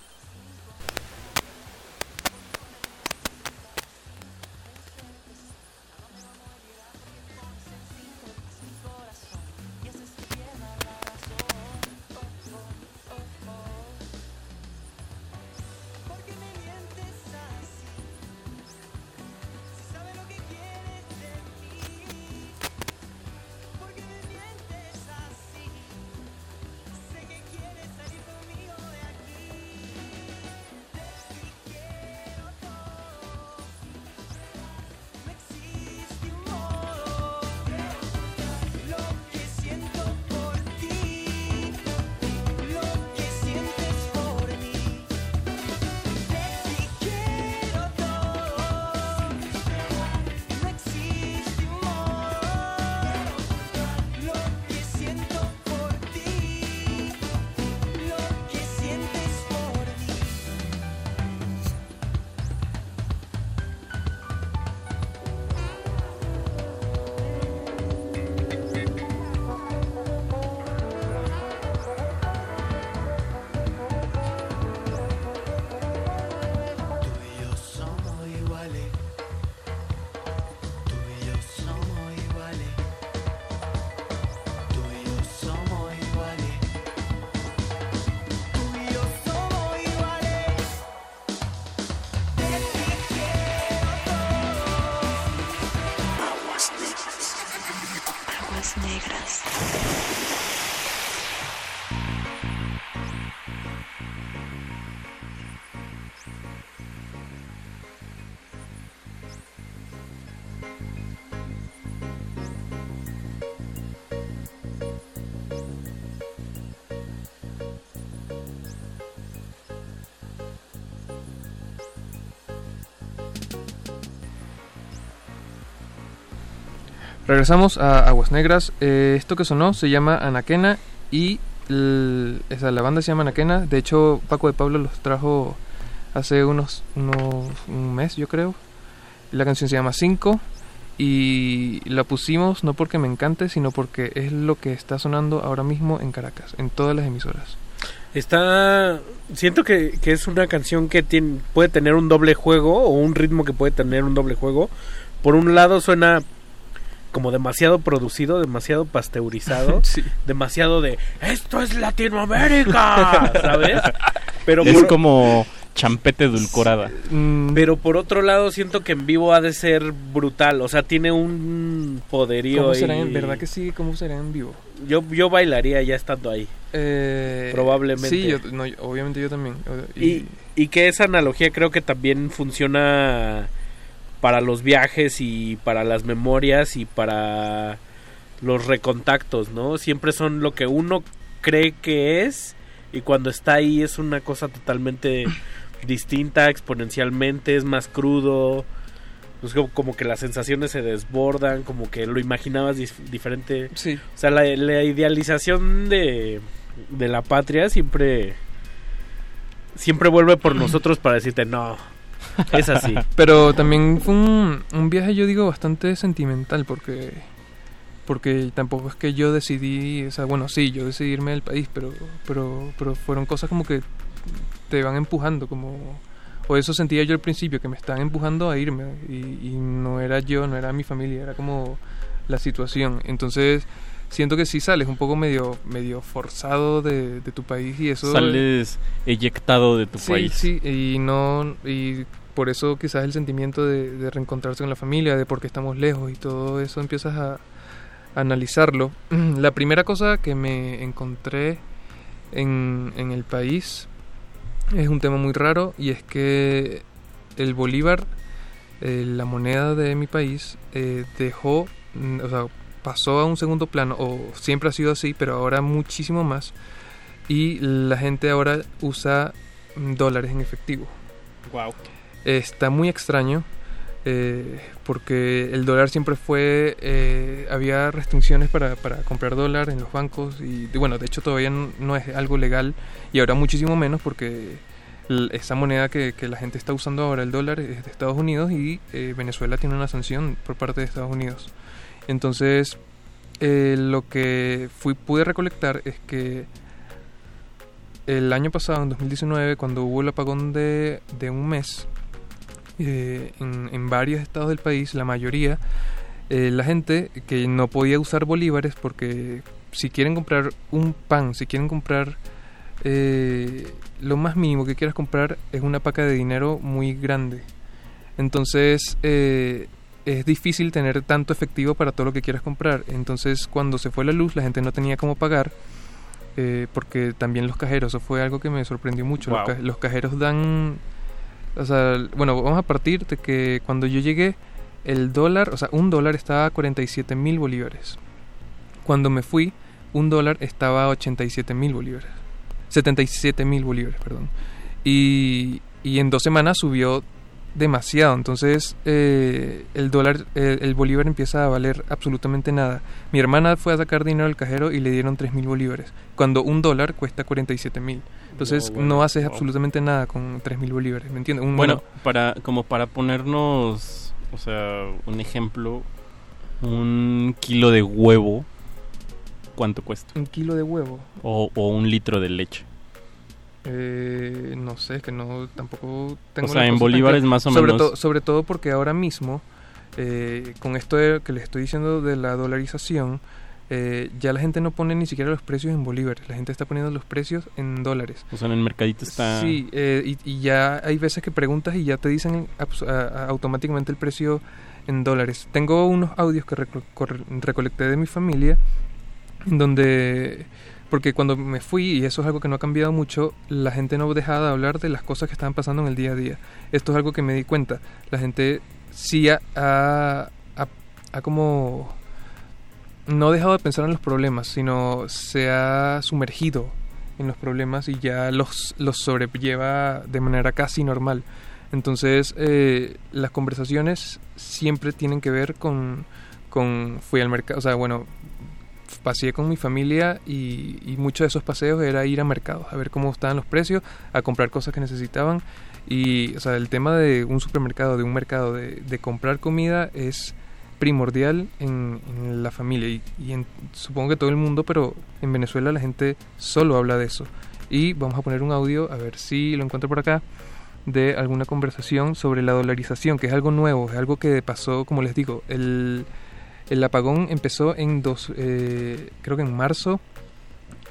Regresamos a Aguas Negras. Eh, esto que sonó se llama Anaquena y esa, la banda se llama Anaquena. De hecho, Paco de Pablo los trajo hace unos, unos un mes, yo creo. La canción se llama 5 y la pusimos no porque me encante, sino porque es lo que está sonando ahora mismo en Caracas, en todas las emisoras. Está. Siento que, que es una canción que tiene, puede tener un doble juego o un ritmo que puede tener un doble juego. Por un lado suena como demasiado producido, demasiado pasteurizado, Sí. demasiado de esto es Latinoamérica, ¿sabes? Pero es por- como champete edulcorada. Mm, pero por otro lado siento que en vivo ha de ser brutal, o sea, tiene un poderío ¿Cómo será en verdad que sí? ¿Cómo será en vivo? Yo yo bailaría ya estando ahí. Eh, Probablemente. Sí, yo- no, obviamente yo también. Y, y que esa analogía creo que también funciona para los viajes y para las memorias y para los recontactos, ¿no? Siempre son lo que uno cree que es y cuando está ahí es una cosa totalmente distinta exponencialmente, es más crudo, pues como, como que las sensaciones se desbordan, como que lo imaginabas dif- diferente. Sí. O sea, la, la idealización de, de la patria siempre siempre vuelve por nosotros para decirte no. Es así. Pero también fue un, un viaje, yo digo, bastante sentimental porque porque tampoco es que yo decidí, o sea, bueno, sí, yo decidí irme del país, pero pero pero fueron cosas como que te van empujando, como o eso sentía yo al principio que me estaban empujando a irme y, y no era yo, no era mi familia, era como la situación. Entonces siento que sí sales un poco medio medio forzado de, de tu país y eso Sales eyectado de tu sí, país. Sí, y no y por eso quizás el sentimiento de, de reencontrarse con la familia, de por qué estamos lejos y todo eso empiezas a, a analizarlo. La primera cosa que me encontré en, en el país es un tema muy raro y es que el bolívar, eh, la moneda de mi país, eh, dejó, mm, o sea, pasó a un segundo plano, o siempre ha sido así, pero ahora muchísimo más, y la gente ahora usa dólares en efectivo. Wow. Está muy extraño eh, porque el dólar siempre fue, eh, había restricciones para, para comprar dólar en los bancos y bueno, de hecho todavía no, no es algo legal y ahora muchísimo menos porque esa moneda que, que la gente está usando ahora, el dólar, es de Estados Unidos y eh, Venezuela tiene una sanción por parte de Estados Unidos. Entonces, eh, lo que fui, pude recolectar es que el año pasado, en 2019, cuando hubo el apagón de, de un mes, eh, en, en varios estados del país, la mayoría, eh, la gente que no podía usar bolívares porque si quieren comprar un pan, si quieren comprar eh, lo más mínimo que quieras comprar es una paca de dinero muy grande. Entonces es difícil tener tanto efectivo para todo lo que quieras comprar. Entonces cuando se fue la luz la gente no tenía cómo pagar eh, porque también los cajeros, eso fue algo que me sorprendió mucho. Los, Wow. ca- los cajeros dan, o sea, bueno, vamos a partir de que cuando yo llegué, el dólar, o sea, un dólar estaba a 47 mil bolívares. Cuando me fui, un dólar estaba a 87 mil bolívares. 77 mil bolívares, perdón. Y, y en dos semanas subió demasiado. Entonces eh, el dólar, eh, el bolívar empieza a valer absolutamente nada. Mi hermana fue a sacar dinero al cajero y le dieron 3 mil bolívares. Cuando un dólar cuesta 47 mil. Entonces No, bueno, no haces wow. absolutamente nada con 3 mil bolívares. ¿Me entiendes? Un- Bueno, para como para ponernos, o sea, un ejemplo, un kilo de huevo, ¿cuánto cuesta? un kilo de huevo. O, o un litro de leche. Eh, no sé, que no tampoco tengo O sea, en bolívares más o sobre menos. to- sobre todo porque ahora mismo, eh, con esto de- que les estoy diciendo de la dolarización, eh, ya la gente no pone ni siquiera los precios en bolívares, la gente está poniendo los precios en dólares. O sea, en el mercadito está... Sí, eh, y, y ya hay veces que preguntas y ya te dicen abs- a- a- automáticamente el precio en dólares. Tengo unos audios que reco- recolecté de mi familia, donde, porque cuando me fui, y eso es algo que no ha cambiado mucho, la gente no dejaba de hablar de las cosas que estaban pasando en el día a día. Esto es algo que me di cuenta. La gente sí ha, ha, ha- ha como no dejado de pensar en los problemas, sino se ha sumergido en los problemas y ya los, los sobrelleva de manera casi normal. Entonces, eh, las conversaciones siempre tienen que ver con, con fui al mercado, o sea, bueno, paseé con mi familia y, y muchos de esos paseos era ir a mercados, a ver cómo estaban los precios, a comprar cosas que necesitaban. Y, o sea, el tema de un supermercado, de un mercado, de, de comprar comida es primordial en, en la familia y, y en, supongo que todo el mundo, pero en Venezuela la gente solo habla de eso. Y vamos a poner un audio, a ver si lo encuentro por acá, de alguna conversación sobre la dolarización, que es algo nuevo, es algo que pasó, como les digo, el, el apagón empezó en dos, eh, creo que en marzo,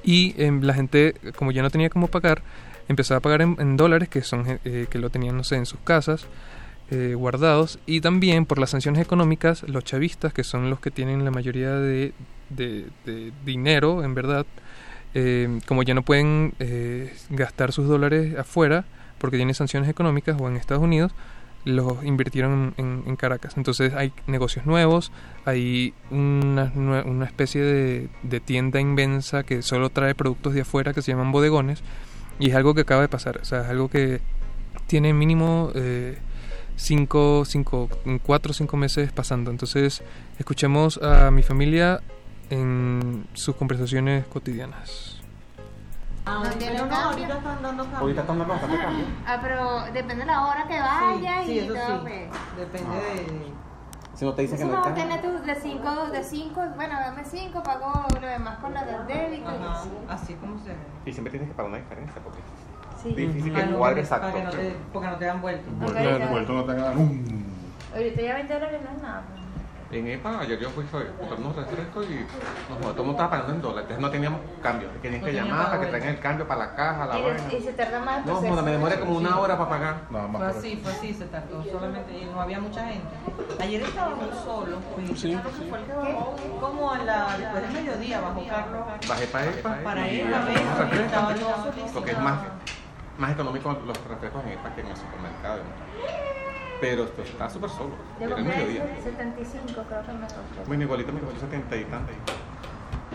y em, la gente, como ya no tenía cómo pagar, empezó a pagar en, dólares, que son eh, que lo tenían, no sé, en sus casas, eh, guardados, y también por las sanciones económicas, los chavistas, que son los que tienen la mayoría de, de- dinero, en verdad, eh, como ya no pueden eh, gastar sus dólares afuera, porque tienen sanciones económicas o en Estados Unidos, los invirtieron en, Caracas. Entonces hay negocios nuevos, hay una, una especie de, tienda inmensa que solo trae productos de afuera que se llaman bodegones y es algo que acaba de pasar, o sea, es algo que tiene mínimo eh, cinco, cinco, cuatro o cinco meses pasando. Entonces escuchemos a mi familia en sus conversaciones cotidianas. No tiene Pero no, cambio. ahorita están dando cambio. Ahorita están dando bastante cambio. Ah, pero depende de la hora que vayas sí, y eso todo. sí. pues. Depende de. Si no te dicen que no no, hay tiene cambio. tus de 5, de 5, bueno, dame 5, pago lo demás con la del débito. y Ajá, así. como se. Y siempre tienes que pagar una diferencia porque Sí. es difícil Para que no- cuadre para exacto. que no te- porque no te dan vuelto. Vuelto- no te hagan un... Ahorita ya 20 dólares no es nada. En EPA, ayer yo fui a comprar unos refrescos y nos todo el mundo estaba pagando en dólares. Entonces no teníamos cambio. Tenían No que llamar para que traigan el cambio para la caja, la vaina. de- y se tarda más el No, me demoré como una hora para pagar. Nada Fue así, fue así, se tardó solamente y no había mucha gente. Ayer estaba muy solo. pues, Sí, Carlos fue el que bajó, Como a la, después del mediodía bajó Carlos. Bajé para EPA. Para EPA, ves, estaba solísimo. Porque es más, más económico los refrescos en EPA que en el supermercado. Pero pues, estaba súper solo. Yo Era el mediodía. 75, creo que me costó. Bueno, igualito me costó 70 y tanto.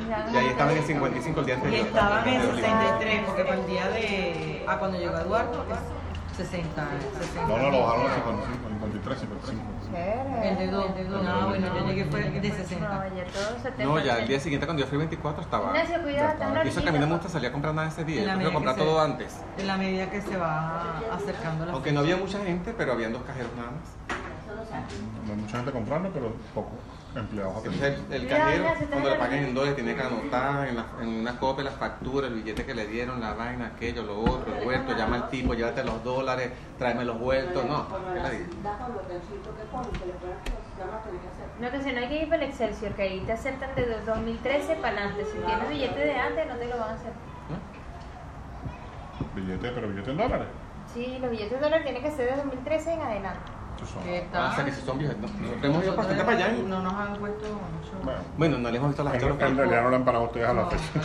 Ya, Y ahí estaban en 55 el día Y anterior. estaban en De Oliva. 63, porque para el día de. Ah, cuando llegó Eduardo, es 60. 60. No, no, lo bajaron a 55, 53, 55. El de 2, de 2. Ah, bueno, yo llegué fue de 60. No, ya todo 70. No, ya el día siguiente cuando yo fui 24 estaba. Ignacio, cuidado, eso que a mí no me gusta salir a comprar nada ese día. Yo prefiero comprar todo antes. En la medida que se va acercando la Aunque no había mucha gente, pero habían dos cajeros nada más. No hay mucha gente comprando, pero poco empleados Entonces el, el cajero, mira, cuando le paguen en dólares, tiene que anotar en, la- en una copia las facturas, el billete que le dieron, la vaina, aquello, lo otro, el vuelto, llama al tipo, llévate los dólares, tráeme los vueltos. No, ¿qué la digo? No, que si no hay que ir para el Excelsior, que ahí te aceptan de 2013 para adelante. Si tienes billete de antes, no te lo van a hacer. Billete, pero billete en dólares. Sí, los billetes de dólar tienen que ser de 2013 en adelante. ¿Qué Ah, o sea que si son viejos. No, nosotros hemos ido bastante para allá. y- No nos han puesto mucho. Bueno, no le hemos visto las En, en realidad no le han pagado a ustedes a la fecha.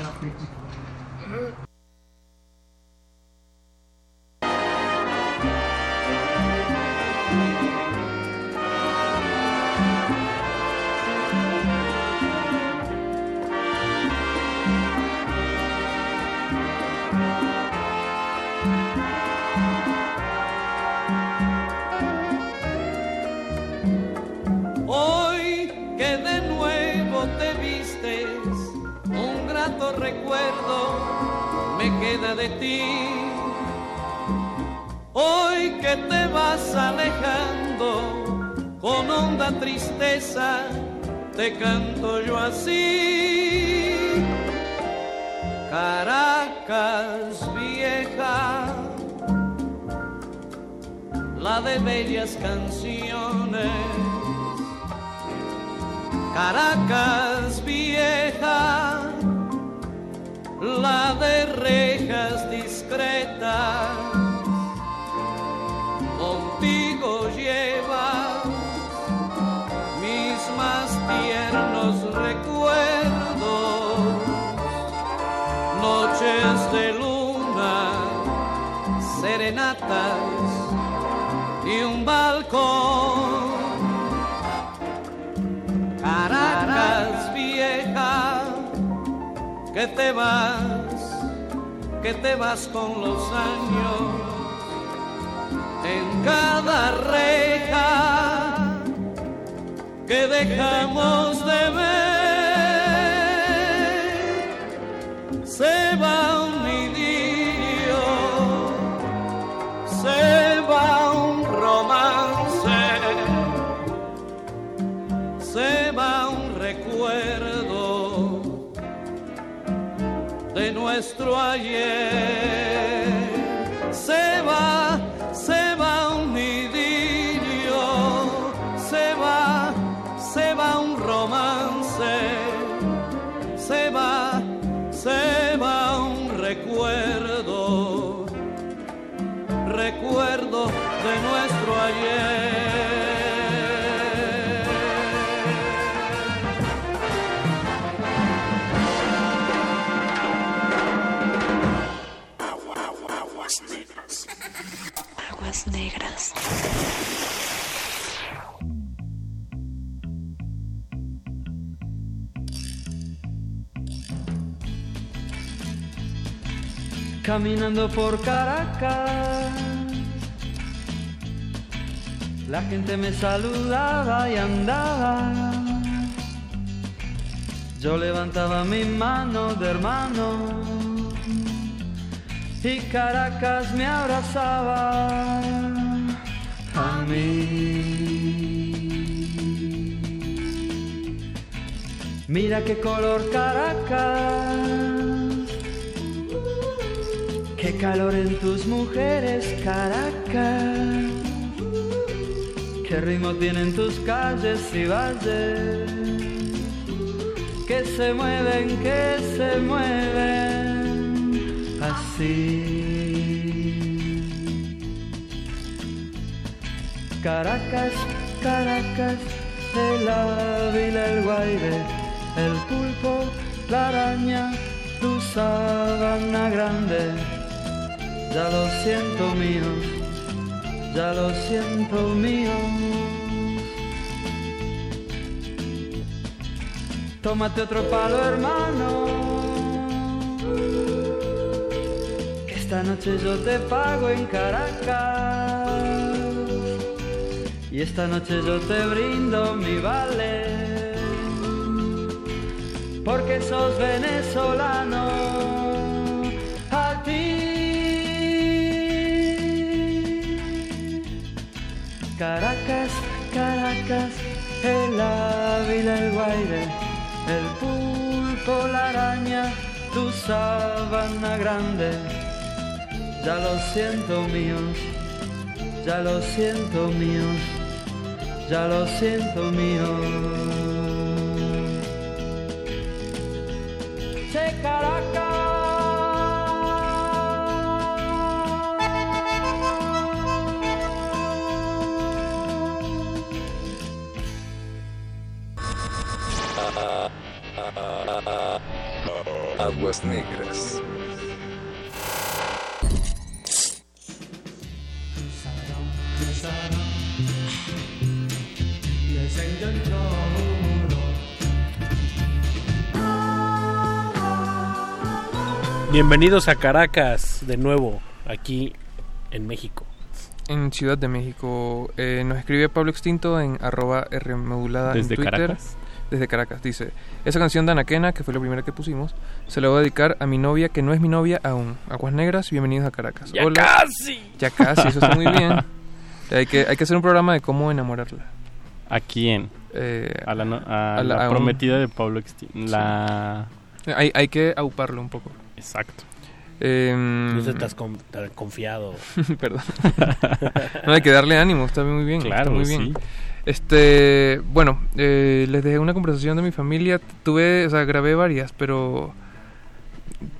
De ti. Hoy que te vas alejando con honda tristeza, te canto yo así. Caracas vieja, la de bellas canciones. Caracas vieja, la de rejas discretas, contigo lleva mis más tiernos recuerdos, noches de luna, serenatas y un balcón. Caracas que te vas, que te vas con los años en cada reja que dejamos de ver. Nuestro ayer. Caminando por Caracas, la gente me saludaba y andaba. Yo levantaba mi mano de hermano y Caracas me abrazaba a mí. Mira qué color Caracas, calor en tus mujeres Caracas, qué ritmo tienen tus calles y valles, que se mueven, que se mueven así. Caracas, Caracas, el ávila, el guaire, el pulpo, la araña, tu sabana grande. Ya lo siento mío, ya lo siento mío. Tómate otro palo, hermano. Que esta noche yo te pago en Caracas. Y esta noche yo te brindo mi vale. Porque sos venezolano. Caracas, Caracas, el ávila, el guaire, el pulpo, la araña, tu sabana grande. Ya lo siento míos, ya lo siento míos, ya lo siento míos. Aguas negras. Bienvenidos a Caracas de nuevo, aquí en México. En Ciudad de México. Eh, nos escribe Pablo Extinto en arroba Rmodulada en ¿Desde Twitter. Caracas? Desde Caracas. Dice, esa canción de Anaquena, que fue la primera que pusimos, se la voy a dedicar a mi novia, que no es mi novia aún. Aguas Negras, bienvenidos a Caracas. ¡Ya casi! Ya casi, eso está muy bien. Hay que, hay que hacer un programa de cómo enamorarla. ¿A quién? Eh, a la, no- a a la- la a un- prometida de Pablo Extin. La... Hay, hay que auparlo un poco. Exacto. No seas tan con- confiado. Perdón. no hay que darle ánimo, está muy bien. está Claro, muy bien. Este, bueno, eh, les dejé una conversación de mi familia. Tuve, o sea, grabé varias, pero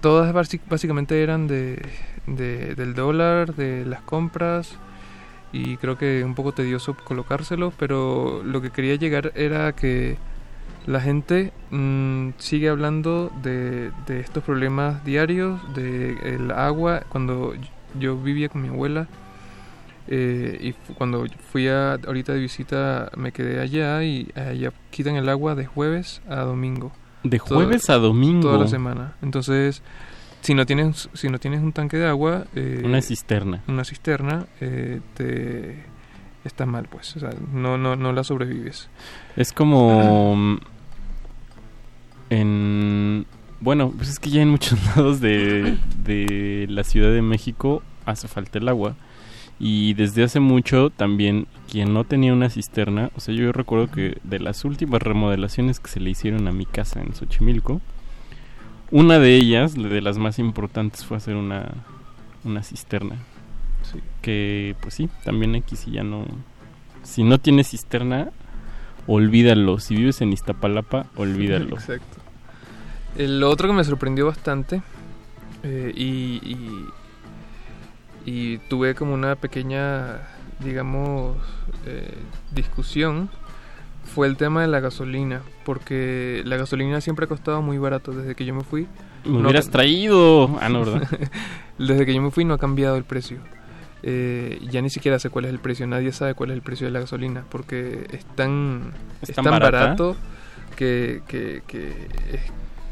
todas básicamente eran de, de- del dólar, de las compras y creo que un poco tedioso colocárselo, pero lo que quería llegar era que la gente mm, sigue hablando de, de estos problemas diarios, de el agua. Cuando yo vivía con mi abuela eh, y cuando fui a, ahorita de visita me quedé allá y allá quitan el agua de jueves a domingo. De jueves a domingo. Toda la semana. Entonces, si no tienes, si no tienes un tanque de agua... eh, Una cisterna. Una cisterna, eh, te... Está mal, pues. O sea, no, no, no la sobrevives. Es como en bueno, pues es que ya en muchos lados de, de la Ciudad de México hace falta el agua y desde hace mucho también quien no tenía una cisterna, o sea, yo recuerdo que de las últimas remodelaciones que se le hicieron a mi casa en Xochimilco, Una de ellas, de las más importantes, fue hacer una, una cisterna. Sí. Que, pues sí, también aquí si ya no... Si no tienes cisterna, olvídalo. Si vives en Iztapalapa, olvídalo. Exacto. El otro que me sorprendió bastante eh, y, y, y tuve como una pequeña, digamos, eh, discusión fue el tema de la gasolina, porque la gasolina siempre ha costado muy barato desde que yo me fui. Me No hubieras traído. Ah, no, ¿verdad? desde que yo me fui no ha cambiado el precio. Eh, ya ni siquiera sé cuál es el precio, nadie sabe cuál es el precio de la gasolina, porque es tan, ¿Es tan barata? barato que, que- que,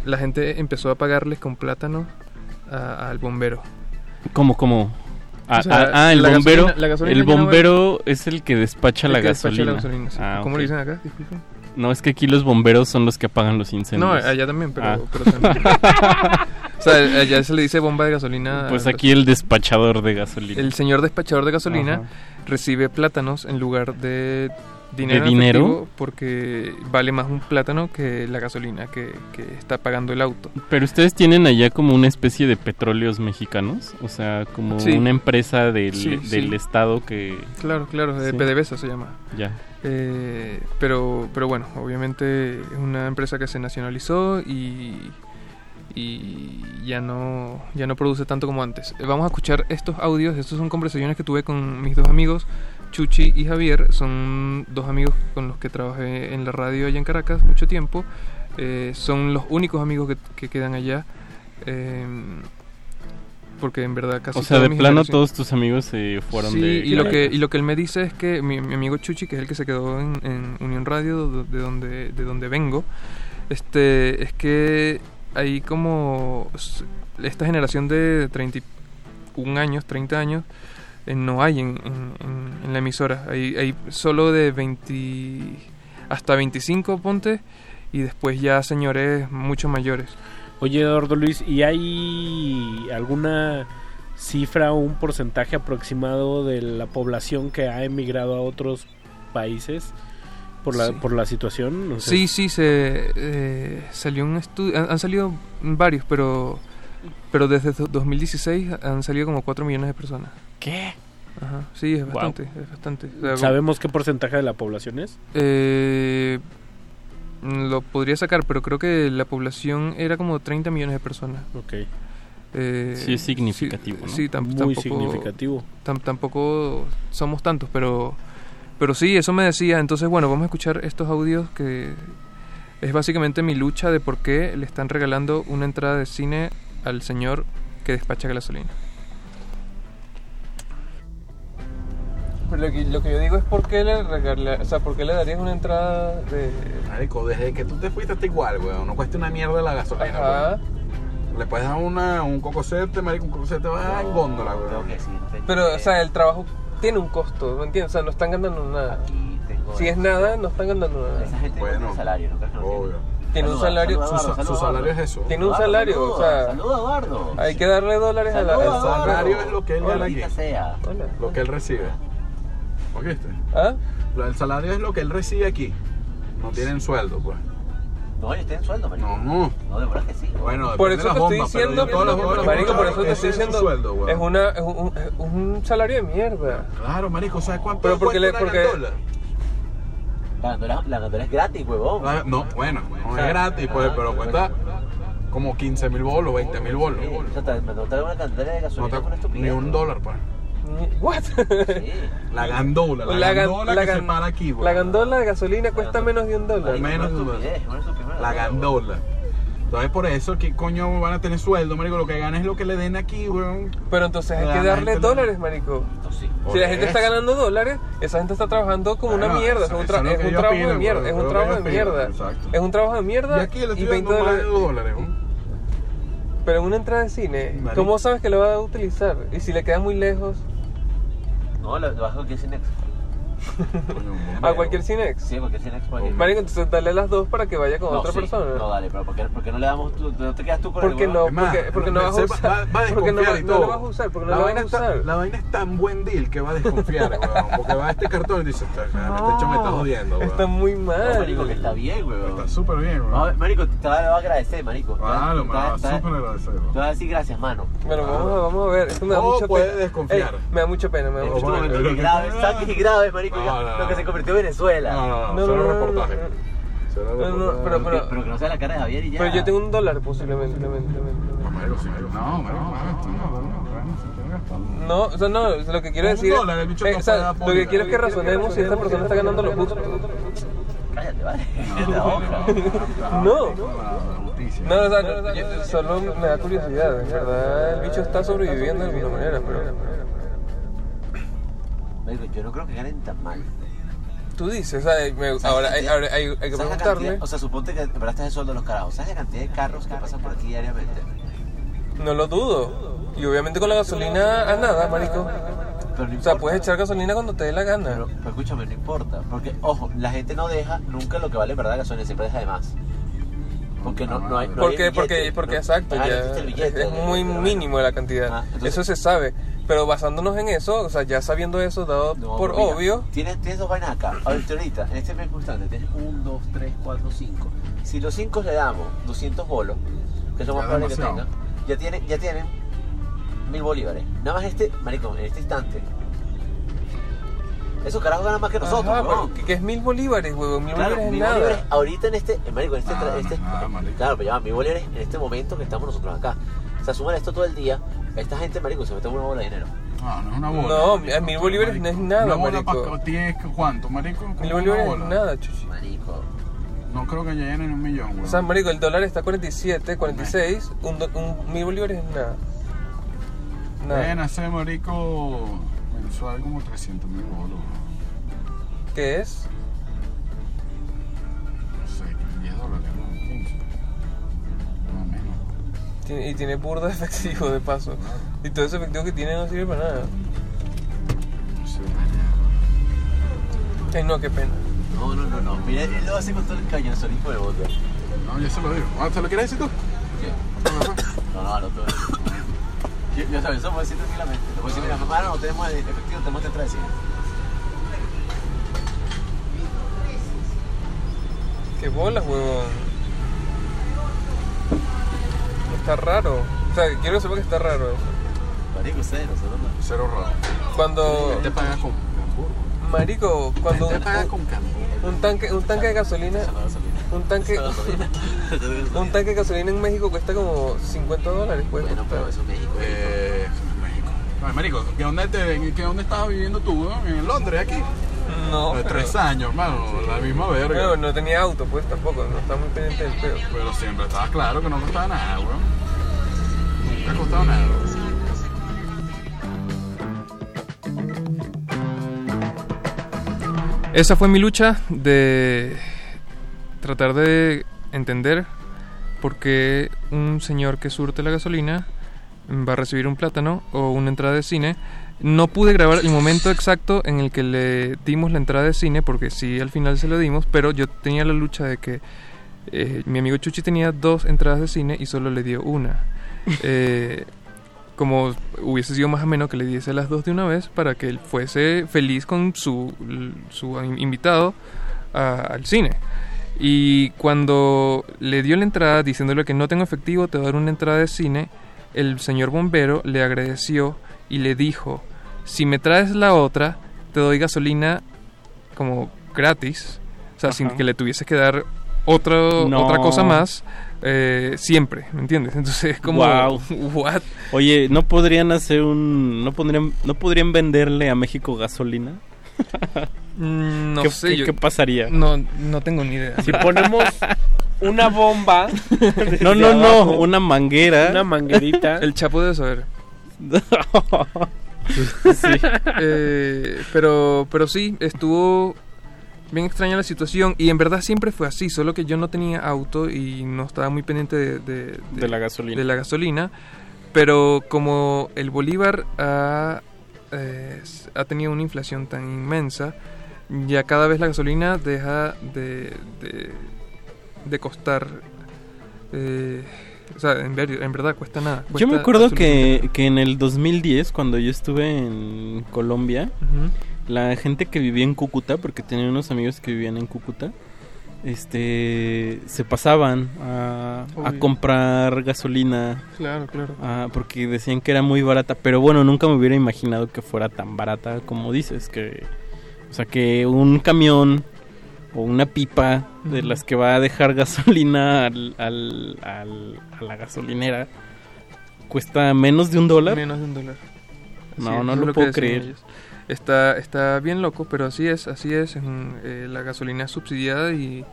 la gente empezó a pagarles con plátano a- al bombero. ¿Cómo, cómo? Ah, O sea, ah, ah, el la bombero. gasolina- la gasolina el bombero es el que despacha El la que despacha gasolina. la gasolina, sí. Ah, ¿Cómo ok. le dicen acá? Disculpen. No, es que aquí los bomberos son los que apagan los incendios. No, allá también, pero, Ah. pero también. o sea, allá se le dice bomba de gasolina. Pues aquí el despachador de gasolina. El señor despachador de gasolina Ajá. recibe plátanos en lugar de dinero, ¿De dinero? porque vale más un plátano que la gasolina que, que está pagando el auto. Pero ustedes tienen allá como una especie de petróleos mexicanos, o sea, como Sí. una empresa del, Sí, del sí. estado que... Claro, claro, de. PDVSA se llama. Ya. Eh, pero, pero bueno, obviamente es una empresa que se nacionalizó y, y ya no ya no produce tanto como antes. Eh, Vamos a escuchar estos audios. Estos son conversaciones que tuve con mis dos amigos, Chuchi y Javier. Son dos amigos con los que trabajé en la radio allá en Caracas mucho tiempo. Eh, son los únicos amigos que, que quedan allá. Eh, porque en verdad casi O sea, de plano todos tus amigos se fueron Sí, de... y lo que y lo que él me dice es que mi, mi amigo Chuchi, que es el que se quedó en, en Unión Radio, de donde de donde vengo, este es que hay como esta generación de 31 años, 30 años no hay en, en- la emisora. Hay, hay solo de 20 hasta 25 ponte y después ya señores mucho mayores. Oye, Eduardo Luis, ¿y hay alguna cifra o un porcentaje aproximado de la población que ha emigrado a otros países por la, Sí. por la situación? Sí, sí, se eh, salió un estudio, han, han salido varios, pero pero desde do- 2016 han salido como 4 millones de personas. ¿Qué? Ajá, sí, es Wow. bastante, es bastante. O sea, ¿Sabemos qué porcentaje de la población es? Eh, mm, lo podría sacar, pero creo que la población era como 30 millones de personas. Ok. Eh, Sí, es significativo, sí, ¿no? sí, tam- Muy tampoco, significativo. tam- tampoco somos tantos, pero, pero sí, eso me decía. Entonces, bueno, vamos a escuchar estos audios que es básicamente mi lucha de por qué le están regalando una entrada de cine al señor que despacha gasolina. Pero lo que, lo que yo digo es por qué le regala, o sea, por qué le darías una entrada de Marico, desde que tú te fuiste está igual, weón. No cuesta una mierda la gasolina, Ajá. weón. Le puedes dar una, un cocosete, marico, un cocosete va en góndola, weón. Pero, o sea, el trabajo tiene un costo, ¿me entiendes? O sea, no están ganando nada. Si es nada, no están ganando nada. Esa gente Bueno, salario, ¿no? obvio. Tiene un salario. Su, sa- su salario es eso. Tiene un salario, o sea. Hay que darle dólares a la. El al salario es lo que él Hola. gana aquí. Hola. Lo que él recibe. ¿Oíste? ¿Ah? Lo- El salario es lo que él recibe aquí. No tienen sueldo, pues. No, ellos tienen sueldo, marico. No, no. No, de verdad que sí. Bueno, Por eso de te estoy diciendo, yo todas las bombas- marico, por eso te estoy es su diciendo, sueldo, es una, es un, es un salario de mierda. Claro, marico, ¿sabes cuánto Pero porque le, porque, gandola? La gandola, la gandola es gratis, huevón. La- No, bueno, no es gratis, pues, pero cuesta como 15 mil bolos, 20 mil bolos. O sea, no te una cantidad de No gasolina te- con ni un dólar, pues. What? La gandola, la, La gan- gandola la que se gan- para aquí. La gandola de gasolina cuesta menos de un dólar. Menos de un dólar. La gandola. Entonces por eso, ¿qué coño van a tener sueldo, marico? Lo que ganan es lo que le den aquí, weón. Pero entonces hay que darle le- dólares, marico. Por Si la gente está ganando dólares, esa gente está trabajando como una mierda. eso- Es un, trabajo de mierda. Es un trabajo de mierda. exacto. Es un trabajo de mierda. Y aquí le estoy 20 dando más de dólares. dos dólares, weón. Pero en una entrada de cine. ¿cómo sabes que lo va a utilizar? Y si le queda muy lejos. No, lo, lo bajo que es Cinex. ¿A cualquier Cinex? Sí, cualquier Cinex. Marico, entonces dale las dos para que vaya con No, otra sí. persona. No, dale, pero ¿por qué, por qué no le damos tú? ¿No te quedas tú con el Porque no, porque, porque no vas a se va- usar. va a porque no, desconfiar va- y no todo. lo vas a usar, porque no la, lo vaina vas a está, usar. la vaina es tan buen deal que va a desconfiar, weón. Porque va a este cartón y dice, este hecho me está jodiendo, weón. Está muy mal. No, marico, que está bien, weón. Está súper bien, weón. No, marico, te va a agradecer, marico. Ah, lo Te va- te va- súper agradecer, weón. Te va a decir gracias, mano. Bueno, vamos, a- vamos a ver. Esto me da O mucha puede pena. desconfiar. Ey, me da mucha pena, me da Es mucha un pena. momento que grave, saques y grave, marico. No, ya, no, lo que no. se convirtió en Venezuela. No, no, no, no, un no, reportaje. pero, pero, Pero que no sea la cara de Javier y ya. pero yo tengo un dólar posiblemente. No. No, no, no, o sea, no, lo que quiero decir es, eh, o sea, lo que quiero es que razonemos si esta persona está ganando lo justo. Cállate, vale. No. No, o sea, no, solo me da curiosidad, en verdad el bicho está sobreviviendo de alguna manera, pero yo no creo que ganen tan mal. tú dices, o sea, me- ahora hay, ahora hay, hay que ¿Sabes la preguntarle, cantidad? O sea, suponte que compraste el sueldo de los carajos. ¿Sabes la cantidad de carros que pasan por aquí diariamente? no lo dudo, y obviamente con la gasolina a nada, marico, Pero no o sea, puedes echar gasolina cuando te dé la gana. Pero, pero escúchame, no importa. Porque, ojo, la gente no deja nunca lo que vale verdad la gasolina, siempre deja de más. Porque no, no hay. No hay Porque, porque, porque exacto, ya el es, muy mínimo la cantidad. Ah, entonces- eso se sabe. Pero basándonos en eso, o sea, ya sabiendo eso, dado No, por mira, obvio, Tienes, tienes dos vainas acá. Ahorita, en este mismo instante, tienes 1, 2, 3, 4, 5. Si los 5 le damos 200 bolos, que es lo más probable que tengan, ya tienen, ya tienen 1000 bolívares. Nada más este, maricón, en este instante. Esos carajos ganan más que nosotros, Ajá, pero que, que es mil bolívares, huevón, mil Claro, bolívares es mil nada. bolívares ahorita en este, eh, marico, en este, tra- este- marico. claro, pero ya, mil bolívares en este momento que estamos nosotros acá. O sea, suman esto todo el día, esta gente, marico, se mete una bola de dinero. No, no es una bola. No, marico. mil bolívares no es nada, Una bola marico. pa- ¿Tienes cuánto, marico? Mil bolívares es nada, chuchi. Marico. No creo que lleguen en un millón, güey. O sea, marico, el dólar está a 47, 46, un, mil bolívares es nada. Deben Nada. hacer, marico, mensual como 300 mil bolos. ¿Qué es? Tiene- y tiene burda de efectivo de paso. Y todo ese efectivo que tiene no sirve para nada. No Ay, no, qué pena. No, no, no, no. Mira, él lo hace con todo el cañón, son hijo de boca. No, ya se lo digo. Ah, ¿Se lo quieres decir tú? No, no, no, todo. Yo, yo sabes, eso puedo decir tranquilamente. Le puedo decir, mira, mamá, no tenemos efectivo, tenemos que entrar. Qué bolas, huevón. Está raro. O sea, quiero que sepa que está raro eso. Marico, cero, cero, no. Cero raro. Cuando. Te pagas con. Marico, cuando Te un, pagas con un tanque, un tanque de gasolina, un tanque, un tanque de gasolina en México cuesta como 50 dólares, pues. Bueno, pero eso es México. Eh, México. Ay, marico, ¿que dónde, te, que dónde estabas viviendo tú? no? ¿En Londres, aquí? No, De pero- tres años, hermano. La misma verga. No tenía auto, pues tampoco, no está muy pendiente del peo. Pero siempre estaba claro que no costaba nada, weón. Nunca ha costado nada. Esa fue mi lucha de tratar de entender por qué un señor que surte la gasolina va a recibir un plátano o una entrada de cine. No pude grabar el momento exacto en el que le dimos la entrada de cine, porque sí, al final se lo dimos, pero yo tenía la lucha de que eh, mi amigo Chuchi tenía dos entradas de cine y solo le dio una. Eh, como hubiese sido más o menos que le diese las dos de una vez para que él fuese feliz con su, su invitado a- al cine. Y cuando le dio la entrada diciéndole que no tengo efectivo, te voy a dar una entrada de cine, el señor bombero le agradeció y le dijo, si me traes la otra, te doy gasolina como gratis, o sea, sin que le tuvieses que dar otro, No. otra cosa más, eh, siempre, ¿me entiendes? Entonces es como, Wow. ¿what? Oye, ¿no podrían hacer un... no podrían, no podrían venderle a México gasolina? Mm, No ¿Qué, sé, qué- yo- qué pasaría? No, no tengo ni idea. Si ponemos una bomba. No, no, no, una manguera. Una manguerita. El Chapo debe saber. Sí. Eh, pero, pero sí, estuvo bien extraña la situación y en verdad siempre fue así, solo que yo no tenía auto y no estaba muy pendiente de, de- De la gasolina. de la gasolina, pero como el bolívar ha, eh, ha tenido una inflación tan inmensa, ya cada vez la gasolina deja de, de, de costar. eh, o sea, en, ver- en verdad cuesta nada. Yo me acuerdo que, que en el 2010, cuando yo estuve en Colombia, la gente que vivía en Cúcuta, porque tenía unos amigos que vivían en Cúcuta, este, se pasaban a, comprar gasolina. Claro, claro. porque decían que era muy barata, pero bueno, nunca me hubiera imaginado que fuera tan barata como dices, que, o sea, que un camión o una pipa de las que va a dejar gasolina al, al- al- a la gasolinera cuesta menos de un dólar. Menos de un dólar. No, no lo puedo creer. ellos. Está, está bien loco, pero así es, así es. un- eh, la gasolina es subsidiada y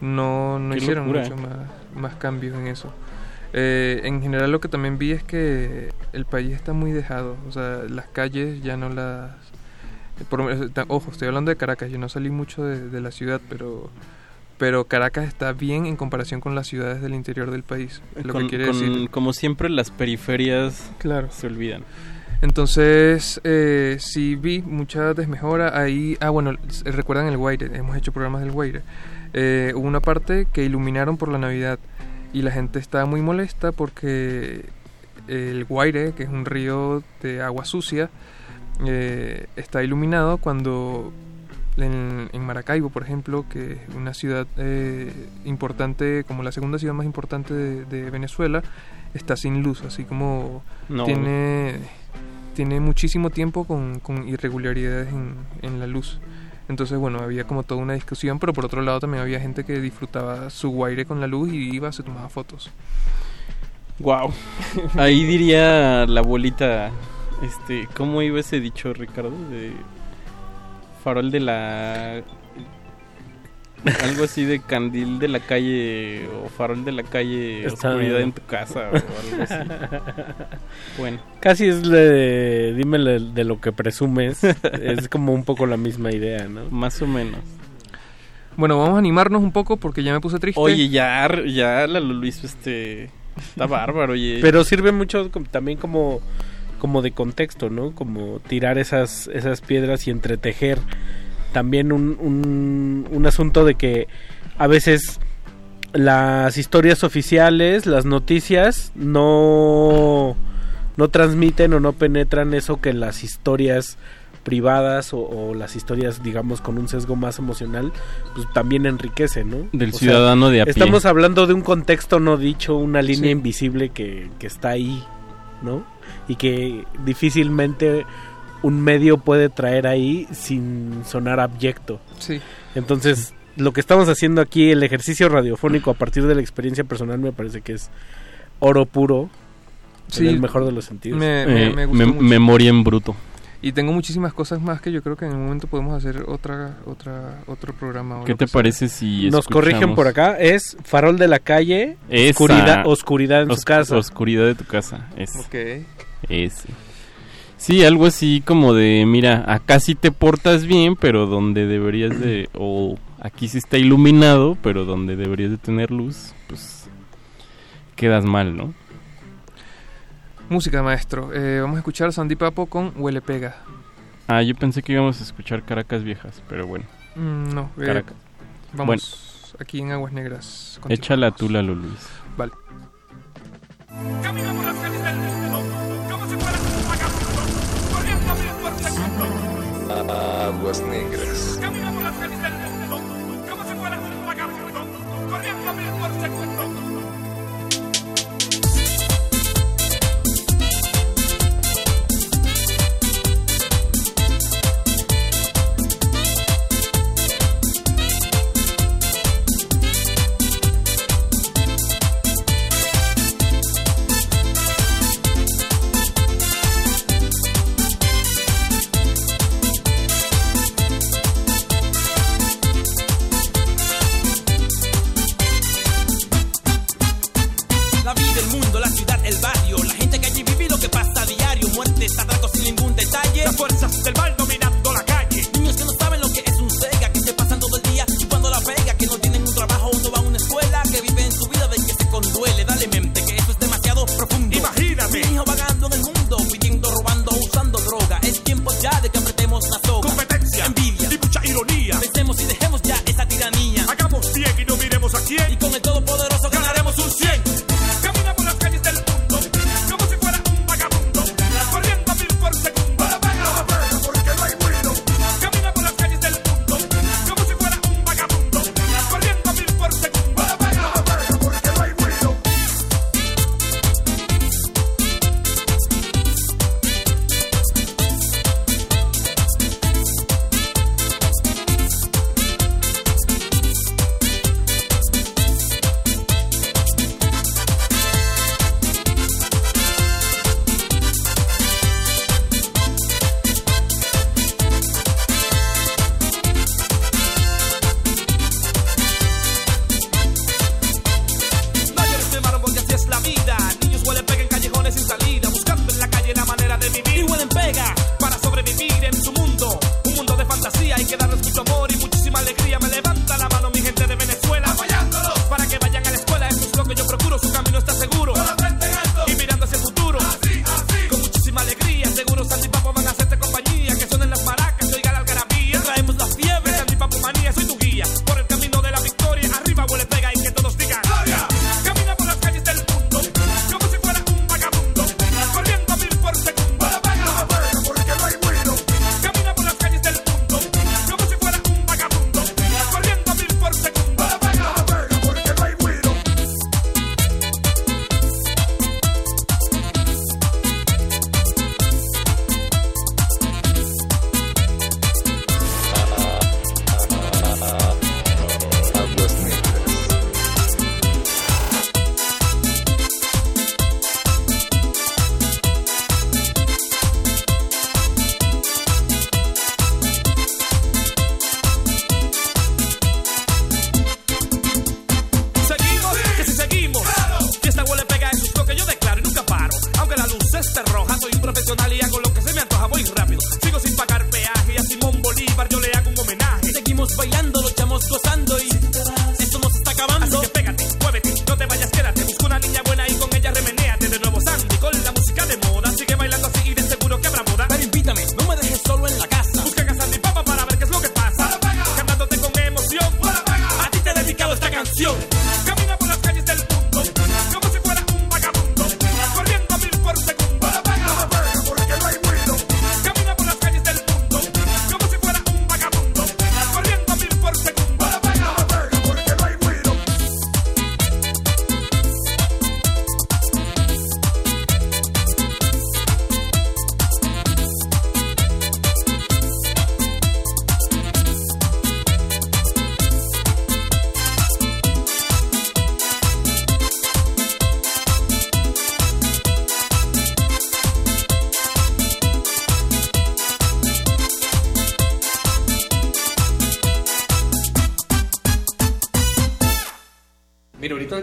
no, no Qué hicieron locura. mucho más, más cambios en eso. Eh, en general lo que también vi es que el país está muy dejado, o sea, las calles ya no las... por lo menos, ta- ojo, estoy hablando de Caracas, yo no salí mucho de, de la ciudad, pero pero Caracas está bien en comparación con las ciudades del interior del país. es Lo Con- que quiere con- decir Como siempre, las periferias Claro. se olvidan. Entonces, eh, sí vi mucha desmejora ahí. Ah, bueno, s- recuerdan el Guaire, hemos hecho programas del Guaire. Eh, hubo una parte que iluminaron por la Navidad y la gente estaba muy molesta porque el Guaire, que es un río de agua sucia, eh, está iluminado cuando en, en Maracaibo, por ejemplo, que es una ciudad eh, importante, como la segunda ciudad más importante de, de Venezuela, está sin luz, así como No. tiene, tiene muchísimo tiempo con, con irregularidades en, en la luz. Entonces, bueno, había como toda una discusión, pero por otro lado también había gente que disfrutaba su guaire con la luz y iba, se tomaba fotos. Wow. Ahí diría la abuelita, este, ¿cómo iba ese dicho, Ricardo? De farol de la algo así de candil de la calle o farol de la calle, Está- oscuridad en tu casa o algo así. Bueno, Casi es de, dime le- de lo que presumes. es como un poco la misma idea, ¿no? más o menos. Bueno, vamos a animarnos un poco porque ya me puse triste. Oye, ya ya la Luis este está bárbaro, oye. Pero sirve mucho también como, como de contexto, ¿no? Como tirar esas, esas piedras y entretejer también un, un, un asunto de que a veces las historias oficiales, las noticias, no, no transmiten o no penetran eso que las historias privadas o, o las historias digamos con un sesgo más emocional pues también enriquecen ¿no? Del O sea, ciudadano de a pie. estamos hablando de un contexto no dicho una línea Sí. invisible que, que está ahí no y que difícilmente un medio puede traer ahí sin sonar abyecto Sí. entonces lo que estamos haciendo aquí el ejercicio radiofónico a partir de la experiencia personal me parece que es oro puro Sí, en el mejor de los sentidos Me, me- Eh, me gustó mem- mucho. memoria en bruto. Y tengo muchísimas cosas más que yo creo que en un momento podemos hacer otra, otra, otro programa. ¿Qué te parece si nos corrigen escuchamos por acá es farol de la calle Esa. oscuridad oscuridad en Os- su casa Oscuridad de tu casa. Es. Ok. Ese. Sí, algo así como de, mira, acá sí te portas bien, pero donde deberías de, o aquí sí está iluminado, pero donde deberías de tener luz, pues quedas mal, ¿no? Música, maestro. Eh, vamos a escuchar Sandy Papo con Huele Pega. Ah, yo pensé que íbamos a escuchar Caracas Viejas, pero bueno. Mm, no, eh, Caracas. Vamos aquí en Aguas Negras. Échala tú, Lalo Luis. Vale. Aguas negras. La bailando.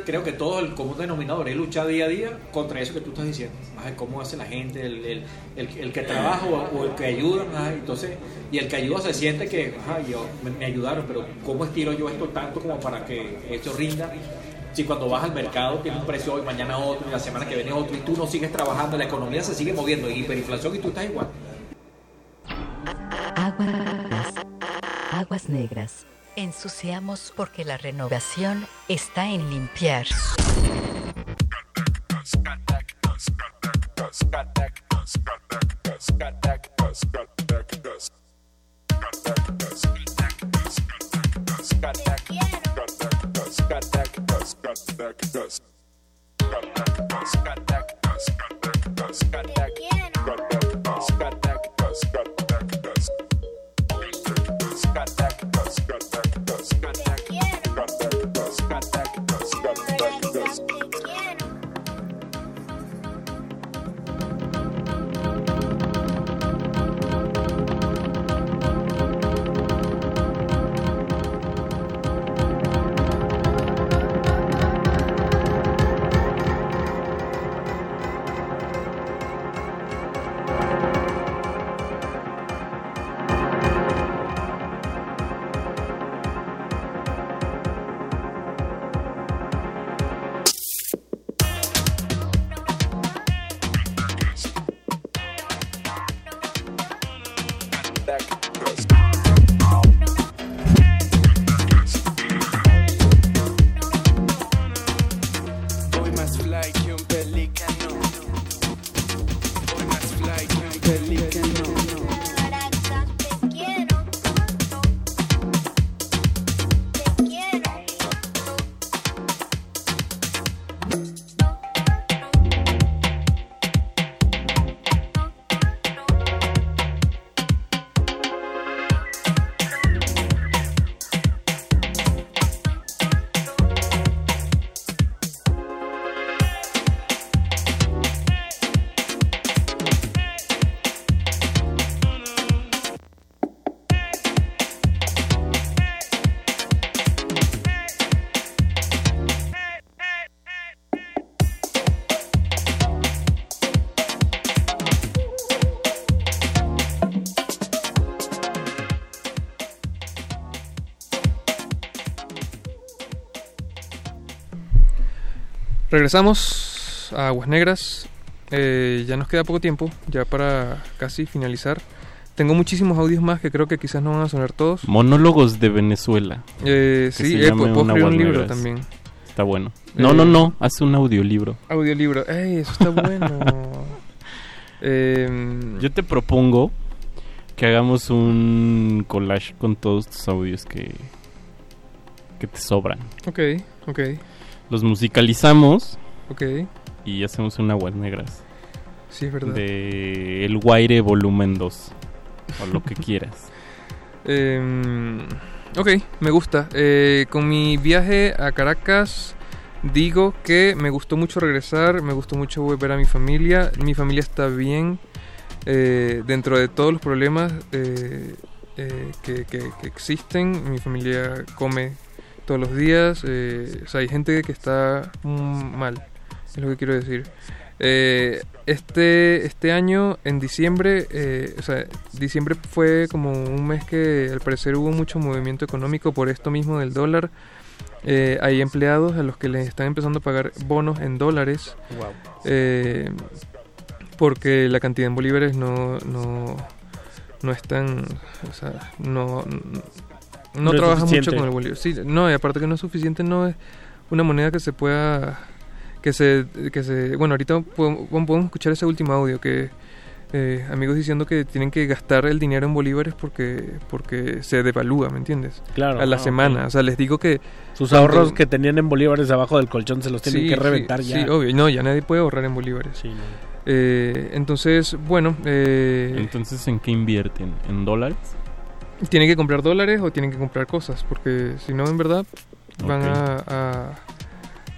Creo que todo el común denominador es luchar día a día contra eso que tú estás diciendo. Ajá, cómo hace la gente, el, el, el- que trabaja o, el que ayuda. ajá, entonces, y el que ayuda se siente que, ajá, yo, me, ayudaron, pero ¿cómo estiro yo esto tanto como para que esto rinda? Si cuando vas al mercado tiene un precio hoy, mañana otro, y la semana que viene otro, y tú no sigues trabajando, la economía se sigue moviendo, y hiperinflación y tú estás igual. Aguas negras. Ensuciamos porque la renovación está en limpiar. Regresamos a Aguas Negras. Eh, ya nos queda poco tiempo, ya para casi finalizar. Tengo muchísimos audios más que creo que quizás no van a sonar todos. Monólogos de Venezuela. Eh, sí, eh, puedo escribir un Aguas libro Negras. también. Está bueno. No, Eh, no, no. Hace un audiolibro. Audiolibro. ¡Ey, eso está bueno! Em, Yo te propongo que hagamos un collage con todos tus audios que, que te sobran. Ok, ok. Los musicalizamos. Ok. Y hacemos una aguas negras. Sí, es verdad. De El Guaire Volumen 2. O lo que quieras. Em, ok, me gusta. Eh, con mi viaje a Caracas digo que me gustó mucho regresar, me gustó mucho ver a mi familia. Mi familia está bien. eh, dentro de todos los problemas eh, eh, que, que- que existen, mi familia come todos los días. eh, o sea, hay gente que está mm, mal, es lo que quiero decir. Eh, este, este año, en diciembre, eh, o sea, diciembre fue como un mes que al parecer hubo mucho movimiento económico por esto mismo del dólar. Eh, hay empleados a los que les están empezando a pagar bonos en dólares. Wow. Eh, porque la cantidad en bolívares no, no, no es tan. O sea, no, no, No trabaja mucho con el bolívar. Sí, no, y aparte que no es suficiente, no es una moneda que se pueda. Que se, que se. Bueno, ahorita podemos, podemos escuchar ese último audio que. eh, amigos diciendo que tienen que gastar el dinero en bolívares porque porque se devalúa, ¿me entiendes? Claro, A la ah, semana. O sea, les digo que. Sus cuando- ahorros que tenían en bolívares abajo del colchón se los tienen Sí, que sí, reventar ya. Sí, obvio. No, ya nadie puede ahorrar en bolívares. Eh, entonces, bueno, eh, Entonces, ¿en qué invierten? ¿En dólares? Tienen que comprar dólares o tienen que comprar cosas, porque si no, en verdad, van a, a-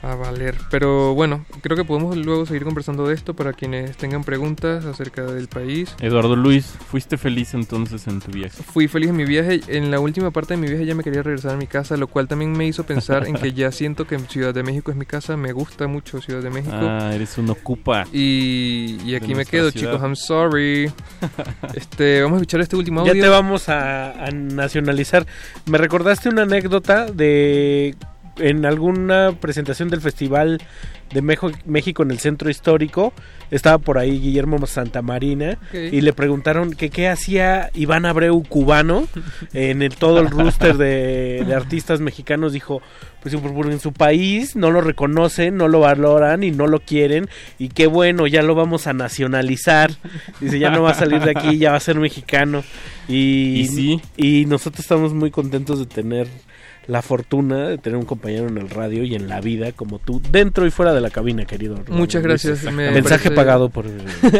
a valer. Pero bueno, creo que podemos luego seguir conversando de esto para quienes tengan preguntas acerca del país. Eduardo Luis, ¿fuiste feliz entonces en tu viaje? Fui feliz en mi viaje. En la última parte de mi viaje ya me quería regresar a mi casa, lo cual también me hizo pensar en que ya siento que Ciudad de México es mi casa. Me gusta mucho Ciudad de México. Ah, eres un ocupa. Y, y aquí me quedo, ciudad. chicos. I'm sorry. este, vamos a escuchar este último Ya audio. te vamos a, a nacionalizar. Me recordaste una anécdota de en alguna presentación del Festival de Mejo- México en el Centro Histórico. Estaba por ahí Guillermo Santamarina Ok. y le preguntaron que qué hacía Iván Abreu cubano en el- todo el rooster de, de artistas mexicanos. Dijo, pues porque en su país no lo reconocen, no lo valoran y no lo quieren. Y qué bueno, ya lo vamos a nacionalizar. Dice, ya no va a salir de aquí, ya va a ser mexicano. Y, Y sí. y nosotros estamos muy contentos de tener la fortuna de tener un compañero en el radio y en la vida como tú, dentro y fuera de la cabina, querido. Muchas gracias. me Mensaje parece- pagado por...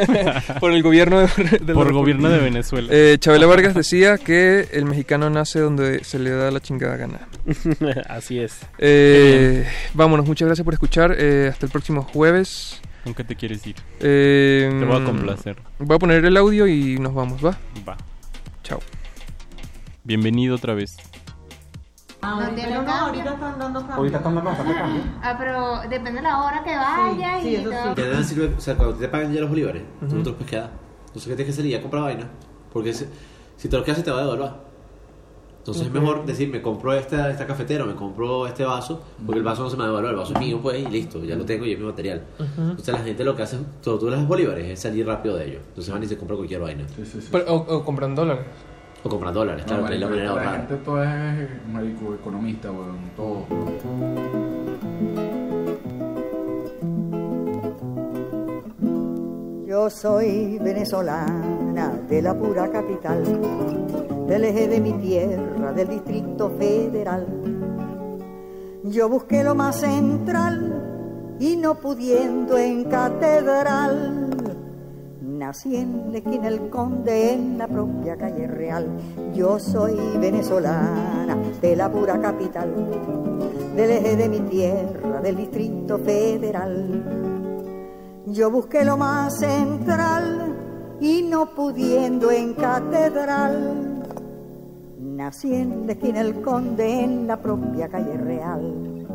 por el gobierno de, de Por el gobierno de Venezuela. Eh, Chabela Vargas decía que el mexicano nace donde se le da la chingada gana. Así es. Eh, vámonos, muchas gracias por escuchar. eh, hasta el próximo jueves. ¿Con qué te quieres ir? Eh, Te voy a complacer. Voy a poner el audio y nos vamos, ¿va? Va. Chao. Bienvenido otra vez. No tiene Pero no, ahorita están dando cambio. Ahorita están dando bastante cambio. Ah, pero depende de la hora que vayas sí, y eso todo. sí. Ya nada sirve, o sea, cuando te pagan ya los bolívares, tú no te los puedes quedar. Entonces, ¿qué tienes que hacer? Ya comprar vaina. Porque si, si te los quedas, se te va a devolver. Entonces, es mejor decir, me compro esta, esta cafetera, me compro este vaso, porque el vaso no se me va a devolver, el vaso es mío, pues, y listo, ya lo tengo y es mi material. Entonces, la gente lo que hace, todo tú les das bolívares, es salir rápido de ellos. Entonces, van y se compran cualquier vaina. Pero- o, o compran dólares. O compran dólares, claro, que es la manera de la ahorrar. gente todo es marico, economista, weón, todo. Yo soy venezolana de la pura capital, del eje de mi tierra, del Distrito Federal. Yo busqué lo más central y no pudiendo en catedral, nací en la esquina El Conde, en la propia calle real. Yo soy venezolana de la pura capital, del eje de mi tierra, del Distrito Federal. Yo busqué lo más central y no pudiendo en catedral, nací en la esquina Conde, en la propia calle real.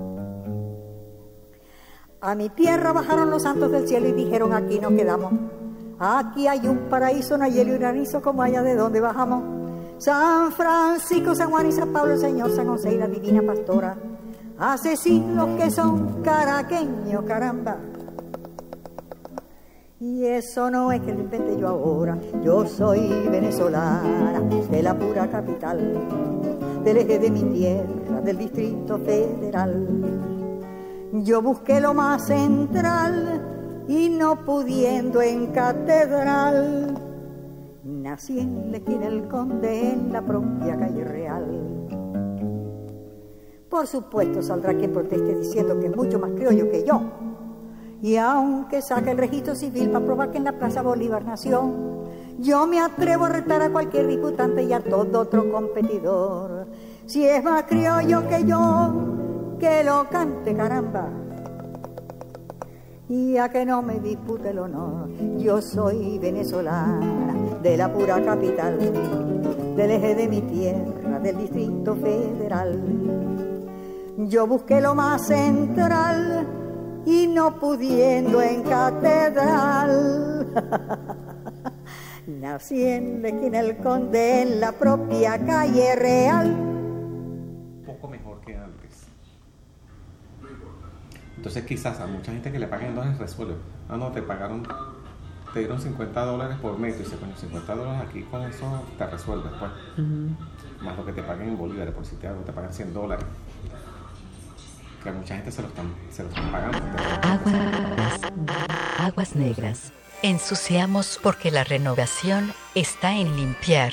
A mi tierra bajaron los santos del cielo y dijeron aquí nos quedamos. Aquí hay un paraíso, no hielo y granizo como allá de donde bajamos. San Francisco, San Juan y San Pablo, Señor San José y la Divina Pastora. Hace siglos que son caraqueños, caramba. Y eso no es que lo inventé yo ahora, yo soy venezolana de la pura capital, del eje de mi tierra, del Distrito Federal. Yo busqué lo más central y no pudiendo en catedral, nací en del Conde, en la propia calle real. Por supuesto saldrá quien proteste diciendo que es mucho más criollo que yo. Y aunque saque el registro civil para probar que en la Plaza Bolívar nació, yo me atrevo a retar a cualquier disputante y a todo otro competidor. Si es más criollo que yo, que lo cante caramba. Y a que no me dispute el honor, yo soy venezolana de la pura capital, del eje de mi tierra, del Distrito Federal. Yo busqué lo más central y no pudiendo en catedral. Nací en la esquina del Conde, en la propia calle real. Poco mejor que antes. Entonces quizás a mucha gente que le paguen en dólares resuelve. Ah, no, te pagaron, te dieron 50 dólares por mes. Y dice, coño, 50 dólares aquí con eso te resuelves, pues. Más lo que te paguen en bolívares, por si te, te pagan 100 dólares. Que a mucha gente se lo están, se lo están pagando. Aguas, aguas negras. Ensuciamos porque la renovación está en limpiar.